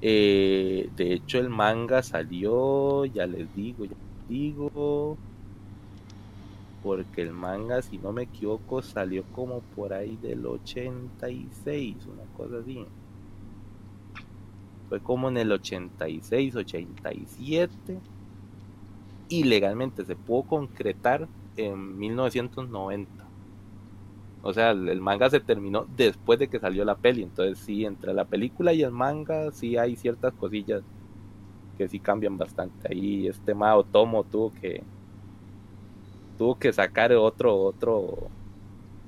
Speaker 3: Eh, de hecho, el manga salió, ya les digo, ya les digo, porque el manga, si no me equivoco, salió como por ahí del 86, una cosa así. Fue como en el 86, 87. Y se pudo concretar en 1990. O sea, el, el manga se terminó después de que salió la peli. Entonces, sí, entre la película y el manga, sí hay ciertas cosillas que sí cambian bastante. Ahí este Mao Tomo tuvo que tuvo que sacar otro otro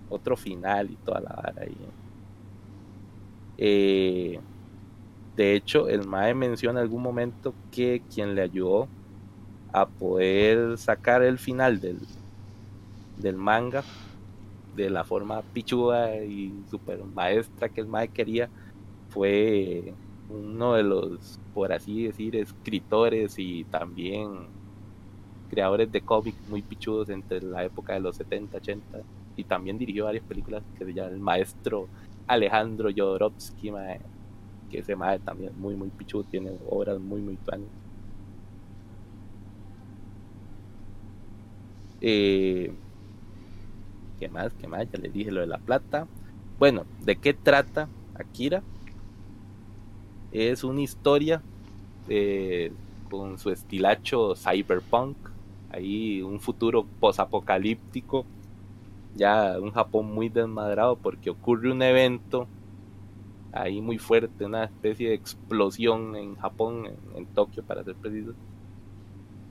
Speaker 3: otro final y toda la vara ahí. Eh, de hecho, el Mae menciona en algún momento que quien le ayudó a poder sacar el final del, del manga de la forma pichuda y super maestra que el Mae quería fue uno de los, por así decir, escritores y también creadores de cómics muy pichudos entre la época de los 70, 80 y también dirigió varias películas que se llama el maestro Alejandro Jodorowsky, mae, que ese mae también muy muy pichudo, tiene obras muy muy planas. Eh, ¿Qué más? ¿Qué más? Ya les dije lo de la plata. Bueno, ¿de qué trata Akira? Es una historia eh, con su estilacho cyberpunk. Ahí un futuro posapocalíptico. Ya un Japón muy desmadrado porque ocurre un evento ahí muy fuerte, una especie de explosión en Japón, en, en Tokio para ser preciso,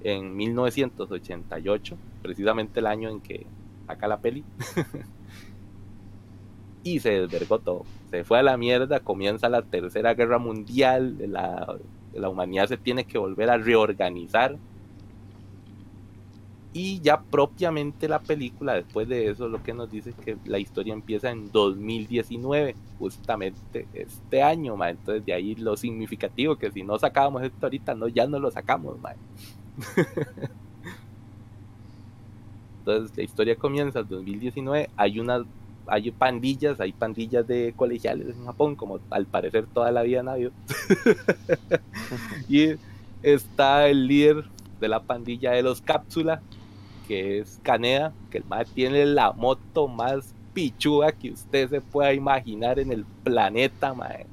Speaker 3: en 1988, precisamente el año en que saca la peli. y se desvergó todo. Se fue a la mierda, comienza la tercera guerra mundial, la, la humanidad se tiene que volver a reorganizar. Y ya propiamente la película, después de eso, lo que nos dice es que la historia empieza en 2019, justamente este año, ma. Entonces de ahí lo significativo, que si no sacábamos esto ahorita, no, ya no lo sacamos, ma. Entonces la historia comienza en 2019, hay unas hay pandillas, hay pandillas de colegiales en Japón, como al parecer toda la vida han habido. y está el líder de la pandilla de los cápsula, que es Kaneda, que el más tiene la moto más pichuda que usted se pueda imaginar en el planeta, mae.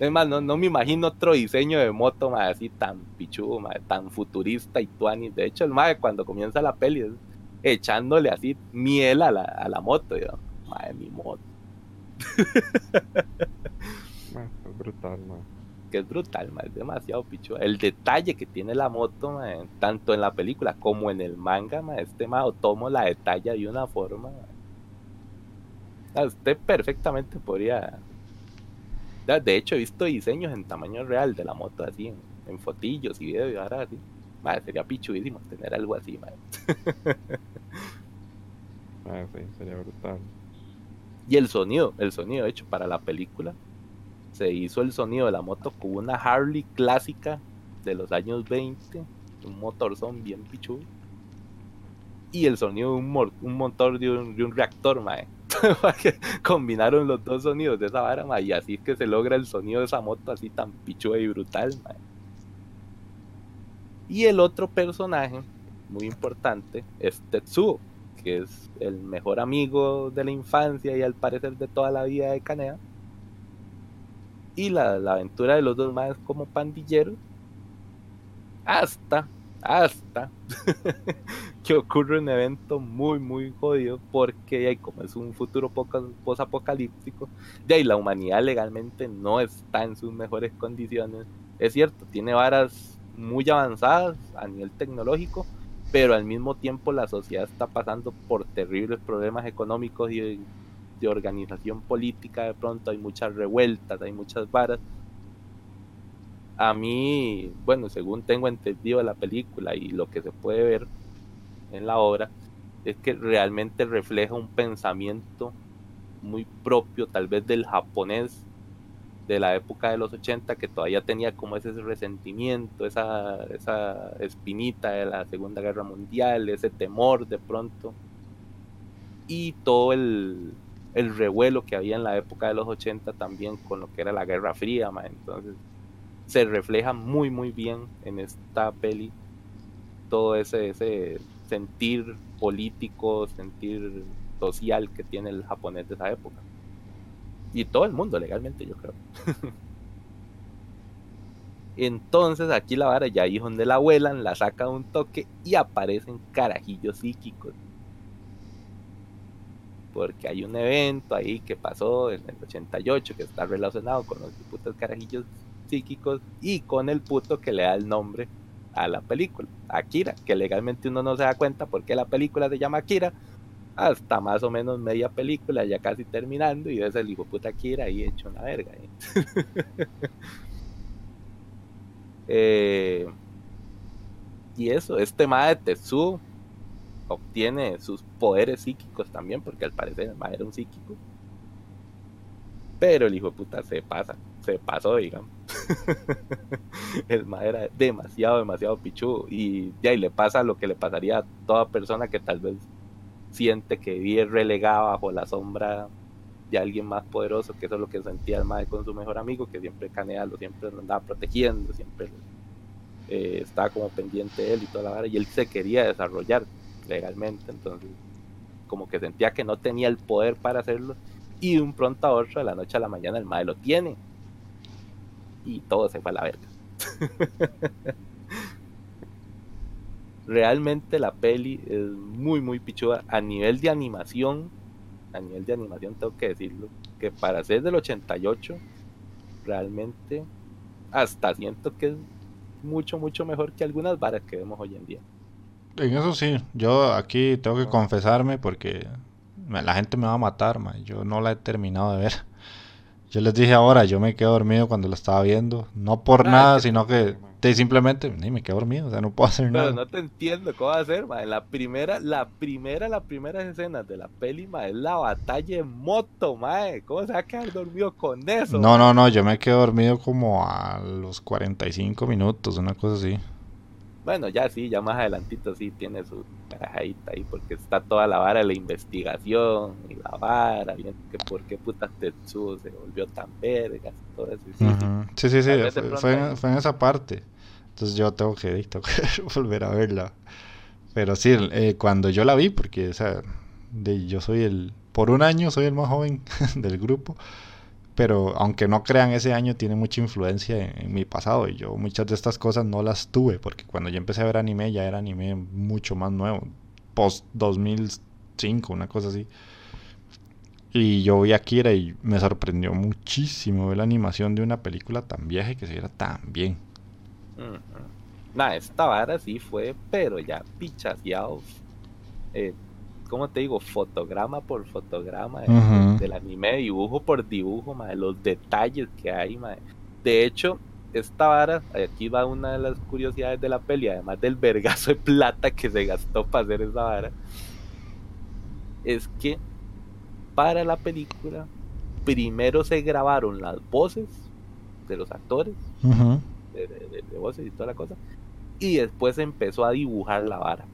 Speaker 3: Es más, no, no me imagino otro diseño de moto, mae, así tan pichudo, mae, tan futurista y tuani. De hecho, el mae cuando comienza la peli es echándole así miel a la, a la moto, yo, mae, mi moto.
Speaker 2: mae, es brutal, mae.
Speaker 3: que es brutal, mae, es demasiado pichuda. El detalle que tiene la moto, mae, tanto en la película como en el manga, mae, este mae tomo la detalla de una forma. Usted perfectamente podría. De hecho, he visto diseños en tamaño real de la moto así, en, en fotillos y videos y ahora así. Sería pichudísimo tener algo así, mae.
Speaker 2: Mae, sí, sería brutal.
Speaker 3: Y el sonido, el sonido de hecho para la película se hizo el sonido de la moto con una Harley clásica de los años 20, un motorzón bien pichudo. Y el sonido de un, motor de un, de un reactor, mae. Combinaron los dos sonidos de esa vara, y así es que se logra el sonido de esa moto así tan pichuda y brutal, mae. Y el otro personaje muy importante es Tetsuo, que es el mejor amigo de la infancia y al parecer de toda la vida de Kanea. Y la, la aventura de los dos más como pandilleros. Hasta, hasta que ocurre un evento muy, muy jodido. Porque ahí, como es un futuro poca- posapocalíptico, de ahí la humanidad legalmente no está en sus mejores condiciones. Es cierto, tiene varas muy avanzadas a nivel tecnológico, pero al mismo tiempo la sociedad está pasando por terribles problemas económicos y de, de organización política. De pronto hay muchas revueltas, hay muchas varas. A mí, bueno, según tengo entendido la película y lo que se puede ver en la obra, es que realmente refleja un pensamiento muy propio tal vez del japonés de la época de los 80 que todavía tenía como ese resentimiento, esa, esa espinita de la Segunda Guerra Mundial, ese temor de pronto. Y todo el, el revuelo que había en la época de los 80 también con lo que era la Guerra Fría, entonces se refleja muy muy bien en esta peli todo ese, ese sentir político, sentir social que tiene el japonés de esa época. Y todo el mundo legalmente, yo creo. Entonces aquí la vara ya ahí donde la vuelan, la saca un toque y aparecen carajillos psíquicos. Porque hay un evento ahí que pasó en el 88 que está relacionado con los putos carajillos psíquicos y con el puto que le da el nombre a la película, Akira, que legalmente uno no se da cuenta porque la película se llama Akira, hasta más o menos media película, ya casi terminando, y ves el hijo puta Akira ahí hecho una verga. ¿eh? Eh, y eso, este ma de Tetsuo obtiene sus poderes psíquicos también, porque al parecer el ma era un psíquico. Pero el hijo de puta se pasa, se pasó, digamos. el ma era demasiado, demasiado pichudo. Y ya y le pasa lo que le pasaría a toda persona que tal vez siente que vive relegada bajo la sombra de alguien más poderoso, que eso es lo que sentía el mae con su mejor amigo, que siempre canealo, siempre lo andaba protegiendo, siempre eh, estaba como pendiente de él y toda la vara, y él se quería desarrollar legalmente, entonces como que sentía que no tenía el poder para hacerlo, y de un pronto a otro, de la noche a la mañana, el mae lo tiene, y todo se fue a la verga. realmente la peli es muy muy pichuda a nivel de animación. A nivel de animación tengo que decirlo que para ser del 88 realmente hasta siento que es mucho mucho mejor que algunas varas que vemos hoy en día.
Speaker 1: En eso sí, yo aquí tengo que confesarme porque la gente me va a matar, ma, Yo no la he terminado de ver. Yo les dije ahora, yo me quedé dormido cuando la estaba viendo. No por
Speaker 3: Ah,
Speaker 1: nada, sino que de- simplemente ni me quedé dormido. O sea, no puedo hacer
Speaker 3: pero
Speaker 1: nada.
Speaker 3: no te entiendo cómo va a ser ma. en la primera la primera las primeras escenas de la peli ma, es la batalla en moto mae. cómo se va a quedar dormido con eso
Speaker 1: No, no, no, yo me quedé dormido como a los 45 minutos, una cosa así.
Speaker 3: Bueno, ya sí, ya más adelantito sí tiene su carajadita ahí, porque está toda la vara de la investigación y la vara, viendo que por qué putas Tetsuo se volvió tan verga, todo eso. y sí, sí.
Speaker 1: Sí, sí, fue, en,
Speaker 3: ahí.
Speaker 1: fue en esa parte. Entonces yo tengo que, tengo que volver a verla. Pero sí, eh, cuando yo la vi, porque o sea, de, yo soy el, por un año soy el más joven del grupo, pero aunque no crean, ese año tiene mucha influencia en, mi pasado y yo muchas de estas cosas no las tuve, porque cuando yo empecé a ver anime ya era anime mucho más nuevo, post 2005, una cosa así. Y yo vi Akira y me sorprendió muchísimo ver la animación de una película tan vieja y que se viera tan bien.
Speaker 3: Ujú. Nah, esta vara sí fue, pero ya pichaseado. Eh, ¿Cómo te digo? Fotograma por fotograma
Speaker 1: Ujú.
Speaker 3: del anime, dibujo por dibujo, ma, de los detalles que hay. ma. De hecho, esta vara, aquí va una de las curiosidades de la peli, además del vergazo de plata que se gastó para hacer esa vara, es que para la película primero se grabaron las voces de los actores
Speaker 1: Ujú.
Speaker 3: de, de- de- de voces y toda la cosa. Y después se empezó a dibujar la vara.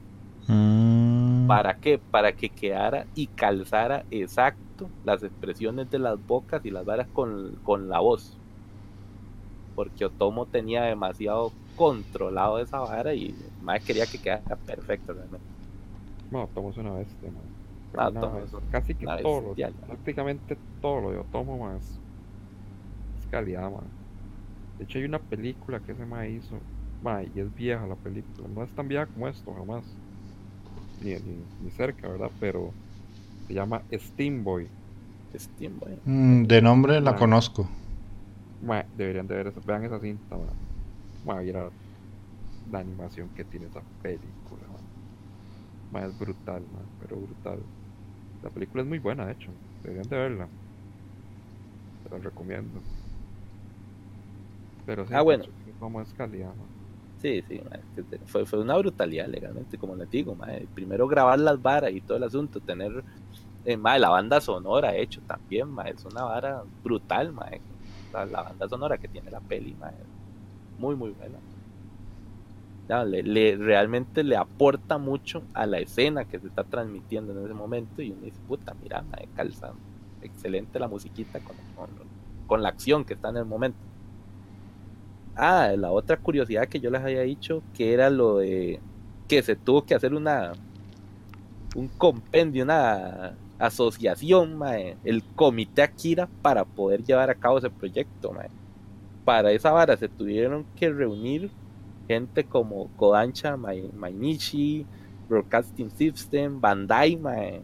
Speaker 1: Mm.
Speaker 3: ¿Para qué? Para que quedara y calzara exacto las expresiones de las bocas y las varas con, con la voz. Porque Otomo tenía demasiado controlado esa vara y más quería que quedara perfecto realmente.
Speaker 2: No, Otomo es una bestia.
Speaker 3: Ah,
Speaker 2: Una bestia. Casi que todo, lo- prácticamente todo lo de Otomo, man, es, calidad, man. De hecho, hay una película que ese man hizo, man, y es vieja la película. No es tan vieja como esto, jamás. Ni, ni, ni cerca, ¿verdad? Pero se llama Steam Boy.
Speaker 3: Steam Boy.
Speaker 1: Mm, de nombre la
Speaker 2: Ah.
Speaker 1: conozco.
Speaker 2: Ma, deberían de ver esa, vean esa cinta, man. Ma, mira la animación que tiene esa película, man. Ma, es brutal, man, pero brutal. La película es muy buena, de hecho. Deberían de verla. Te la recomiendo. Pero sí,
Speaker 3: Ah, bueno.
Speaker 2: como es calidad, man.
Speaker 3: Sí, sí, fue, fue una brutalidad legalmente, como les digo. ma, Primero grabar las varas y todo el asunto, tener Eh, la banda sonora, hecho, también, es una vara brutal, mae. La, banda sonora que tiene la peli, muy, muy buena. Le, realmente le aporta mucho a la escena que se está transmitiendo en ese momento y uno dice, puta, mira, mae, calza excelente la musiquita con la acción que está en el momento. Ah, la otra curiosidad que yo les había dicho, que era lo de que se tuvo que hacer una un compendio, una asociación, el comité Akira para poder llevar a cabo ese proyecto. Para esa vara se tuvieron que reunir gente como Kodansha Mai- Mainichi, Broadcasting System, Bandai, mae,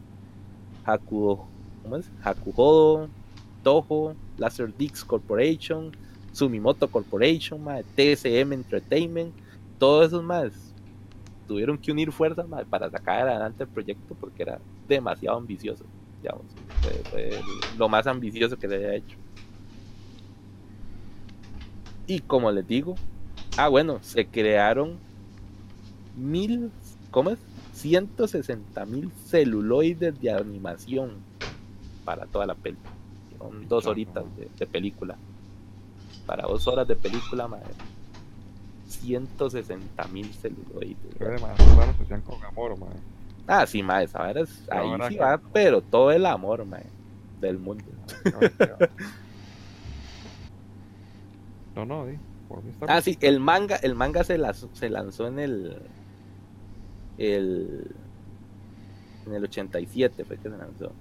Speaker 3: Hakudo, ¿cómo es? Hakuhodo, Toho, Laserdix Corporation, Sumimoto Corporation, mae, TSM Entertainment, todos esos más tuvieron que unir fuerzas mae, para sacar adelante el proyecto porque era demasiado ambicioso, digamos, fue, fue lo más ambicioso que se había hecho. Y como les digo, ah bueno, se crearon mil, ¿cómo es? 160 mil celuloides de animación para toda la película. Son dos horitas de, de película. Para dos horas de película, madre. 160 mil celuloides.
Speaker 2: Pero más, claro, se hacían con amor, mae.
Speaker 3: Ah, sí, madre, esa vara es-
Speaker 2: La
Speaker 3: ahí sí
Speaker 2: que-
Speaker 3: va, pero todo el amor, madre, del mundo.
Speaker 2: No, no, di. Por mí está
Speaker 3: Ah,
Speaker 2: bien.
Speaker 3: sí, el manga, el manga se, las- se lanzó en el, el en el 87 fue que se lanzó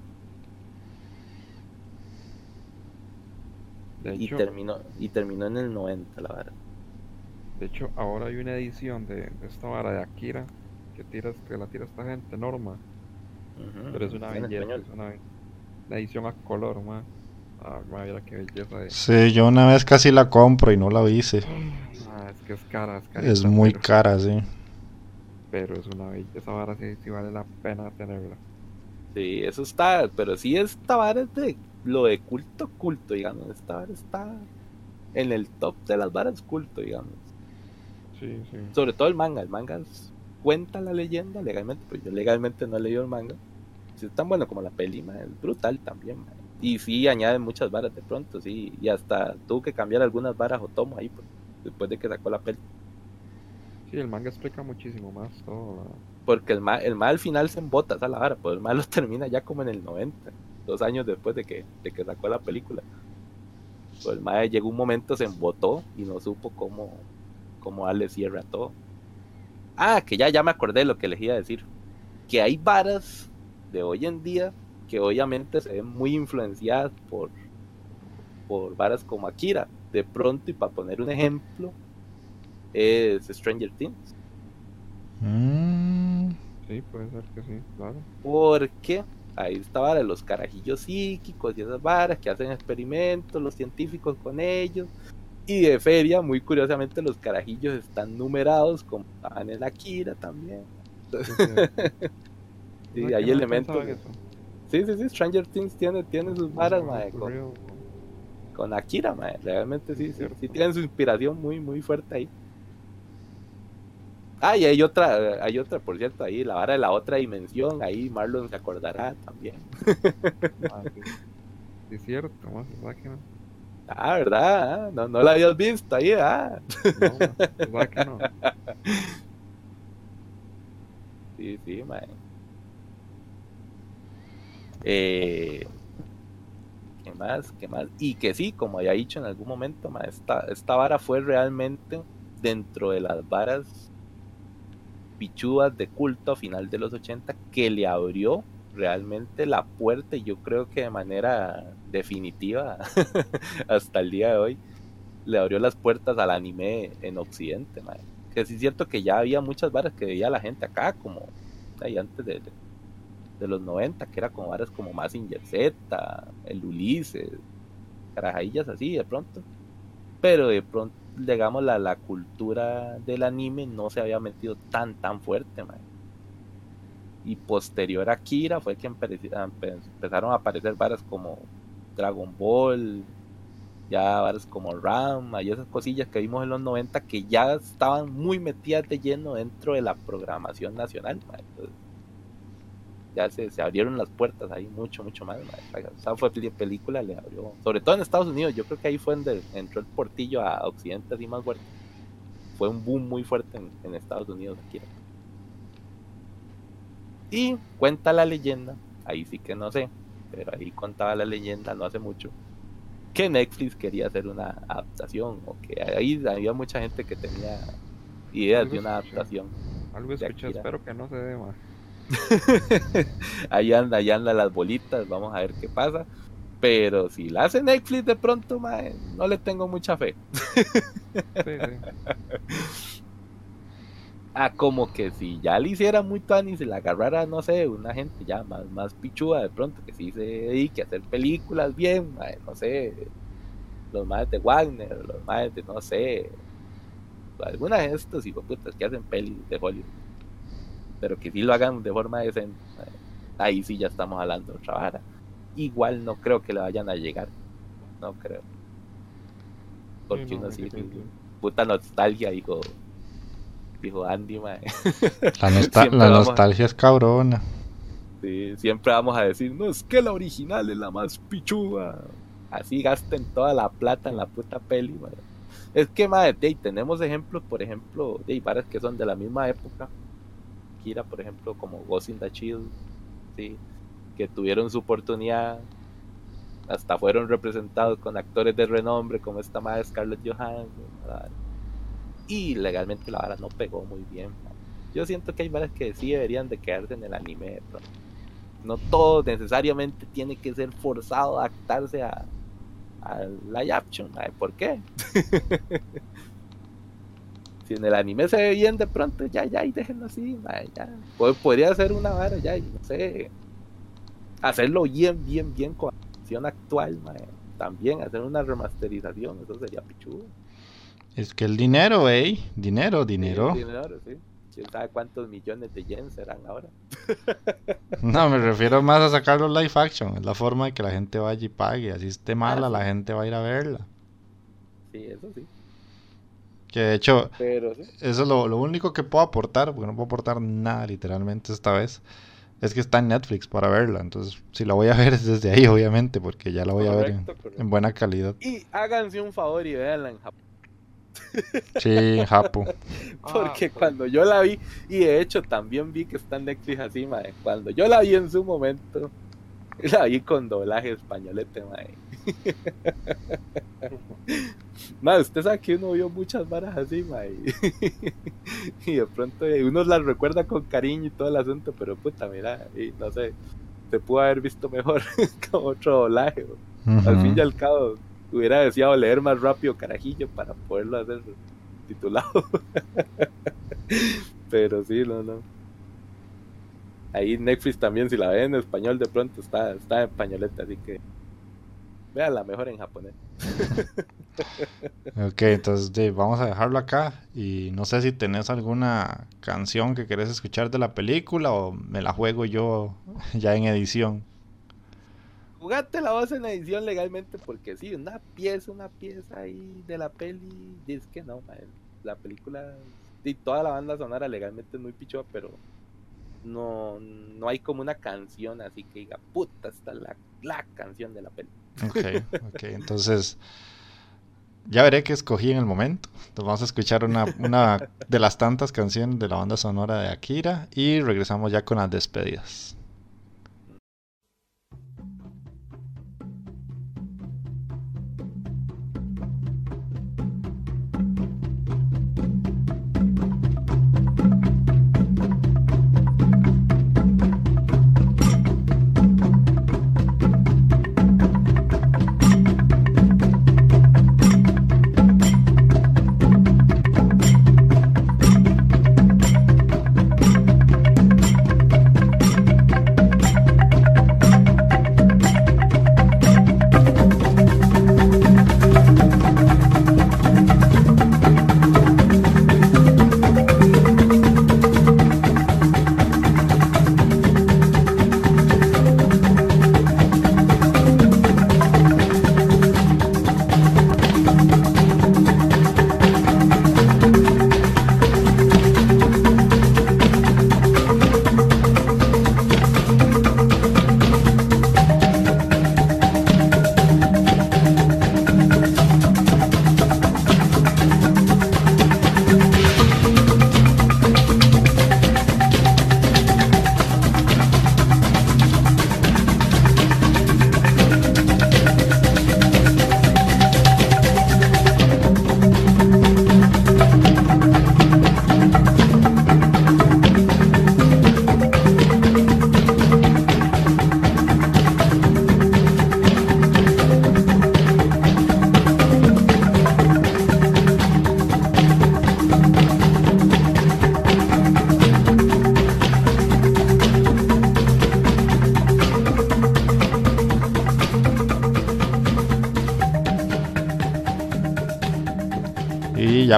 Speaker 2: De
Speaker 3: y
Speaker 2: hecho,
Speaker 3: terminó y terminó en el 90 la verdad.
Speaker 2: de hecho, ahora hay una edición de, de esta vara de Akira que, tiras, que la tira esta gente, Norma. Pero es una belleza, es una, una edición a color, mae. Ah, mira qué belleza de...
Speaker 1: Sí, yo una vez casi la compro y no la hice.
Speaker 2: Ah, es que es cara, es
Speaker 1: Es muy
Speaker 2: pero-
Speaker 1: cara, sí.
Speaker 2: Pero es una belleza, esa vara sí, sí vale la pena tenerla.
Speaker 3: Sí, eso está, pero sí esta vara es de lo de culto culto, digamos, esta vara está en el top de las varas culto, digamos.
Speaker 2: Sí, sí.
Speaker 3: Sobre todo el manga, el manga es- cuenta la leyenda legalmente, pero yo legalmente no he leído el manga. Si es tan bueno como la peli, ma, es brutal también, ma. Y sí añaden muchas varas de pronto, sí, y hasta tuvo que cambiar algunas varas o tomo ahí, pues, después de que sacó la peli.
Speaker 2: Sí, el manga explica muchísimo más todo. la-
Speaker 3: Porque el ma, el ma al final se embota esa la vara, pues el ma lo termina ya como en el 90, dos años después de que, de que sacó la película. Pues el ma llegó un momento, se embotó y no supo cómo, cómo darle cierre a todo. Ah, que ya, ya me acordé de lo que les iba a decir. Que hay varas de hoy en día que obviamente se ven muy influenciadas por, por varas como Akira. De pronto, y para poner un ejemplo, es Stranger Things.
Speaker 1: Mm,
Speaker 2: Sí, puede ser que sí, claro.
Speaker 3: Porque ahí está vara, los carajillos psíquicos y esas varas que hacen experimentos, los científicos con ellos. Y de feria, muy curiosamente, los carajillos están numerados como estaban en Akira también.
Speaker 2: Sí, sí, sí.
Speaker 3: Sí,
Speaker 2: ¿Sabes
Speaker 3: hay
Speaker 2: no
Speaker 3: elementos. Sí, sí, sí, Stranger Things tiene, tiene sus varas, mae,
Speaker 2: For
Speaker 3: con, con Akira, mae. Realmente sí, sí, sí tienen su inspiración muy, muy fuerte ahí. Ah, y hay otra, hay otra, por cierto, ahí, la vara de la otra dimensión, ahí Marlon se acordará también.
Speaker 2: Ah, sí. Sí, es cierto, más, ¿verdad que no?
Speaker 3: Ah, ¿verdad? Ah, No, no la habías visto ahí, ah.
Speaker 2: No, ¿verdad que no?
Speaker 3: Sí, sí. Eh, ¿Qué más? ¿Qué más? Y que sí, como había dicho en algún momento, esta, esta vara fue realmente dentro de las varas pichudas de culto a final de los 80 que le abrió realmente la puerta y yo creo que de manera definitiva hasta el día de hoy le abrió las puertas al anime en occidente mae. que sí es cierto que ya había muchas varas que veía la gente acá como ahí antes de, de, los 90 que era como varas como Mazinger Z el Ulises carajillas así de pronto pero de pronto digamos la, la cultura del anime no se había metido tan tan fuerte mae y posterior a Kira fue que empe- empe- empezaron a aparecer varas como Dragon Ball, ya varas como Ram, y esas cosillas que vimos en los 90 que ya estaban muy metidas de lleno dentro de la programación nacional. ma. Entonces, ya se, se abrieron las puertas ahí mucho, mucho más. mae. Esa fue peli- película, le abrió, sobre todo en Estados Unidos, yo creo que ahí fue donde entró el portillo a Occidente así más fuerte. Fue un boom muy fuerte en, en Estados Unidos, Akira. Y cuenta la leyenda, ahí sí que no sé, pero ahí contaba la leyenda no hace mucho, que Netflix quería hacer una adaptación, o que ahí había mucha gente que tenía ideas de una adaptación.
Speaker 2: Algo escuché, espero que no se dé más.
Speaker 3: ahí anda, ahí andan las bolitas, vamos a ver qué pasa. Pero si la hace Netflix de pronto, mae, no le tengo mucha fe.
Speaker 2: Sí, sí.
Speaker 3: Ah, como que si ya le hiciera muy tan y se la agarrara, no sé, una gente ya más, más pichuda de pronto, que sí se dedique a hacer películas bien, mae, no sé, los más de Wagner, los más de, no sé, algunas de estos hijoputas que hacen pelis de Hollywood, pero que sí lo hagan de forma decente, mae, ahí sí ya estamos hablando de otra vara. Igual no creo que le vayan a llegar, no creo. Porque
Speaker 2: Sí, no,
Speaker 3: uno sí, puta nostalgia, dijo, dijo Andy, mae.
Speaker 1: La, la nostalgia es cabrona.
Speaker 3: Sí, siempre vamos a decir, no, es que la original es la más pichuda. Así gasten toda la plata en la puta peli, madre. Es que, madre, tenemos ejemplos, por ejemplo, de varas que son de la misma época. Kira, por ejemplo, como Ghost in the Shield, sí, que tuvieron su oportunidad. Hasta fueron representados con actores de renombre como esta madre Scarlett Johansson. ¿verdad? Y legalmente la vara no pegó muy bien. madre. Yo siento que hay varas que sí deberían de quedarse en el anime. No todo necesariamente tiene que ser forzado a adaptarse a, a action. mae, ¿Por qué? si en el anime se ve bien de pronto, ya, ya, y déjenlo así, mae, ya. Po- Podría ser una vara ya, y no sé. Hacerlo bien, bien, bien con la acción actual, mae. También hacer una remasterización, eso sería pichudo.
Speaker 1: Es que el dinero, ey. Dinero, dinero.
Speaker 3: Sí, dinero, sí. ¿Quién sabe cuántos millones de yens serán ahora?
Speaker 1: No, me refiero más a sacarlo live action. Es la forma de que la gente vaya y pague. Así esté mala,
Speaker 3: sí.
Speaker 1: la gente va a ir a verla.
Speaker 3: Sí, eso sí.
Speaker 1: Que de hecho,
Speaker 3: Pero sí.
Speaker 1: eso es lo, lo único que puedo aportar, porque no puedo aportar nada literalmente esta vez, es que está en Netflix para verla. Entonces, si la voy a ver es desde ahí, obviamente, porque ya la voy a ver en,
Speaker 3: Correcto, correcto.
Speaker 1: en buena calidad.
Speaker 3: Y háganse un favor y véanla en Japón.
Speaker 1: Sí, en Japo.
Speaker 3: Porque
Speaker 2: Ah,
Speaker 3: cuando yo la vi, y de hecho también vi que está en Netflix así, mae. Cuando yo la vi en su momento, la vi con doblaje españolete, mae. Mae, usted sabe que uno vio muchas varas así, y de pronto eh, uno las recuerda con cariño y todo el asunto, pero puta, mira, y no sé, se pudo haber visto mejor con otro doblaje. Al fin y al cabo, hubiera deseado leer más rápido Carajillo para poderlo hacer titulado. Pero sí, no, no. Ahí Netflix también, si la ven en español, de pronto está, está en españoleta, así que véanla mejor en japonés.
Speaker 1: Ok, entonces Dave, vamos a dejarlo acá. Y no sé si tenés alguna canción que querés escuchar de la película o me la juego yo ya en edición.
Speaker 3: Jugate la voz en edición legalmente porque sí, una pieza, una pieza ahí de la peli, es que no, la película y toda la banda sonora legalmente es muy pichuda, pero no, no hay como una canción así que diga, puta, esta es la, la canción de la peli.
Speaker 1: Ok, ok, entonces ya veré qué escogí en el momento. Entonces vamos a escuchar una, una de las tantas canciones de la banda sonora de Akira y regresamos ya con las despedidas.「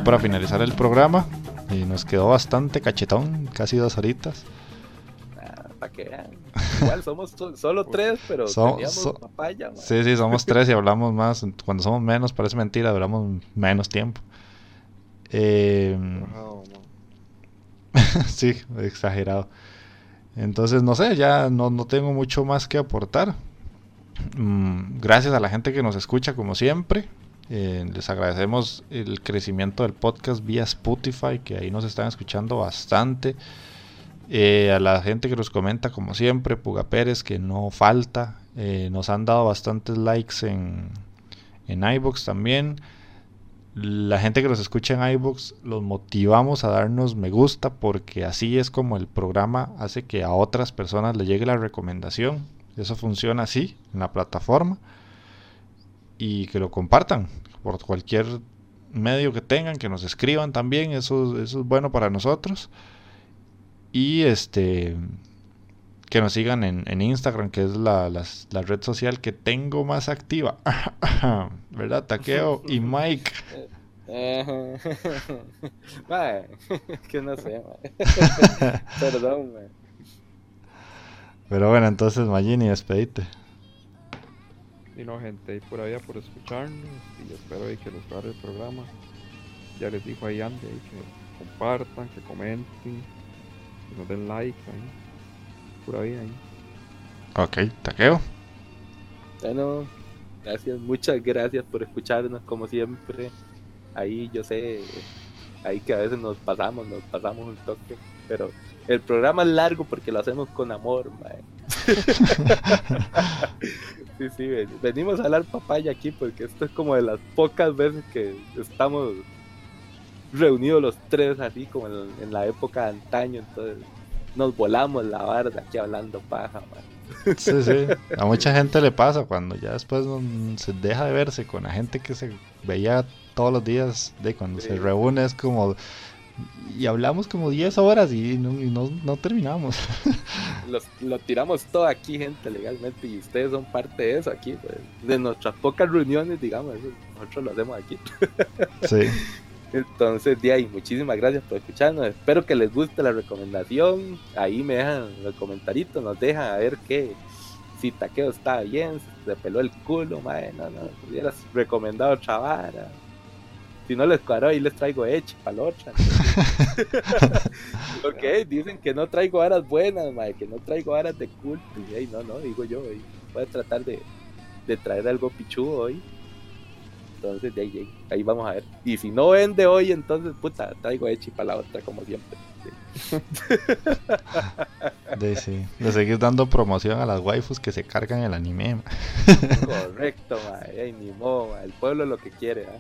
Speaker 1: ya para finalizar el programa, y nos quedó bastante cachetón, casi dos horitas.
Speaker 3: Para que vean. Igual somos so- solo tres, pero
Speaker 1: So-
Speaker 3: teníamos
Speaker 1: so-
Speaker 3: papaya, mae.
Speaker 1: Sí, sí, somos tres y hablamos más. Cuando somos menos, parece mentira, duramos menos tiempo. Eh, sí, exagerado. Entonces, no sé, ya no, no tengo mucho más que aportar. Mm, gracias a la gente que nos escucha, como siempre. Eh, les agradecemos el crecimiento del podcast vía Spotify, que ahí nos están escuchando bastante. Eh, a la gente que nos comenta, como siempre, Puga Pérez, que no falta. Eh, nos han dado bastantes likes en, en iBox también. La gente que nos escucha en iBox los motivamos a darnos me gusta porque así es como el programa hace que a otras personas le llegue la recomendación. Eso funciona así en la plataforma y que lo compartan por cualquier medio que tengan, que nos escriban también, eso, eso es bueno para nosotros. Y este que nos sigan en, en Instagram, que es la, la red social que tengo más activa. ¿Verdad? Taqueo y Mike.
Speaker 3: Eh, mae, que no sé. Perdón, mae.
Speaker 1: Pero bueno, entonces Magini, despedite.
Speaker 2: Y no, gente, ahí por allá por escucharnos. Y espero ahí que les guste el programa. Ya les dijo ahí Andy ahí que compartan, que comenten, que nos den like ahí. Pura vida ahí.
Speaker 1: Ok, Taqueo.
Speaker 3: Bueno, gracias, muchas gracias por escucharnos como siempre. Ahí yo sé, ahí que a veces nos pasamos, nos pasamos un toque, pero el programa es largo porque lo hacemos con amor, mae. sí, sí, ven- venimos a hablar papaya aquí porque esto es como de las pocas veces que estamos reunidos los tres así como en, en la época de antaño, entonces nos volamos la barda aquí hablando paja.
Speaker 1: Sí, sí. A mucha gente le pasa cuando ya después se deja de verse con la gente que se veía todos los días, de cuando se reúne es como... Y hablamos como 10 horas y no, y no, no terminamos.
Speaker 3: los, lo tiramos todo aquí, gente, legalmente, y ustedes son parte de eso aquí, pues, de nuestras pocas reuniones, digamos, nosotros lo hacemos aquí.
Speaker 1: Sí.
Speaker 3: Entonces, de ahí, muchísimas gracias por escucharnos, espero que les guste la recomendación, ahí me dejan los comentaritos, nos dejan a ver qué, si Taqueo está bien, si se peló el culo, mae, no, no, hubieras recomendado otra vara. Si no les cuadró, ahí les traigo la otra. ok, dicen que no traigo varas buenas, mae, que no traigo varas de culto. Y ahí no, no, digo yo, ahí voy a tratar de, de traer algo pichudo hoy. Entonces, de ahí, ahí, vamos a ver. Y si no vende hoy, entonces, puta, traigo hecho para la otra, como siempre. Sí.
Speaker 1: De, sí. Le seguís dando promoción a las waifus que se cargan el anime. ma.
Speaker 3: Correcto, ay, ni modo, el pueblo lo que quiere. ¿ah?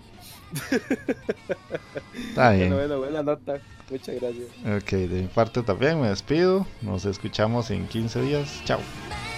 Speaker 1: Está bien.
Speaker 3: Bueno, bueno, buena nota. Muchas gracias.
Speaker 1: Ok, de mi parte también me despido. Nos escuchamos en 15 días. Chao.「